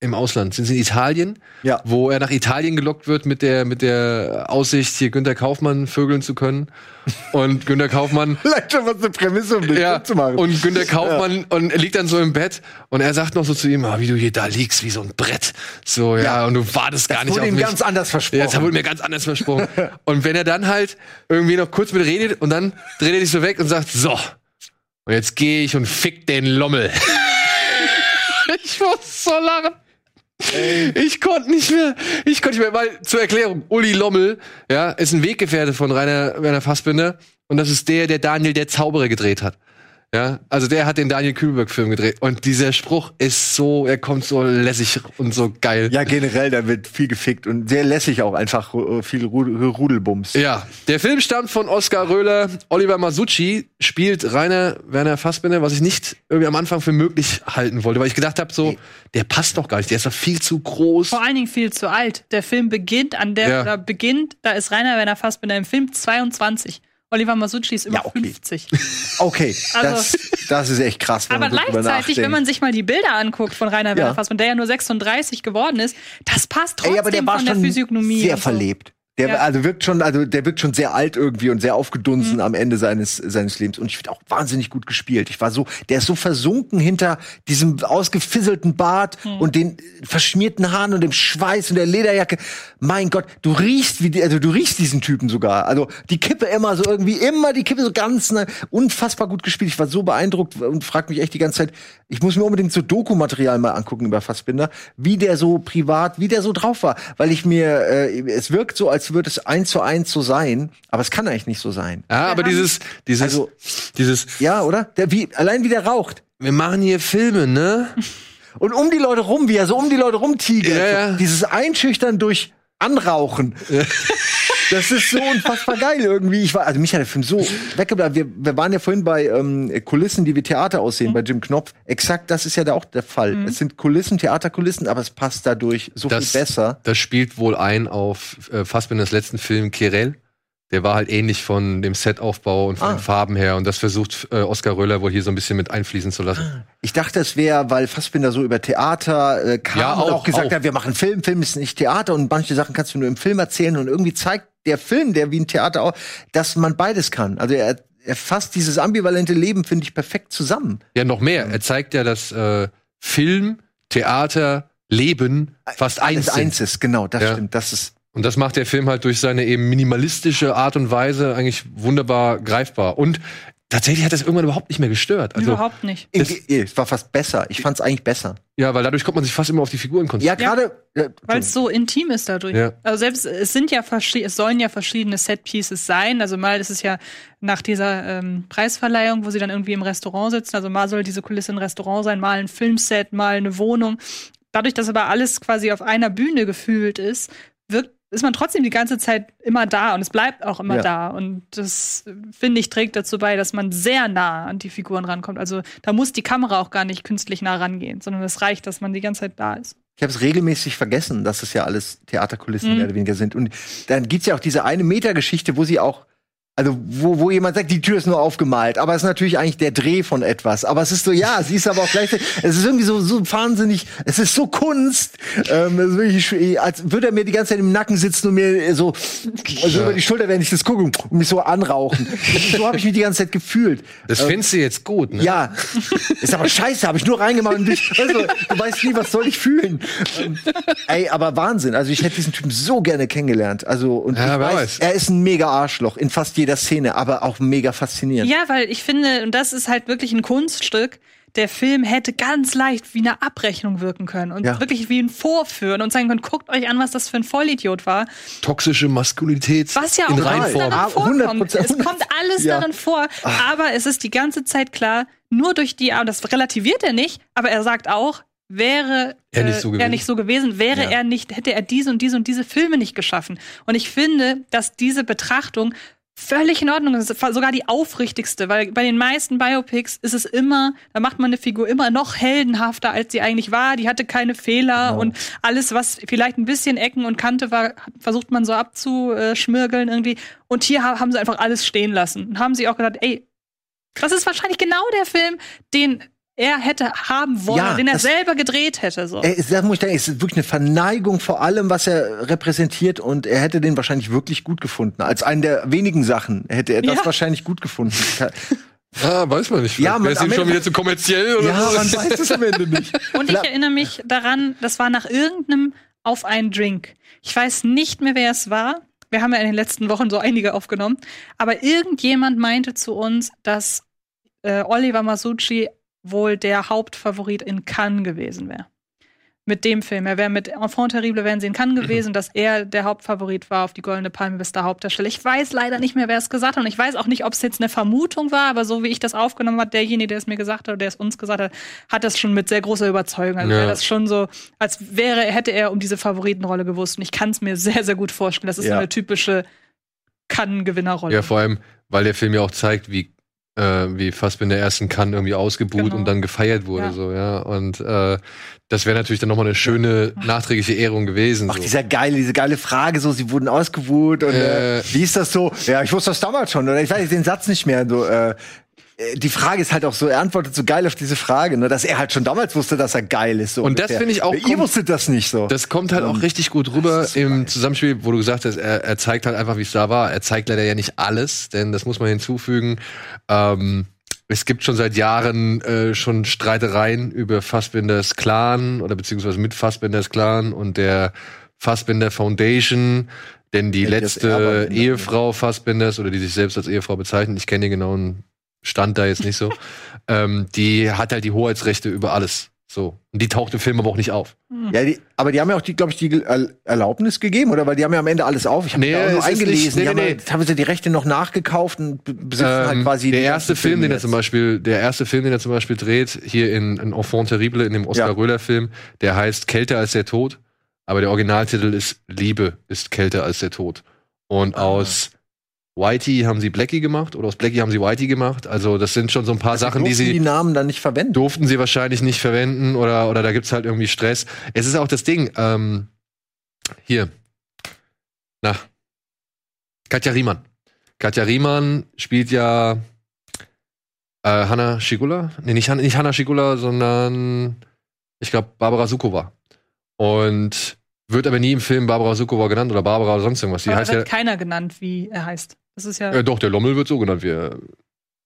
im Ausland. Sind sie in Italien? Ja. Wo er nach Italien gelockt wird mit der, mit der Aussicht, hier Günter Kaufmann vögeln zu können. Und Günter Kaufmann. Vielleicht schon was eine Prämisse, um den ja, zu machen. Und Günter Kaufmann ja. und er liegt dann so im Bett und er sagt noch so zu ihm, ah, wie du hier da liegst, wie so ein Brett. So, ja, ja. und du wartest gar das nicht auf ihm ganz anders versprochen. Ja, das wurde mir ganz anders versprochen. und wenn er dann halt irgendwie noch kurz mit redet und dann dreht er sich so weg und sagt, so, und jetzt gehe ich und fick den Lommel. ich muss so lachen. Ich konnte nicht mehr. Ich konnte nicht mehr, weil zur Erklärung, Uli Lommel, ja, ist ein Weggefährte von Rainer Werner Fassbinder und das ist der, der Daniel der Zauberer gedreht hat. Ja, also der hat den Daniel Kühlberg-Film gedreht. Und dieser Spruch ist so, er kommt so lässig und so geil. Ja, generell, da wird viel gefickt und sehr lässig auch einfach äh, viel Rudelbums. Ja, der Film stammt von Oskar Röhler. Oliver Masucci spielt Rainer Werner Fassbinder, was ich nicht irgendwie am Anfang für möglich halten wollte, weil ich gedacht habe, so, der passt doch gar nicht, der ist doch viel zu groß. Vor allen Dingen viel zu alt. Der Film beginnt an der, ja. oder beginnt, da ist Rainer Werner Fassbinder im Film 22. Oliver Masucci ist über ja, okay. 50. Okay, also, das, das ist echt krass. aber gleichzeitig, wenn man sich mal die Bilder anguckt von Rainer Werner ja. Fassmann, der ja nur 36 geworden ist, das passt trotzdem Ey, aber der war von der Physiognomie. Sehr so. verlebt. Der ja. also wirkt schon, also der wirkt schon sehr alt irgendwie und sehr aufgedunsen mhm. am Ende seines seines Lebens und ich finde auch wahnsinnig gut gespielt. Ich war so, der ist so versunken hinter diesem ausgefisselten Bart mhm. und den verschmierten Haaren und dem Schweiß und der Lederjacke. Mein Gott, du riechst wie die, also du riechst diesen Typen sogar. Also die Kippe immer so irgendwie immer die Kippe so ganz ne, unfassbar gut gespielt. Ich war so beeindruckt und frag mich echt die ganze Zeit, ich muss mir unbedingt so Dokumaterial mal angucken über Fassbinder, wie der so privat, wie der so drauf war, weil ich mir äh, es wirkt so als als würde es eins zu eins so sein, aber es kann eigentlich nicht so sein. Ja, aber dieses, dieses, also, dieses. Ja, oder? Der, wie, allein wie der raucht. Wir machen hier Filme, ne? Und um die Leute rum, wie er so um die Leute rumtigert. Ja, ja. Dieses Einschüchtern durch Anrauchen. Das ist so unfassbar geil irgendwie. Ich war, also mich hat der Film so weggebracht. Wir, wir waren ja vorhin bei ähm, Kulissen, die wie Theater aussehen, mhm. bei Jim Knopf. Exakt, das ist ja da auch der Fall. Mhm. Es sind Kulissen, Theaterkulissen, aber es passt dadurch so das, viel besser. Das spielt wohl ein auf äh, Fassbinders letzten Film Kirel. Der war halt ähnlich von dem Setaufbau und von ah. den Farben her. Und das versucht äh, Oskar Röller wohl hier so ein bisschen mit einfließen zu lassen. Ah. Ich dachte, es wäre, weil Fassbinder so über Theater äh, kam ja, auch, und auch gesagt auch. hat, wir machen Film, Film ist nicht Theater und manche Sachen kannst du nur im Film erzählen und irgendwie zeigt der Film, der wie ein Theater auch, dass man beides kann. Also er, er fasst dieses ambivalente Leben, finde ich, perfekt zusammen. Ja, noch mehr. Er zeigt ja, dass äh, Film, Theater, Leben fast eins, eins ist. Genau, das ja. stimmt. Das ist und das macht der Film halt durch seine eben minimalistische Art und Weise eigentlich wunderbar greifbar. Und tatsächlich hat das irgendwann überhaupt nicht mehr gestört. Also, überhaupt nicht. Es war fast besser. Ich fand es eigentlich besser. Ja, weil dadurch kommt man sich fast immer auf die Figuren konzentrieren. Ja, gerade. Ja, weil es so intim ist dadurch. Ja. Also selbst, es sind ja es sollen ja verschiedene Set-Pieces sein. Also mal ist es ja nach dieser ähm, Preisverleihung, wo sie dann irgendwie im Restaurant sitzen. Also mal soll diese Kulisse ein Restaurant sein, mal ein Filmset, mal eine Wohnung. Dadurch, dass aber alles quasi auf einer Bühne gefühlt ist, wirkt ist man trotzdem die ganze Zeit immer da und es bleibt auch immer ja. da. Und das, finde ich, trägt dazu bei, dass man sehr nah an die Figuren rankommt. Also da muss die Kamera auch gar nicht künstlich nah rangehen, sondern es reicht, dass man die ganze Zeit da ist. Ich habe es regelmäßig vergessen, dass es ja alles Theaterkulissen mhm. mehr oder weniger sind. Und dann gibt's ja auch diese eine Meter-Geschichte, wo sie auch also, wo, wo jemand sagt, die Tür ist nur aufgemalt, aber es ist natürlich eigentlich der Dreh von etwas. Aber es ist so, ja, sie ist aber auch gleichzeitig, es ist irgendwie so, so wahnsinnig, es ist so Kunst, ähm, es ist wirklich, als würde er mir die ganze Zeit im Nacken sitzen und mir so, also ja. über die Schulter, wenn ich das gucke und mich so anrauchen. so habe ich mich die ganze Zeit gefühlt. Das ähm, findest du jetzt gut, ne? Ja. Ist aber scheiße, habe ich nur reingemacht und dich, also, du weißt nie, was soll ich fühlen. Ähm, ey, aber Wahnsinn. Also ich hätte diesen Typen so gerne kennengelernt. Also, und ja, ich weiß, weiß, er ist ein mega Arschloch in fast jedem jeder Szene, aber auch mega faszinierend. Ja, weil ich finde, und das ist halt wirklich ein Kunststück, der Film hätte ganz leicht wie eine Abrechnung wirken können und ja. wirklich wie ein Vorführen und sagen können, guckt euch an, was das für ein Vollidiot war. Toxische Maskulinität was ja auch in Reinform. Darin vorkommt. Es kommt alles ja. darin vor, Ach. aber es ist die ganze Zeit klar, nur durch die, das relativiert er nicht, aber er sagt auch, wäre er nicht so, äh, er nicht so gewesen, wäre ja. er nicht, hätte er diese und diese und diese Filme nicht geschaffen. Und ich finde, dass diese Betrachtung völlig in Ordnung ist. Sogar die aufrichtigste, weil bei den meisten Biopics ist es immer, da macht man eine Figur immer noch heldenhafter, als sie eigentlich war. Die hatte keine Fehler genau. und alles, was vielleicht ein bisschen Ecken und Kante war, versucht man so abzuschmirgeln irgendwie. Und hier haben sie einfach alles stehen lassen und haben sie auch gesagt, ey, das ist wahrscheinlich genau der Film, den er hätte haben wollen, ja, den er selber gedreht hätte. So. Er, das muss ich es ist wirklich eine Verneigung vor allem, was er repräsentiert und er hätte den wahrscheinlich wirklich gut gefunden. Als einen der wenigen Sachen hätte er das ja. wahrscheinlich gut gefunden. Ah, weiß man nicht. Ja, man, ist ihm schon wieder zu kommerziell oder Ja, so. man weiß es am Ende nicht. Und ich erinnere mich daran, das war nach irgendeinem Auf einen Drink. Ich weiß nicht mehr, wer es war. Wir haben ja in den letzten Wochen so einige aufgenommen. Aber irgendjemand meinte zu uns, dass äh, Oliver Masucci wohl der Hauptfavorit in Cannes gewesen wäre. Mit dem Film. Er wäre mit Enfant Terrible wären sie in Cannes gewesen, dass er der Hauptfavorit war auf die Goldene Palme bis der Hauptdarsteller. Ich weiß leider nicht mehr, wer es gesagt hat. Und ich weiß auch nicht, ob es jetzt eine Vermutung war, aber so wie ich das aufgenommen habe, derjenige, der es mir gesagt hat oder der es uns gesagt hat, hat das schon mit sehr großer Überzeugung. Also ja. wäre das schon so, als wäre, hätte er um diese Favoritenrolle gewusst. Und ich kann es mir sehr, sehr gut vorstellen. Das ist ja. so eine typische Cannes-Gewinnerrolle. Ja, vor allem, weil der Film ja auch zeigt, wie äh, wie Fassbinder ersten kann irgendwie ausgebuht genau. und dann gefeiert wurde, ja. so, ja. Und äh, das wäre natürlich dann nochmal eine schöne nachträgliche Ehrung gewesen. Ach, so. dieser geile, diese geile Frage, so, sie wurden ausgebuht und äh, äh, wie ist das so? Ja, ich wusste das damals schon, oder ich weiß den Satz nicht mehr, so, äh, die Frage ist halt auch so, er antwortet so geil auf diese Frage, ne, dass er halt schon damals wusste, dass er geil ist. So und das finde ich auch. Ihr wusstet das nicht so. Das kommt halt auch richtig gut rüber im geil. Zusammenspiel, wo du gesagt hast, er, er zeigt halt einfach, wie es da war. Er zeigt leider ja nicht alles, denn das muss man hinzufügen. Ähm, es gibt schon seit Jahren äh, schon Streitereien über Fassbinders Clan oder beziehungsweise mit Fassbinders Clan und der Fassbinder Foundation. Denn die letzte Ehefrau Fassbinders oder die sich selbst als Ehefrau bezeichnet, ich kenne den genauen stand da jetzt nicht so. ähm, die hat halt die Hoheitsrechte über alles. So. Und die taucht im Film aber auch nicht auf. Hm. Ja, die, aber die haben ja auch, die, glaube ich, die Erlaubnis gegeben, oder? Weil die haben ja am Ende alles auf. Ich habe nee, da auch nur eingelesen. Nicht, nee, die haben nee. ja, haben sie die Rechte noch nachgekauft und besitzen halt ähm, halt quasi. Der erste Film, den er zum Beispiel, der erste Film, den er zum Beispiel dreht, hier in, in Enfant Terrible, in dem Oscar ja. Röhler-Film, der heißt Kälter als der Tod. Aber der Originaltitel ist Liebe ist kälter als der Tod. Und ah. aus Whitey haben sie Blackie gemacht oder aus Blackie haben sie Whitey gemacht. Also das sind schon so ein paar also Sachen, die sie die Namen dann nicht verwenden. Durften sie wahrscheinlich nicht verwenden oder oder da gibt's halt irgendwie Stress. Es ist auch das Ding. Ähm, hier, na, Katja Riemann. Katja Riemann spielt ja äh, Hanna Schigula. Nee, nicht, nicht Hanna Schigula, sondern ich glaube Barbara Sukova. Und wird aber nie im Film Barbara Sukova genannt oder Barbara oder sonst irgendwas. Die aber heißt wird ja, keiner genannt, wie er heißt. Das ist ja. Äh, doch, der Lommel wird so genannt, wie er.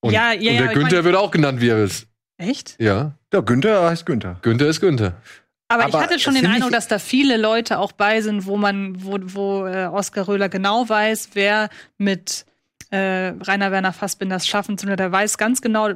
Und, ja, ja, und der ja, Günther mein, wird auch genannt, wie er ist. Echt? Ja. Der Günther heißt Günther. Günther ist Günther. Aber, aber ich hatte schon den Eindruck, dass da viele Leute auch bei sind, wo man, wo, wo äh, Oskar Röhler genau weiß, wer mit äh, Rainer Werner Fassbinders schaffen zu Der weiß ganz genau,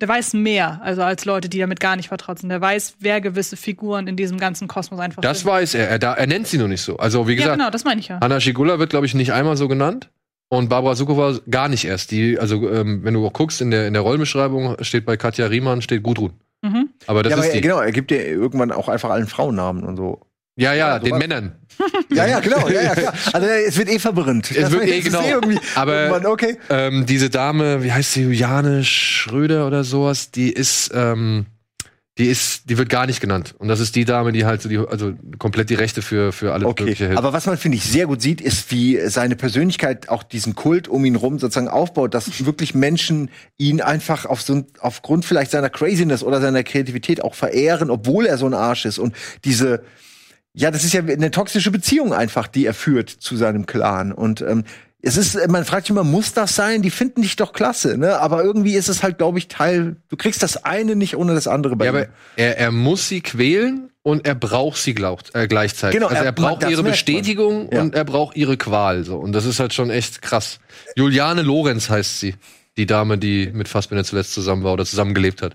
der weiß mehr, also als Leute, die damit gar nicht vertraut sind. Der weiß, wer gewisse Figuren in diesem ganzen Kosmos einfach Das sind. weiß er. Er, da, er nennt sie nur nicht so. Also, wie gesagt, ja, genau, das meine ich ja. Anna Schigula wird, glaube ich, nicht einmal so genannt. Und Barbara Sukova gar nicht erst. Die, also, ähm, wenn du auch guckst, in der, in der Rollenbeschreibung steht bei Katja Riemann steht Gudrun. Mhm. Aber das ja, ist aber die. Genau, er gibt ja irgendwann auch einfach allen Frauennamen und so. Ja, ja, also, den Männern. Ja, ja, genau, ja, ja, klar. Also es wird eh verwirrend. Es das wird eh genau. Eh aber okay. ähm, diese Dame, wie heißt sie, Juliane Schröder oder sowas, die ist, ähm, die ist, die wird gar nicht genannt. Und das ist die Dame, die halt so die, also komplett die Rechte für für alle okay. mögliche hält. Aber was man finde ich sehr gut sieht, ist, wie seine Persönlichkeit auch diesen Kult um ihn rum sozusagen aufbaut, dass wirklich Menschen ihn einfach auf so aufgrund vielleicht seiner Craziness oder seiner Kreativität auch verehren, obwohl er so ein Arsch ist und diese ja, das ist ja eine toxische Beziehung einfach, die er führt zu seinem Clan. Und ähm, es ist, man fragt sich immer, muss das sein? Die finden dich doch klasse, ne? Aber irgendwie ist es halt, glaube ich, Teil. Du kriegst das eine nicht ohne das andere bei ja, ihm. aber er, er muss sie quälen und er braucht sie glaub, äh, gleichzeitig. Genau, also er, er braucht ihre Bestätigung ja. und er braucht ihre Qual. So. Und das ist halt schon echt krass. Juliane Lorenz heißt sie. Die Dame, die mit Fassbinder zuletzt zusammen war oder zusammengelebt hat.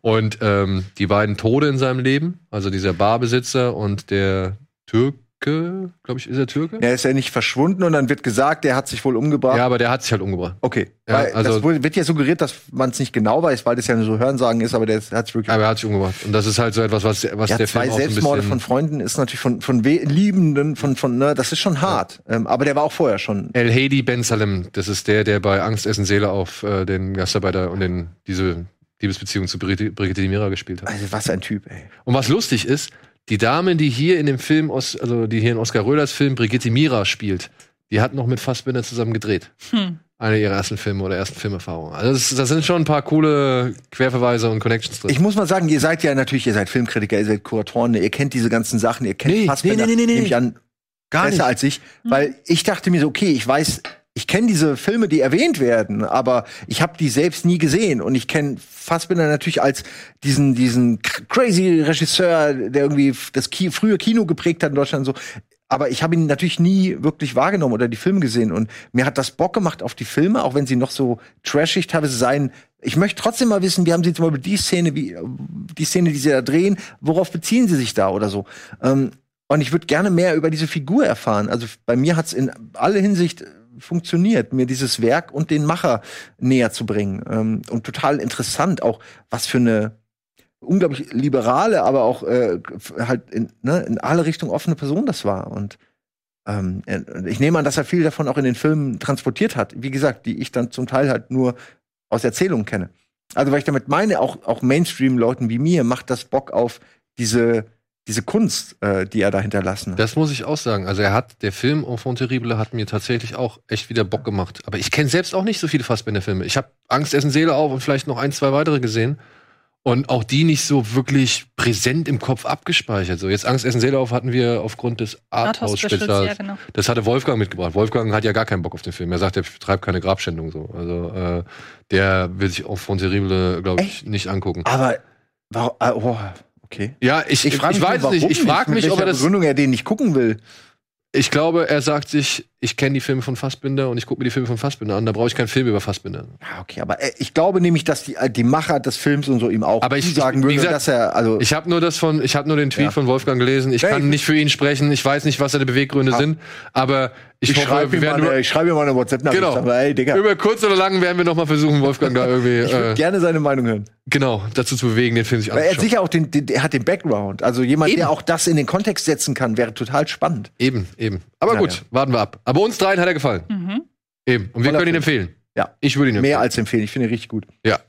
Und ähm, die beiden Tode in seinem Leben, also dieser Barbesitzer und der Türk glaube ich, ist er Türke? Er ist ja nicht verschwunden und dann wird gesagt, der hat sich wohl umgebracht. Ja, aber der hat sich halt umgebracht. Okay. Ja, also das wird ja suggeriert, dass man es nicht genau weiß, weil das ja nur so Hörensagen ist, aber der hat sich wirklich. Aber er hat sich umgebracht. Und das ist halt so etwas, was, was ja, der zwei Film Selbstmorde von Freunden ist natürlich von, von Liebenden, von, von, ne, das ist schon hart. Ja. Ähm, aber der war auch vorher schon. El Hedi Ben Salem, das ist der, der bei Angst, Essen, Seele auf äh, den Gastarbeiter und den, diese Liebesbeziehung zu Brigitte, Brigitte Mira gespielt hat. Also was ein Typ, ey. Und was lustig ist, die Dame, die hier in dem Film, also die hier in Oskar Röhlers Film Brigitte Mira spielt, die hat noch mit Fassbinder zusammen gedreht. Hm. Eine ihrer ersten Filme oder ersten Filmerfahrungen. Also das, das, sind schon ein paar coole Querverweise und Connections drin. Ich muss mal sagen, ihr seid ja natürlich, ihr seid Filmkritiker, ihr seid Kuratoren, ihr kennt diese ganzen Sachen, ihr kennt nee, Fassbinder, nee, nee, nee, nee. ich an, Gar besser nicht. als ich, hm. weil ich dachte mir so, okay, ich weiß ich kenne diese Filme, die erwähnt werden, aber ich habe die selbst nie gesehen und ich kenne Fassbinder natürlich als diesen diesen crazy Regisseur, der irgendwie das Ki frühe Kino geprägt hat in Deutschland so. Aber ich habe ihn natürlich nie wirklich wahrgenommen oder die Filme gesehen und mir hat das Bock gemacht auf die Filme, auch wenn sie noch so trashig teilweise sein. Ich möchte trotzdem mal wissen, wie haben sie zum Beispiel die Szene, wie die Szene, die sie da drehen, worauf beziehen sie sich da oder so. Ähm, und ich würde gerne mehr über diese Figur erfahren. Also bei mir hat's in alle Hinsicht funktioniert, mir dieses Werk und den Macher näher zu bringen. Ähm, und total interessant, auch was für eine unglaublich liberale, aber auch äh, halt in, ne, in alle Richtungen offene Person das war. Und ähm, ich nehme an, dass er viel davon auch in den Filmen transportiert hat. Wie gesagt, die ich dann zum Teil halt nur aus Erzählungen kenne. Also, weil ich damit meine, auch, auch Mainstream-Leuten wie mir macht das Bock auf diese diese Kunst, äh, die er da hinterlassen hat. Das muss ich auch sagen. Also er hat, der Film Enfant Terrible hat mir tatsächlich auch echt wieder Bock gemacht. Aber ich kenne selbst auch nicht so viele Fassbinder-Filme. Ich habe Angst, Essen, Seele auf und vielleicht noch ein, zwei weitere gesehen. Und auch die nicht so wirklich präsent im Kopf abgespeichert. So, jetzt Angst, Essen, Seele auf hatten wir aufgrund des Arthouse-Spezials. Ja, genau. Das hatte Wolfgang mitgebracht. Wolfgang hat ja gar keinen Bock auf den Film. Er sagt, er treibt keine Grabschändung so. Also, äh, der will sich Enfant Terrible, glaube ich, Echt? nicht angucken. Aber, warum, oh, Okay. Ja, ich, ich, ich weiß nicht. Ich frage mich, ob er das. Begründung er den nicht gucken will. Ich glaube, er sagt sich, ich kenne die Filme von Fassbinder und ich gucke mir die Filme von Fassbinder an. Da brauche ich keinen Film über Fassbinder. Ja, okay, aber äh, ich glaube nämlich, dass die, äh, die Macher des Films und so ihm auch aber ich, sagen würden, dass er also ich habe nur das von, ich habe nur den Tweet ja. von Wolfgang gelesen. Ich ja, kann ich, nicht für ihn sprechen. Ich weiß nicht, was seine Beweggründe ja. sind, aber ich, ich schreibe ihm, mal eine, schreib ihm mal eine WhatsApp-Nachricht. Genau. Ey, Digga. Über kurz oder lang werden wir noch mal versuchen, Wolfgang da irgendwie. ich würde äh, gerne seine Meinung hören. Genau, dazu zu bewegen, den Film sich anzuschauen. Er hat sicher auch den, den, er hat den Background. Also jemand, eben. der auch das in den Kontext setzen kann, wäre total spannend. Eben, eben. Aber gut, ja. warten wir ab. Aber uns dreien hat er gefallen. Mhm. Eben. Und wir können ihn empfehlen. Ja. Ich würde ihn empfehlen. Mehr als empfehlen. Ich finde ihn richtig gut. Ja.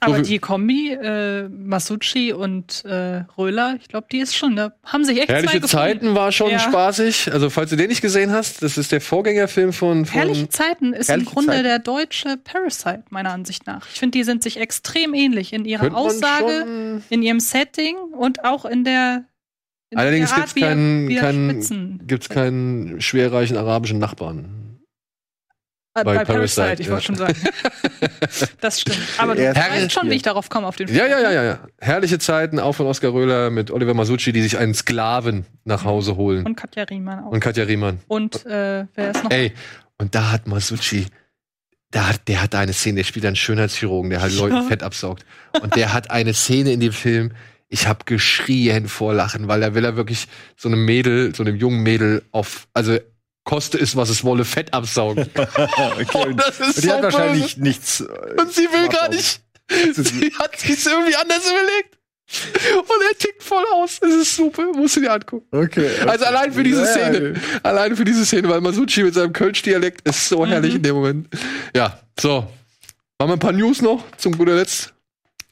Aber die Kombi, äh, Masucci und äh, Röhler, ich glaube, die ist schon, da haben sich echt Herrliche Zeiten war schon ja. spaßig. Also, falls du den nicht gesehen hast, das ist der Vorgängerfilm von. von Herrliche Zeiten ist Herrliche im Grunde Zeiten. der deutsche Parasite, meiner Ansicht nach. Ich finde, die sind sich extrem ähnlich in ihrer Aussage, in ihrem Setting und auch in der. In Allerdings gibt es keinen, keinen, gibt's keinen schwerreichen arabischen Nachbarn. Äh, bei, bei Parasite, Parasite, ich ja. wollte schon sagen. das stimmt. Aber du weißt schon, wie ich darauf komme, auf den Film. Ja, ja, ja, ja, ja. Herrliche Zeiten, auch von Oskar Röhler mit Oliver Masucci, die sich einen Sklaven nach Hause holen. Und Katja Riemann auch. Und Katja Riemann. Und äh, wer ist noch? Ey, und da hat Masucci, da hat, der hat eine Szene, der spielt einen Schönheitschirurgen, der halt ja. Leuten Fett absaugt. Und der hat eine Szene in dem Film, ich habe geschrien vor Lachen, weil da will er wirklich so einem Mädel, so einem jungen Mädel auf, also koste es, was es wolle, Fett absaugen. okay. oh, das ist und die so hat wahrscheinlich böse. nichts. Äh, und sie will gar nicht. Sie hat sich irgendwie anders überlegt. Und er tickt voll aus. Es ist super. Musst du dir angucken. Okay. okay. Also allein für diese Szene. Ja, Allein für diese Szene, weil Masucci mit seinem Kölsch-Dialekt ist so mhm. herrlich in dem Moment. Ja, so. Machen wir ein paar News noch zum guter Letzt.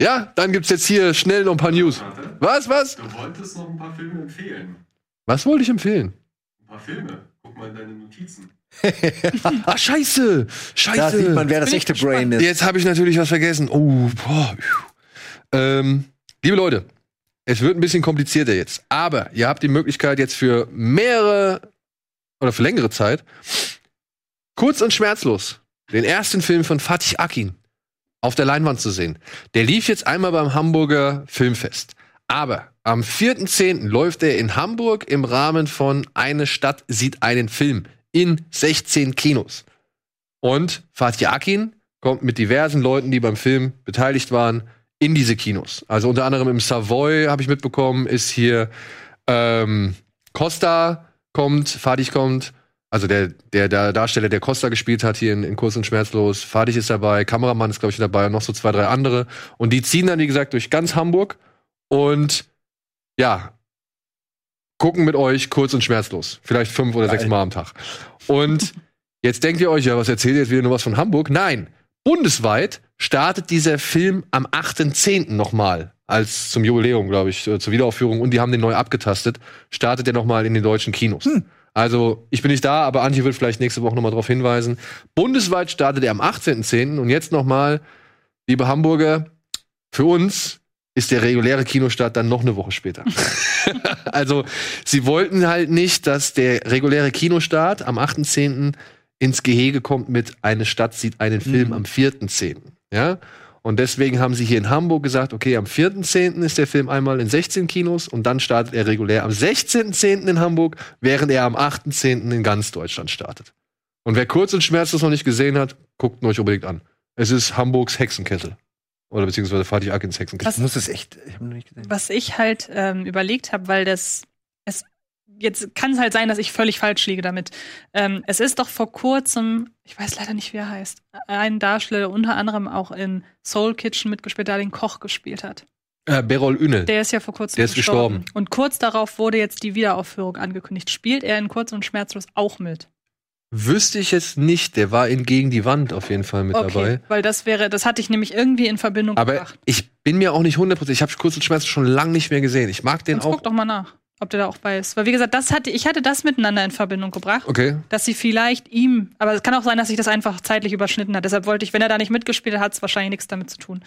Ja, dann gibt's jetzt hier schnell noch ein paar News. Was, was? Du wolltest noch ein paar Filme empfehlen. Was wollte ich empfehlen? Ein paar Filme guck mal in deine Notizen. ah, scheiße! Scheiße! Da sieht man, wer das echte Brain ist. Jetzt habe ich natürlich was vergessen. Oh, boah. Ähm, liebe Leute, es wird ein bisschen komplizierter jetzt. Aber ihr habt die Möglichkeit jetzt für mehrere oder für längere Zeit kurz und schmerzlos den ersten Film von Fatih Akin auf der Leinwand zu sehen. Der lief jetzt einmal beim Hamburger Filmfest. Aber am 4.10. läuft er in Hamburg im Rahmen von Eine Stadt sieht einen Film in 16 Kinos. Und Fatih Akin kommt mit diversen Leuten, die beim Film beteiligt waren, in diese Kinos. Also unter anderem im Savoy habe ich mitbekommen, ist hier ähm, Costa kommt, Fadig kommt, also der, der, der Darsteller, der Costa gespielt hat hier in, in Kurz und Schmerzlos, Fadig ist dabei, Kameramann ist, glaube ich, dabei und noch so zwei, drei andere. Und die ziehen dann, wie gesagt, durch ganz Hamburg und ja, gucken mit euch kurz und schmerzlos. Vielleicht fünf oder Geil. sechs Mal am Tag. Und jetzt denkt ihr euch, ja, was erzählt ihr jetzt wieder nur was von Hamburg? Nein, bundesweit startet dieser Film am 8.10. nochmal als zum Jubiläum, glaube ich, äh, zur Wiederaufführung und die haben den neu abgetastet, startet er nochmal in den deutschen Kinos. Hm. Also, ich bin nicht da, aber Antje wird vielleicht nächste Woche nochmal darauf hinweisen. Bundesweit startet er am 18.10. Und jetzt nochmal, liebe Hamburger, für uns ist der reguläre Kinostart dann noch eine Woche später. also, sie wollten halt nicht, dass der reguläre Kinostart am 8.10. ins Gehege kommt mit Eine Stadt sieht einen Film mhm. am 4.10. Ja? Und deswegen haben sie hier in Hamburg gesagt, okay, am 4.10. ist der Film einmal in 16 Kinos und dann startet er regulär am 16.10. in Hamburg, während er am 8.10. in ganz Deutschland startet. Und wer kurz und schmerzlos noch nicht gesehen hat, guckt ihn euch unbedingt an. Es ist Hamburgs Hexenkessel. Oder beziehungsweise Fatih Akins Hexenkessel. Was, muss es echt, ich noch nicht gesehen. Was ich halt ähm, überlegt habe, weil das es jetzt kann es halt sein, dass ich völlig falsch liege damit. Ähm, es ist doch vor kurzem, ich weiß leider nicht, wie er heißt, ein Darsteller, unter anderem auch in Soul Kitchen mitgespielt, der den Koch gespielt hat. Äh, Berol Ünel. Der ist ja vor kurzem der ist gestorben. gestorben. Und kurz darauf wurde jetzt die Wiederaufführung angekündigt. Spielt er in Kurz und Schmerzlos auch mit? Wüsste ich jetzt nicht, der war in Gegen die Wand auf jeden Fall mit okay, dabei. Weil das wäre, das hatte ich nämlich irgendwie in Verbindung Aber gebracht. ich bin mir auch nicht hundertprozentig, ich habe Kurz und Schmerzlos schon lange nicht mehr gesehen. Ich mag den Sonst auch. Guck doch mal nach ob der da auch bei ist. Weil wie gesagt, das hatte, ich hatte das miteinander in Verbindung gebracht. Okay. Dass sie vielleicht ihm, aber es kann auch sein, dass sich das einfach zeitlich überschnitten hat. Deshalb wollte ich, wenn er da nicht mitgespielt hat, hat es wahrscheinlich nichts damit zu tun.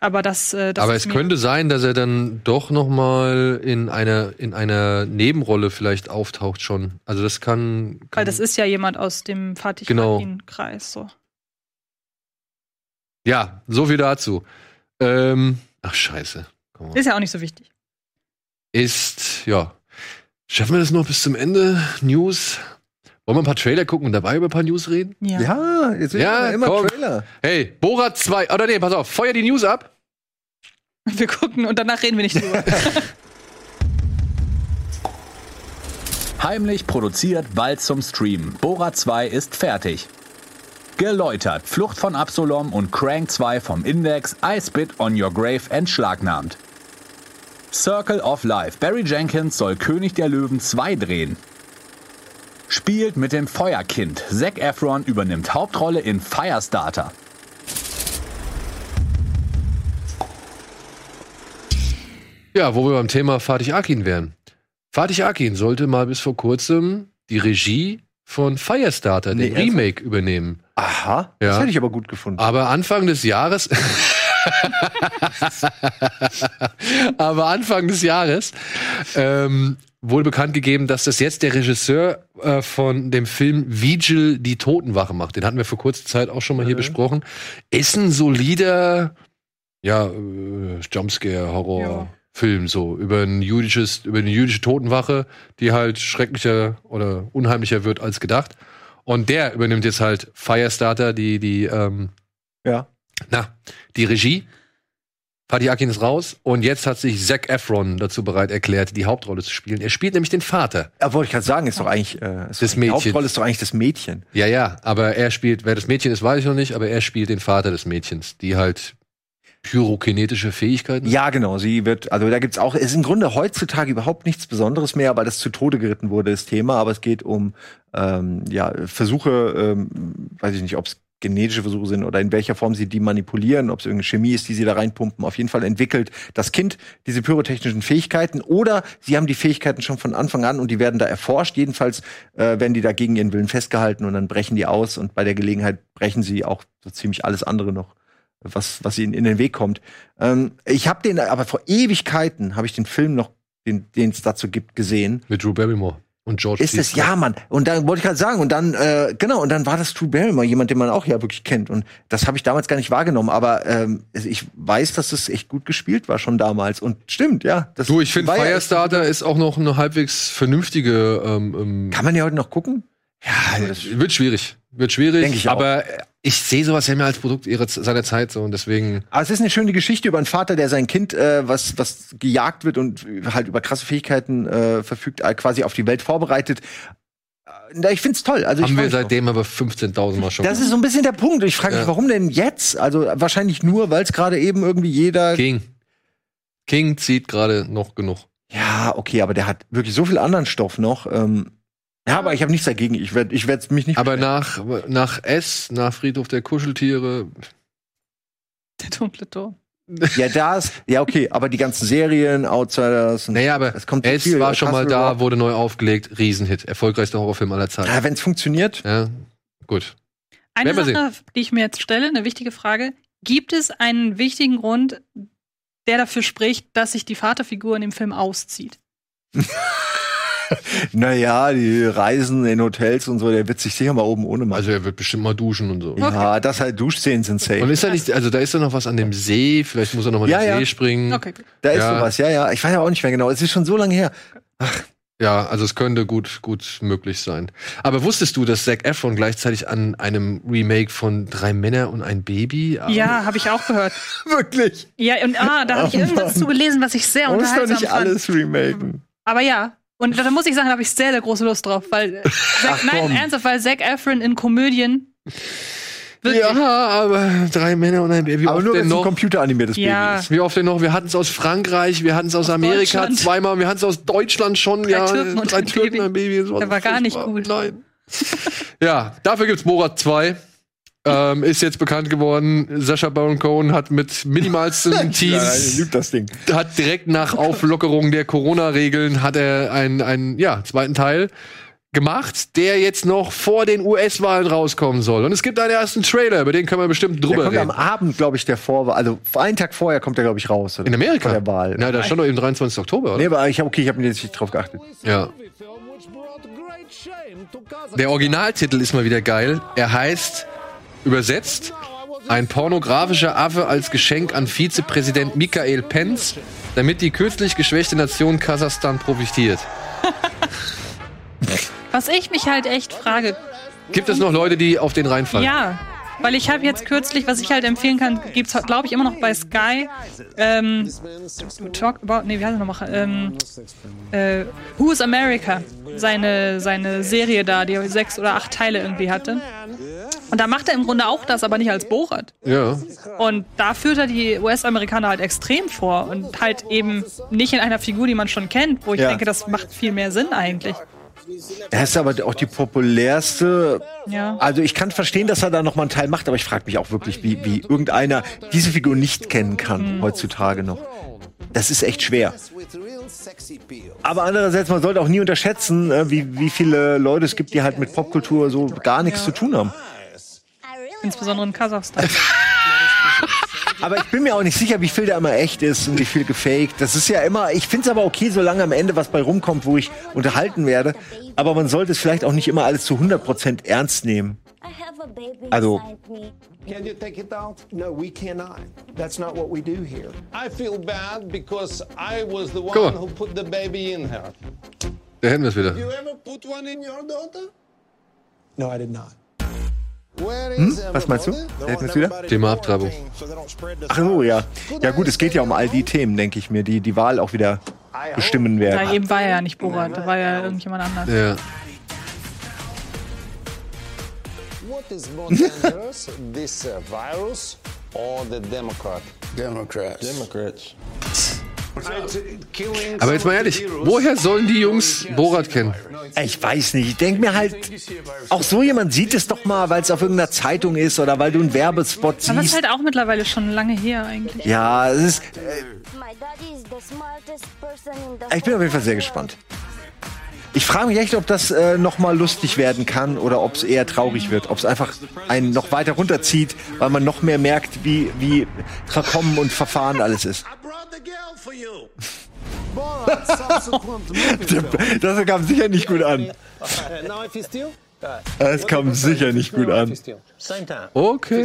Aber das, äh, das Aber es könnte sein, dass er dann doch noch mal in einer in einer Nebenrolle vielleicht auftaucht schon. Also das kann, kann Weil das ist ja jemand aus dem Fatih genau. Kreis so. Ja, so viel dazu. Ähm, ach scheiße. Ist ja auch nicht so wichtig ist, ja, schaffen wir das noch bis zum Ende? News? Wollen wir ein paar Trailer gucken und dabei über ein paar News reden? Ja, ja jetzt ja, immer komm. Trailer. Hey, Borat 2, oder nee, pass auf, feuer die News ab. Wir gucken und danach reden wir nicht drüber. Heimlich produziert, bald zum Stream. Borat 2 ist fertig. Geläutert, Flucht von Absalom und Crank 2 vom Index, I Spit on Your Grave entschlagnahmt. Circle of Life. Barry Jenkins soll König der Löwen 2 drehen. Spielt mit dem Feuerkind. Zac Efron übernimmt Hauptrolle in Firestarter. Ja, wo wir beim Thema Fatih Akin wären. Fatih Akin sollte mal bis vor kurzem die Regie von Firestarter, nee, dem Remake, übernehmen. Aha, ja. das hätte ich aber gut gefunden. Aber Anfang des Jahres Aber Anfang des Jahres ähm, wurde bekannt gegeben, dass das jetzt der Regisseur äh, von dem Film Vigil die Totenwache macht. Den hatten wir vor kurzer Zeit auch schon mal hier mhm. besprochen. Ist ein solider, ja, äh, Jumpscare-Horror. Ja. Film so über ein jüdisches über eine jüdische Totenwache, die halt schrecklicher oder unheimlicher wird als gedacht. Und der übernimmt jetzt halt Firestarter, die die ähm, ja na, die Regie. Fatih Akin ist raus und jetzt hat sich Zac Efron dazu bereit erklärt, die Hauptrolle zu spielen. Er spielt nämlich den Vater. Ja, wollte ich gerade sagen, ist doch eigentlich äh, ist das Mädchen. Die Hauptrolle ist doch eigentlich das Mädchen. Ja, ja, aber er spielt, wer das Mädchen ist, weiß ich noch nicht, aber er spielt den Vater des Mädchens, die halt pyrokinetische Fähigkeiten? Ja, genau. Sie wird, also da gibt's auch, es ist im Grunde heutzutage überhaupt nichts Besonderes mehr, weil das zu Tode geritten wurde, das Thema. Aber es geht um ähm, ja, Versuche, ähm, weiß ich nicht, ob es genetische Versuche sind oder in welcher Form sie die manipulieren, ob es irgendeine Chemie ist, die sie da reinpumpen. Auf jeden Fall entwickelt das Kind diese pyrotechnischen Fähigkeiten oder sie haben die Fähigkeiten schon von Anfang an und die werden da erforscht. Jedenfalls äh, werden die da gegen ihren Willen festgehalten und dann brechen die aus und bei der Gelegenheit brechen sie auch so ziemlich alles andere noch was was ihnen in den Weg kommt. Ähm, ich habe den aber vor Ewigkeiten habe ich den Film noch den es dazu gibt gesehen mit Drew Barrymore. Und George ist es ja, Mann. Und dann wollte ich gerade sagen, und dann, äh, genau, und dann war das Drew Barrymore, jemand, den man auch ja wirklich kennt. Und das habe ich damals gar nicht wahrgenommen. Aber ähm, ich weiß, dass es echt gut gespielt war schon damals. Und stimmt, ja. Das du, ich finde, Firestarter ja ist auch noch eine halbwegs vernünftige. Ähm, ähm Kann man ja heute noch gucken? Ja, wird schwierig. Wird schwierig. Denk ich auch. aber ich sehe sowas ja immer als Produkt ihrer, seiner Zeit so und deswegen. Aber es ist eine schöne Geschichte über einen Vater, der sein Kind, äh, was, was gejagt wird und halt über krasse Fähigkeiten äh, verfügt, äh, quasi auf die Welt vorbereitet. Äh, Ich find's toll. Also ich Haben wir seitdem aber 15.000 Mal schon. Das ist so ein bisschen der Punkt. Ich frage mich, Ja. warum denn jetzt? Also wahrscheinlich nur, weil es gerade eben irgendwie jeder. King. King zieht gerade noch genug. Ja, okay, aber der hat wirklich so viel anderen Stoff noch. Ähm, ja, aber ich habe nichts dagegen. Ich werde ich werd mich nicht. Aber nach, nach S, nach Friedhof der Kuscheltiere, Der dunkle Turm. ja, das. Ja, okay, aber die ganzen Serien, Outsiders. und- naja, aber Es kommt zu S viel. war schon mal da, Rock. wurde neu aufgelegt, Riesenhit, erfolgreichster Horrorfilm aller Zeiten. Ja, wenn es funktioniert. Ja, gut. Eine Werden Sache, die ich mir jetzt stelle, eine wichtige Frage. Gibt es einen wichtigen Grund, der dafür spricht, dass sich die Vaterfigur in dem Film auszieht? Naja, die Reisen in Hotels und so, der wird sich sicher mal oben ohne machen. Also er wird bestimmt mal duschen und so. ja, das halt Duschszenen sind safe. Und ist da nicht, also da ist da noch was an dem See, vielleicht muss er noch mal Ja, in den ja. See springen. Okay, da ist ja. sowas, ja, ja. Ich weiß ja auch nicht mehr genau. Es ist schon so lange her. Ja, also es könnte gut, gut möglich sein. Aber wusstest du, dass Zac Efron gleichzeitig an einem Remake von Drei Männer und ein Baby arbeitet? Ja, habe ich auch gehört. Wirklich. Ja, und ah, da habe ich Oh irgendwas Mann. zu gelesen, was ich sehr Man muss doch unterhaltsam nicht fand. alles remaken. Aber ja. Und da muss ich sagen, da habe ich sehr, sehr große Lust drauf, weil Zac, nein, ernsthaft, weil Zac Efron in Komödien wirklich, Ja, aber Drei Männer und ein Baby. Aber nur wenn es ein computeranimiertes Ja. Baby ist. Wie oft denn noch? Wir hatten es aus Frankreich, wir hatten es aus, Amerika Deutschland. zweimal, wir hatten es aus Deutschland schon. Drei ja, Türken und drei ein Türken Baby. ein Baby. Das Der war gar nicht gut. Nein. ja, dafür gibt's Borat 2. Ähm, ist jetzt bekannt geworden, Sascha Baron Cohen hat mit minimalsten das Ding. hat direkt nach Auflockerung der Corona-Regeln hat er einen, einen ja, zweiten Teil gemacht, der jetzt noch vor den US-Wahlen rauskommen soll. Und es gibt einen ersten Trailer, über den können wir bestimmt Der drüber kommt am reden. Abend, glaube ich, der Vorwahl. Also einen Tag vorher kommt der, glaube ich, raus. In Amerika? Vor der Wahl. Na, da stand doch eben 23. Oktober, oder? Nee, aber ich habe okay, ich habe mir jetzt nicht drauf geachtet. Ja. Der Originaltitel ist mal wieder geil. Er heißt, übersetzt, ein pornografischer Affe als Geschenk an Vizepräsident Michael Pence, damit die kürzlich geschwächte Nation Kasachstan profitiert. was ich mich halt echt frage, Gibt es noch Leute, die auf den reinfallen? Ja, weil ich habe jetzt kürzlich, was ich halt empfehlen kann, gibt's glaube ich immer noch bei Sky. Ähm, Talk about, nee, wie heißt er nochmal? Ähm, äh, Who's America? Seine, seine Serie da, die sechs oder acht Teile irgendwie hatte. Und da macht er im Grunde auch das, aber nicht als Borat. Ja. Und da führt er die US-Amerikaner halt extrem vor und halt eben nicht in einer Figur, die man schon kennt, wo ich Ja. denke, das macht viel mehr Sinn eigentlich. Er ist aber auch die populärste. Ja. Also ich kann verstehen, dass er da noch mal einen Teil macht, aber ich frage mich auch wirklich, wie, wie irgendeiner diese Figur nicht kennen kann heutzutage noch. Das ist echt schwer. Aber andererseits, man sollte auch nie unterschätzen, äh, wie, wie viele Leute es gibt, die halt mit Popkultur so gar nichts zu tun haben. Insbesondere in Kasachstan. Aber ich bin mir auch nicht sicher, wie viel da immer echt ist und wie viel gefaked. Das ist ja immer, ich finde es aber okay, solange am Ende was bei rumkommt, wo ich unterhalten werde. Aber man sollte es vielleicht auch nicht immer alles zu 100% ernst nehmen. Also. Can you take it out? No, we cannot. That's not what we do here. I feel bad because I was the one who put the baby in her. Da hätten wir es wieder. You ever put one in your daughter? No, I did not. Hm? Was meinst du? Wir es wieder? Thema Abtreibung. Ach so, ja. Ja gut, es geht ja um all die Themen, denke ich mir, die die Wahl auch wieder bestimmen Da werden. eben war er ja nicht Borat, da war ja irgendjemand anders. Ja. What is more dangerous, this uh, virus or the Democrat? Democrats. Democrats. Aber jetzt mal ehrlich, woher sollen die Jungs Borat kennen? Ich weiß nicht. Ich denke mir halt, auch so jemand sieht es doch mal, weil es auf irgendeiner Zeitung ist oder weil du einen Werbespot Aber es ist siehst. halt auch mittlerweile schon lange her eigentlich. Ja, es ist, the ich bin auf jeden Fall sehr gespannt. Ich frage mich echt, ob das äh, noch mal lustig werden kann oder ob es eher traurig wird. Ob es einfach einen noch weiter runterzieht, weil man noch mehr merkt, wie, wie verkommen und verfahren alles ist. Das kam sicher nicht gut an. steal, Das kam sicher nicht gut an. Okay.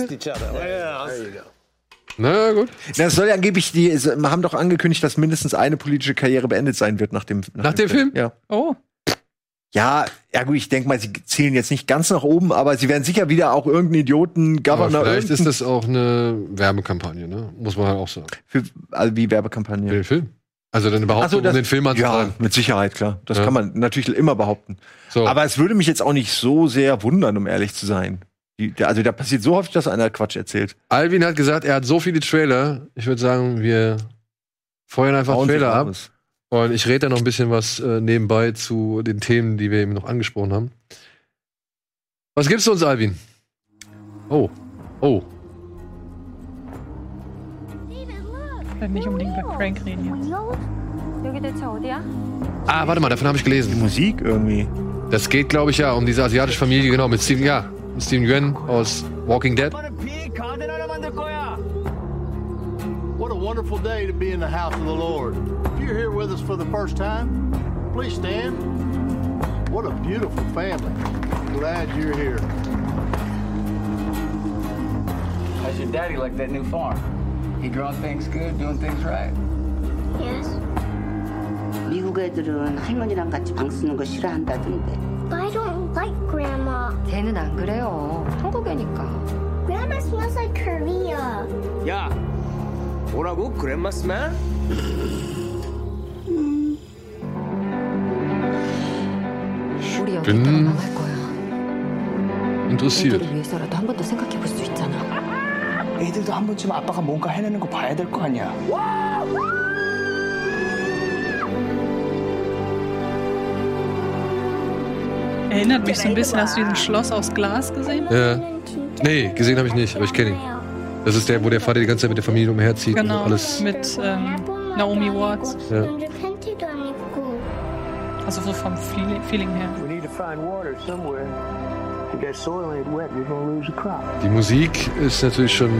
Na gut. Das soll ja angeblich, die es- haben doch angekündigt, dass mindestens eine politische Karriere beendet sein wird nach dem, Nach dem Film? Ja. Oh. Ja, ja gut, ich denke mal, sie zählen jetzt nicht ganz nach oben, aber sie werden sicher wieder auch irgendeinen Idioten, Governor. Aber vielleicht ist das auch eine Werbekampagne, ne? Muss man halt auch sagen. für, also wie Für Werbekampagne. den Film. Also dann überhaupt, so, um den Film Ja, anzutreiben. mit Sicherheit, klar. Das Ja. kann man natürlich immer behaupten. So. Aber es würde mich jetzt auch nicht so sehr wundern, um ehrlich zu sein. Die, also da passiert so häufig, dass einer Quatsch erzählt. Alvin hat gesagt, er hat so viele Trailer. Ich würde sagen, wir feuern einfach Trailer ab. aus. Und ich rede da noch ein bisschen was äh, nebenbei zu den Themen, die wir eben noch angesprochen haben. Was gibst du uns, Alvin? Oh. Oh. Bleib nicht unbedingt bei Frank reden jetzt. Ah, warte mal, davon habe ich gelesen. Die Musik irgendwie. Das geht, glaube ich, ja, um diese asiatische Familie, genau, mit Steven, ja, mit Steven Yuen aus Walking Dead. What a wonderful day to be in the house of the Lord. If you're here with us for the first time, please stand. What a beautiful family. Glad you're here. How's your daddy like that new farm? He growing things good, doing things right? Yes. 미국 애들은 할머니랑 같이 방 쓰는 거 싫어한다던데. But I don't like Grandma. 걔는 안 그래요. 한국애니까. Grandma smells like Korea. 야, 뭐라고? 그랜마 스멜? 우리 여기 음. 있다가 나갈 거야. Interessiert. 애들을 위해서라도 한 번 더 생각해 볼 수 있잖아. 애들도 한 번쯤 아빠가 뭔가 해내는 거 봐야 될 거 아니야. Erinnert mich so ein bisschen, hast du diesen Schloss aus Glas gesehen? Ja. Nee, gesehen habe ich nicht, aber ich kenne ihn. Das ist der, wo der Vater die ganze Zeit mit der Familie umherzieht. Genau, und alles. mit ähm, Naomi Watts. Ja. Also so vom Feeling her. Die Musik ist natürlich schon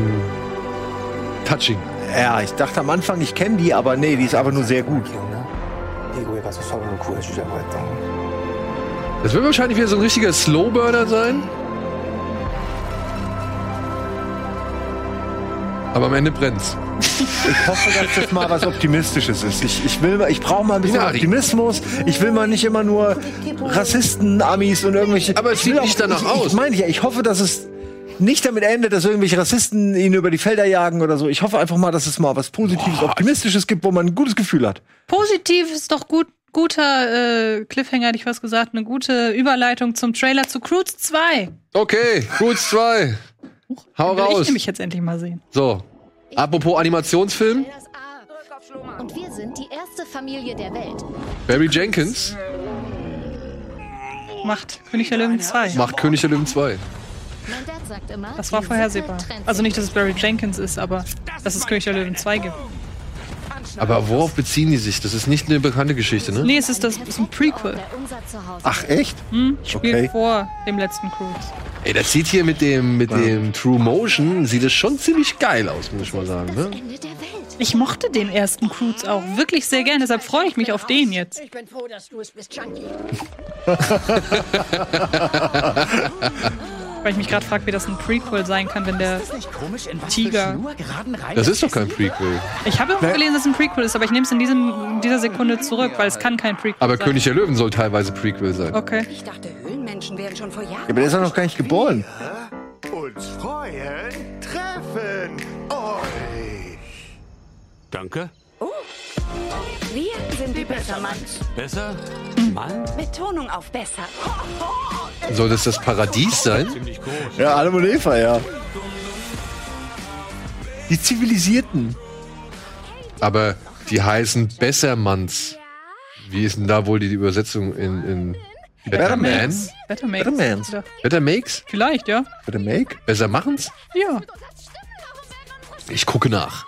touching. Ja, ich dachte am Anfang, ich kenne die, aber nee, die ist einfach nur sehr gut. Das wird wahrscheinlich wieder so ein richtiger Slowburner sein. Aber am Ende brennt's. Ich hoffe, dass das mal was Optimistisches ist. Ich, ich will, mal- ich brauche mal ein bisschen Minari. Optimismus. Ich will mal nicht immer nur Rassisten, Amis und irgendwelche. Aber es sieht nicht danach ich, aus. Ich meine ja, ich hoffe, dass es nicht damit endet, dass irgendwelche Rassisten ihn über die Felder jagen oder so. Ich hoffe einfach mal, dass es mal was Positives, Optimistisches gibt, wo man ein gutes Gefühl hat. Positiv ist doch gut, guter äh, Cliffhanger, hätte ich was gesagt, eine gute Überleitung zum Trailer zu Cruise 2. Okay, Cruise 2. Hau Will ich raus. nämlich jetzt endlich mal sehen. So. Apropos Animationsfilm, Und wir sind die erste Familie der Welt. Barry Jenkins Macht König der Löwen 2. macht König der Löwen 2. Mein Dad sagt immer, Das war vorhersehbar. Also nicht, dass es Barry Jenkins ist, aber dass es König der Löwen 2 gibt. Aber worauf beziehen die sich? Das ist nicht eine bekannte Geschichte, ne? Nee, es ist, das, es ist ein Prequel. Ach, echt? Hm? Spielt Okay. vor dem letzten Cruise. Ey, das sieht hier mit dem, mit dem True Motion, sieht es schon ziemlich geil aus, muss ich mal sagen, ne? Ich mochte den ersten Cruise auch wirklich sehr gern, deshalb freue ich mich auf den jetzt. Ich bin froh, dass du es bist, Chunky. Weil ich mich gerade frage, wie das ein Prequel sein kann, wenn der komisch, Tiger. Das ist doch kein Prequel. Ich habe irgendwo gelesen, dass es ein Prequel ist, aber ich nehme es in diesem, in dieser Sekunde zurück, weil es kann kein Prequel Aber sein. König der Löwen soll teilweise Prequel sein. Okay. Ich dachte, Höhlenmenschen wären schon vor Jahren. Ja, aber der ist doch noch gar nicht geboren. Uns freuen, treffen euch. Danke. Wir sind die Bessermann. Besser? Mann? Betonung auf besser. Soll das das Paradies sein? Ja, Adam und Eva, ja. Die Zivilisierten. Aber die heißen Bessermanns. Wie ist denn da wohl die Übersetzung in, in Betterman? Bettermans. Bettermans. Bettermans. Ja. Better Makes? Vielleicht, ja. Den Make? Besser machen's? Ja. Ich gucke nach.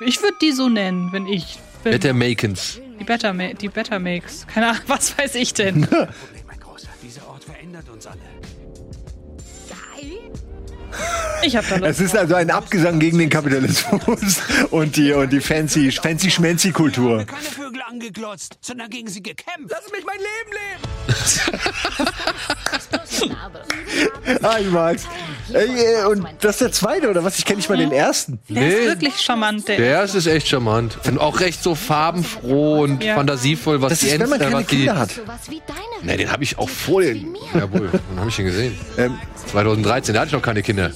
Ich würde die so nennen, wenn ich bin. Better Makens. Die Better, Ma die Better Makes. Keine Ahnung, was weiß ich denn? Problem, mein Großer. Dieser Ort verändert uns alle. Ich habe da Lust. Es ist also ein Abgesang gegen den Kapitalismus und die, und die fancy, fancy schmancy Kultur. Keine Vögel angeglotzt, sondern gegen sie gekämpft. Lass mich mein Leben leben! Ah, ich mag's. Ey, ey, und das ist der zweite, oder was? Ich kenne nicht mal den ersten. Der ist wirklich charmant, der. Der ist, ist echt charmant. Und auch recht so farbenfroh und Ja. fantasievoll, was Das die ist, wenn man Ents- keine Kinder hat. Ne, den habe ich auch vor den. Jawohl, den habe ich den gesehen. Ähm, 2013, da hatte ich noch keine Kinder.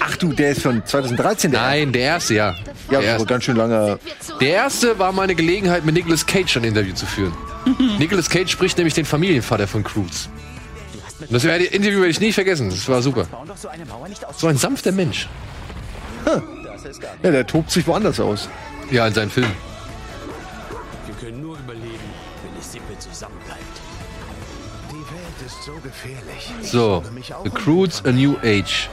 ach du, der ist von 2013. Der Nein, der erste, ja. Ja, der, erste. ganz schön lange. der erste war meine Gelegenheit, mit Nicolas Cage ein Interview zu führen. Nicolas Cage spricht nämlich den Familienvater von Cruz. Das werde- Interview werde ich nie vergessen. Das war super. So ein sanfter Mensch. Ja, der tobt sich woanders aus. Ja, in seinen Filmen. Wir können nur überleben, wenn die Sippe zusammenbleibt. Die Welt ist so gefährlich. So, The Croods A New Age.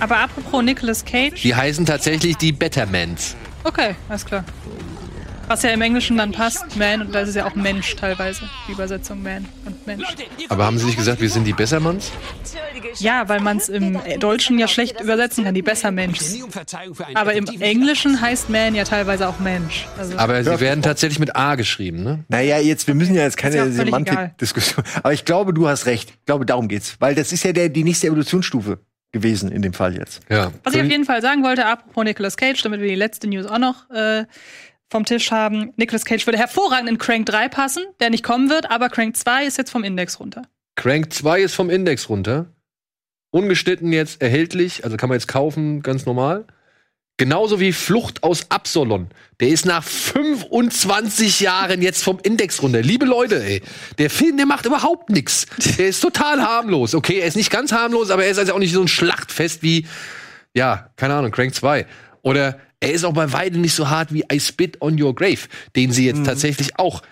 Aber apropos Nicolas Cage. Die heißen tatsächlich die Bettermans. Okay, alles klar. Was ja im Englischen dann passt, Man, und das ist ja auch Mensch teilweise, die Übersetzung Man und Mensch. Aber haben sie nicht gesagt, wir sind die Bessermanns? Ja, weil man es im Deutschen ja schlecht übersetzen kann, die besser Mensch. Aber im Englischen heißt Man ja teilweise auch Mensch. Also Aber sie werden tatsächlich mit A geschrieben, ne? Naja, jetzt, wir müssen ja jetzt keine ja Semantik-Diskussion. Aber ich glaube, du hast recht. Ich glaube, darum geht's. Weil das ist ja der, die nächste Evolutionsstufe gewesen in dem Fall jetzt. Ja. Was ich auf jeden Fall sagen wollte, apropos Nicolas Cage, damit wir die letzte News auch noch äh, vom Tisch haben. Nicolas Cage würde hervorragend in Crank 3 passen, der nicht kommen wird, aber Crank 2 ist jetzt vom Index runter. Crank 2 ist vom Index runter. Ungeschnitten jetzt erhältlich, also kann man jetzt kaufen, ganz normal. Genauso wie Flucht aus Absalon. Der ist nach 25 Jahren jetzt vom Index runter. Liebe Leute, ey, der Film, der macht überhaupt nichts. Der ist total harmlos. Okay, er ist nicht ganz harmlos, aber er ist also auch nicht so ein Schlachtfest wie, ja, keine Ahnung, Crank 2. Oder er ist auch bei weitem nicht so hart wie I Spit on Your Grave, den sie jetzt tatsächlich auch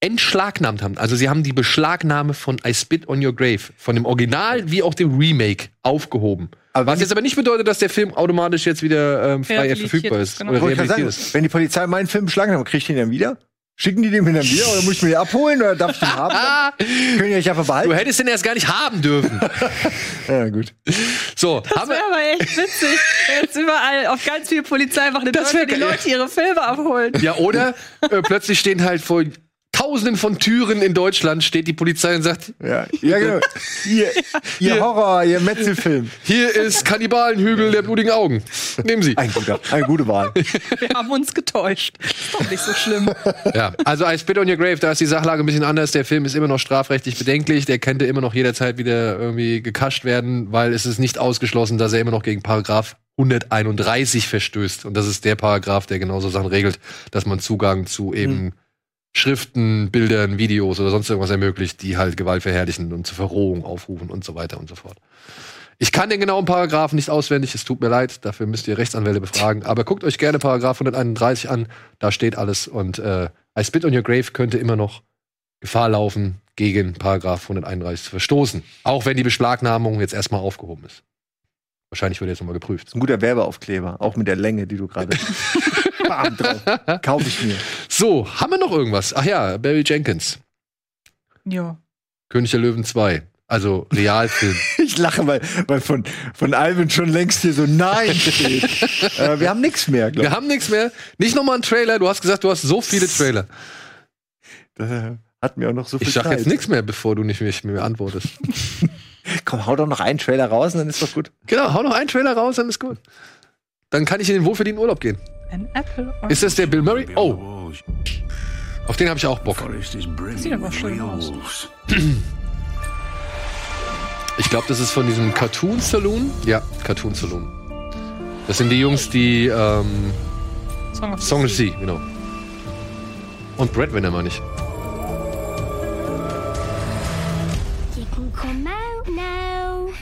entschlagnahmt haben. Also sie haben die Beschlagnahme von I Spit on Your Grave, von dem Original wie auch dem Remake, aufgehoben. Was jetzt aber nicht bedeutet, dass der Film automatisch jetzt wieder ähm, frei verfügbar ist, genau. Oder sagen, ist. wenn die Polizei meinen Film beschlagen hat, krieg ich den dann wieder? Schicken die den mir dann wieder oder muss ich mir den abholen oder darf ich den haben? Können die euch einfach Du behalten? hättest den erst gar nicht haben dürfen. Ja, gut. So, Das haben wir, wäre aber echt witzig, wenn jetzt überall auf ganz viel Polizei eine Das die. Leute ihre Filme abholen. ja, oder äh, plötzlich stehen halt vor Tausenden von Türen in Deutschland steht die Polizei und sagt, Ja, ja genau. Ihr, ihr Horror, ihr Metzelfilm. hier ist Kannibalenhügel der blutigen Augen. Nehmen Sie. Ein guter, eine gute Wahl. Wir haben uns getäuscht. Ist doch nicht so schlimm. Ja, also I Spit on Your Grave, da ist die Sachlage ein bisschen anders. Der Film ist immer noch strafrechtlich bedenklich. Der könnte immer noch jederzeit wieder irgendwie gekascht werden, weil es ist nicht ausgeschlossen, dass er immer noch gegen Paragraph 131 verstößt. Und das ist der Paragraph, der genauso Sachen regelt, dass man Zugang zu eben Schriften, Bildern, Videos oder sonst irgendwas ermöglicht, die halt Gewalt verherrlichen und zur Verrohung aufrufen und so weiter und so fort. Ich kann den genauen Paragraphen nicht auswendig, es tut mir leid, dafür müsst ihr Rechtsanwälte befragen. Aber guckt euch gerne Paragraph 131 an, da steht alles. Und äh, I Spit on Your Grave könnte immer noch Gefahr laufen, gegen Paragraph 131 zu verstoßen. Auch wenn die Beschlagnahmung jetzt erstmal aufgehoben ist. Wahrscheinlich wird jetzt nochmal geprüft. Ein guter Werbeaufkleber, auch mit der Länge, die du gerade. Bam, drauf. Kauf ich mir. So, haben wir noch irgendwas? Ach ja, Barry Jenkins, Ja. König der Löwen 2. Also Realfilm. Ich lache, weil, weil von, von Alvin schon längst hier so Nein steht. äh, wir haben nichts mehr, Wir glaube haben nichts mehr. Nicht nochmal einen Trailer. Du hast gesagt, du hast so viele Trailer. ich. Äh, hat mir auch noch so viel Ich sag Zeit. jetzt nichts mehr, bevor du nicht mich mir antwortest. Komm, hau doch noch einen Trailer raus und dann ist doch gut. Genau, hau noch einen Trailer raus, dann ist gut. Dann kann ich in den wohlverdienten Urlaub gehen. Ein Apple. Ist das der Bill Murray? Oh, auf den habe ich auch Bock. Sieht aber schön aus. Ich glaube, das ist von diesem Cartoon Saloon. Ja, Cartoon Saloon. Das sind die Jungs, die ähm, Song of the Song of Sea. genau. Und Breadwinner meine ich. You can come out now.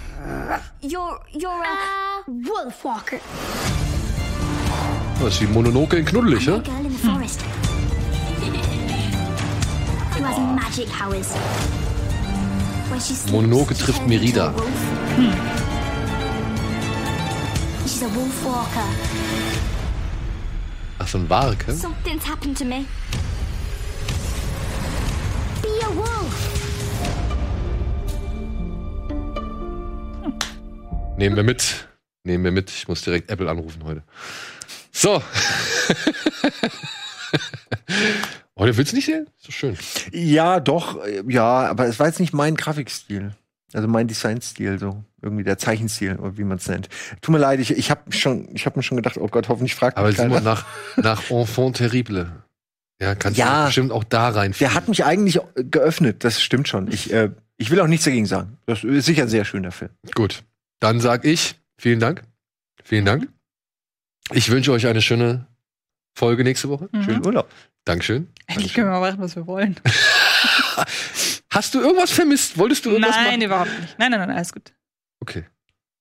You're you're a wolfwalker. Das ist wie Mononoke in knuddelig, ne? Sleeps, Mononoke trifft Merida. wolfwalker. Ach, so ein a wolf. Nehmen wir mit. Nehmen wir mit. Ich muss direkt Apple anrufen heute. So. Heute willst du nicht sehen? Ist doch schön. Ja, doch, äh, ja, aber es war jetzt nicht mein Grafikstil. Also mein Designstil, so irgendwie der Zeichenstil, oder wie man es nennt. Tut mir leid, ich, ich habe schon, ich habe mir schon gedacht, oh Gott, hoffentlich fragt Aber mich keiner. nach, nach Enfant Terrible. Ja, kannst Ja. du bestimmt auch da rein. Der hat mich eigentlich geöffnet, das stimmt schon. Ich, äh, ich will auch nichts dagegen sagen. Das ist sicher ein sehr schöner Film. Gut. Dann sag ich vielen Dank. Vielen Dank. Ich wünsche euch eine schöne Folge nächste Woche. Mhm. Schönen Urlaub. Dankeschön. Endlich können wir machen, was wir wollen. Hast du irgendwas vermisst? Wolltest du irgendwas Nein, machen? überhaupt nicht. Nein, nein, nein, alles gut. Okay.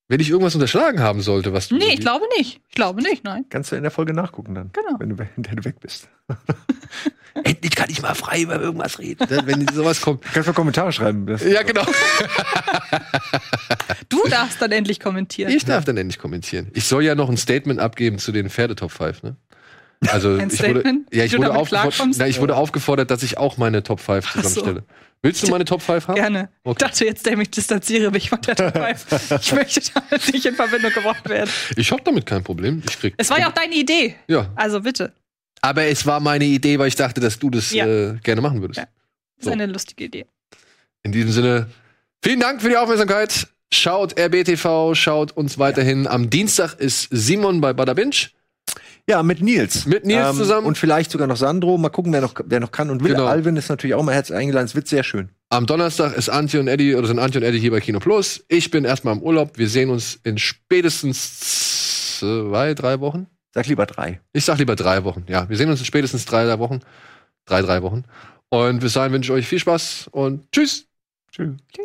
Wenn ich irgendwas unterschlagen haben sollte, was du. Nee, ich glaube nicht. Ich glaube nicht, nein. Kannst du in der Folge nachgucken dann. Genau. Wenn du, wenn du weg bist. Endlich kann ich mal frei über irgendwas reden. Wenn sowas kommt. Kannst du Kommentare schreiben. Das Ja, genau. Du darfst dann endlich kommentieren. Ich darf dann endlich kommentieren. Ich soll ja noch ein Statement abgeben zu den Pferdetop 5, ne? Also Ein ich wurde, Statement? ja, ich wurde, aufgefordert, na, ich wurde aufgefordert, dass ich auch meine Top 5 Ach so. zusammenstelle. Willst du meine Top 5 haben? Gerne. Ich dachte jetzt, ich distanziere mich von der Top 5. Ich möchte damit nicht in Verbindung gebracht werden. Ich hab damit kein Problem. Ich krieg. Es war ja auch deine Idee. Ja. Also bitte. Aber es war meine Idee, weil ich dachte, dass du das Ja. äh, gerne machen würdest. Ja. Das So. ist eine lustige Idee. In diesem Sinne, vielen Dank für die Aufmerksamkeit. Schaut RBTV, schaut uns weiterhin. Am Dienstag ist Simon bei Bada Binge. Ja, mit Nils. Mit Nils zusammen. Und vielleicht sogar noch Sandro. Mal gucken, wer noch, wer noch kann und will. Genau. Alvin ist natürlich auch mal herzlich eingeladen. Es wird sehr schön. Am Donnerstag ist Antje und Eddie oder sind Antje und Eddie hier bei Kino Plus. Ich bin erstmal im Urlaub. Wir sehen uns in spätestens zwei, drei Wochen. Sag lieber drei. Ich sag lieber drei Wochen. Ja, wir sehen uns in spätestens drei, drei Wochen. Drei, drei Wochen. Und bis dahin wünsche ich euch viel Spaß und tschüss. Tschüss. Tschüss.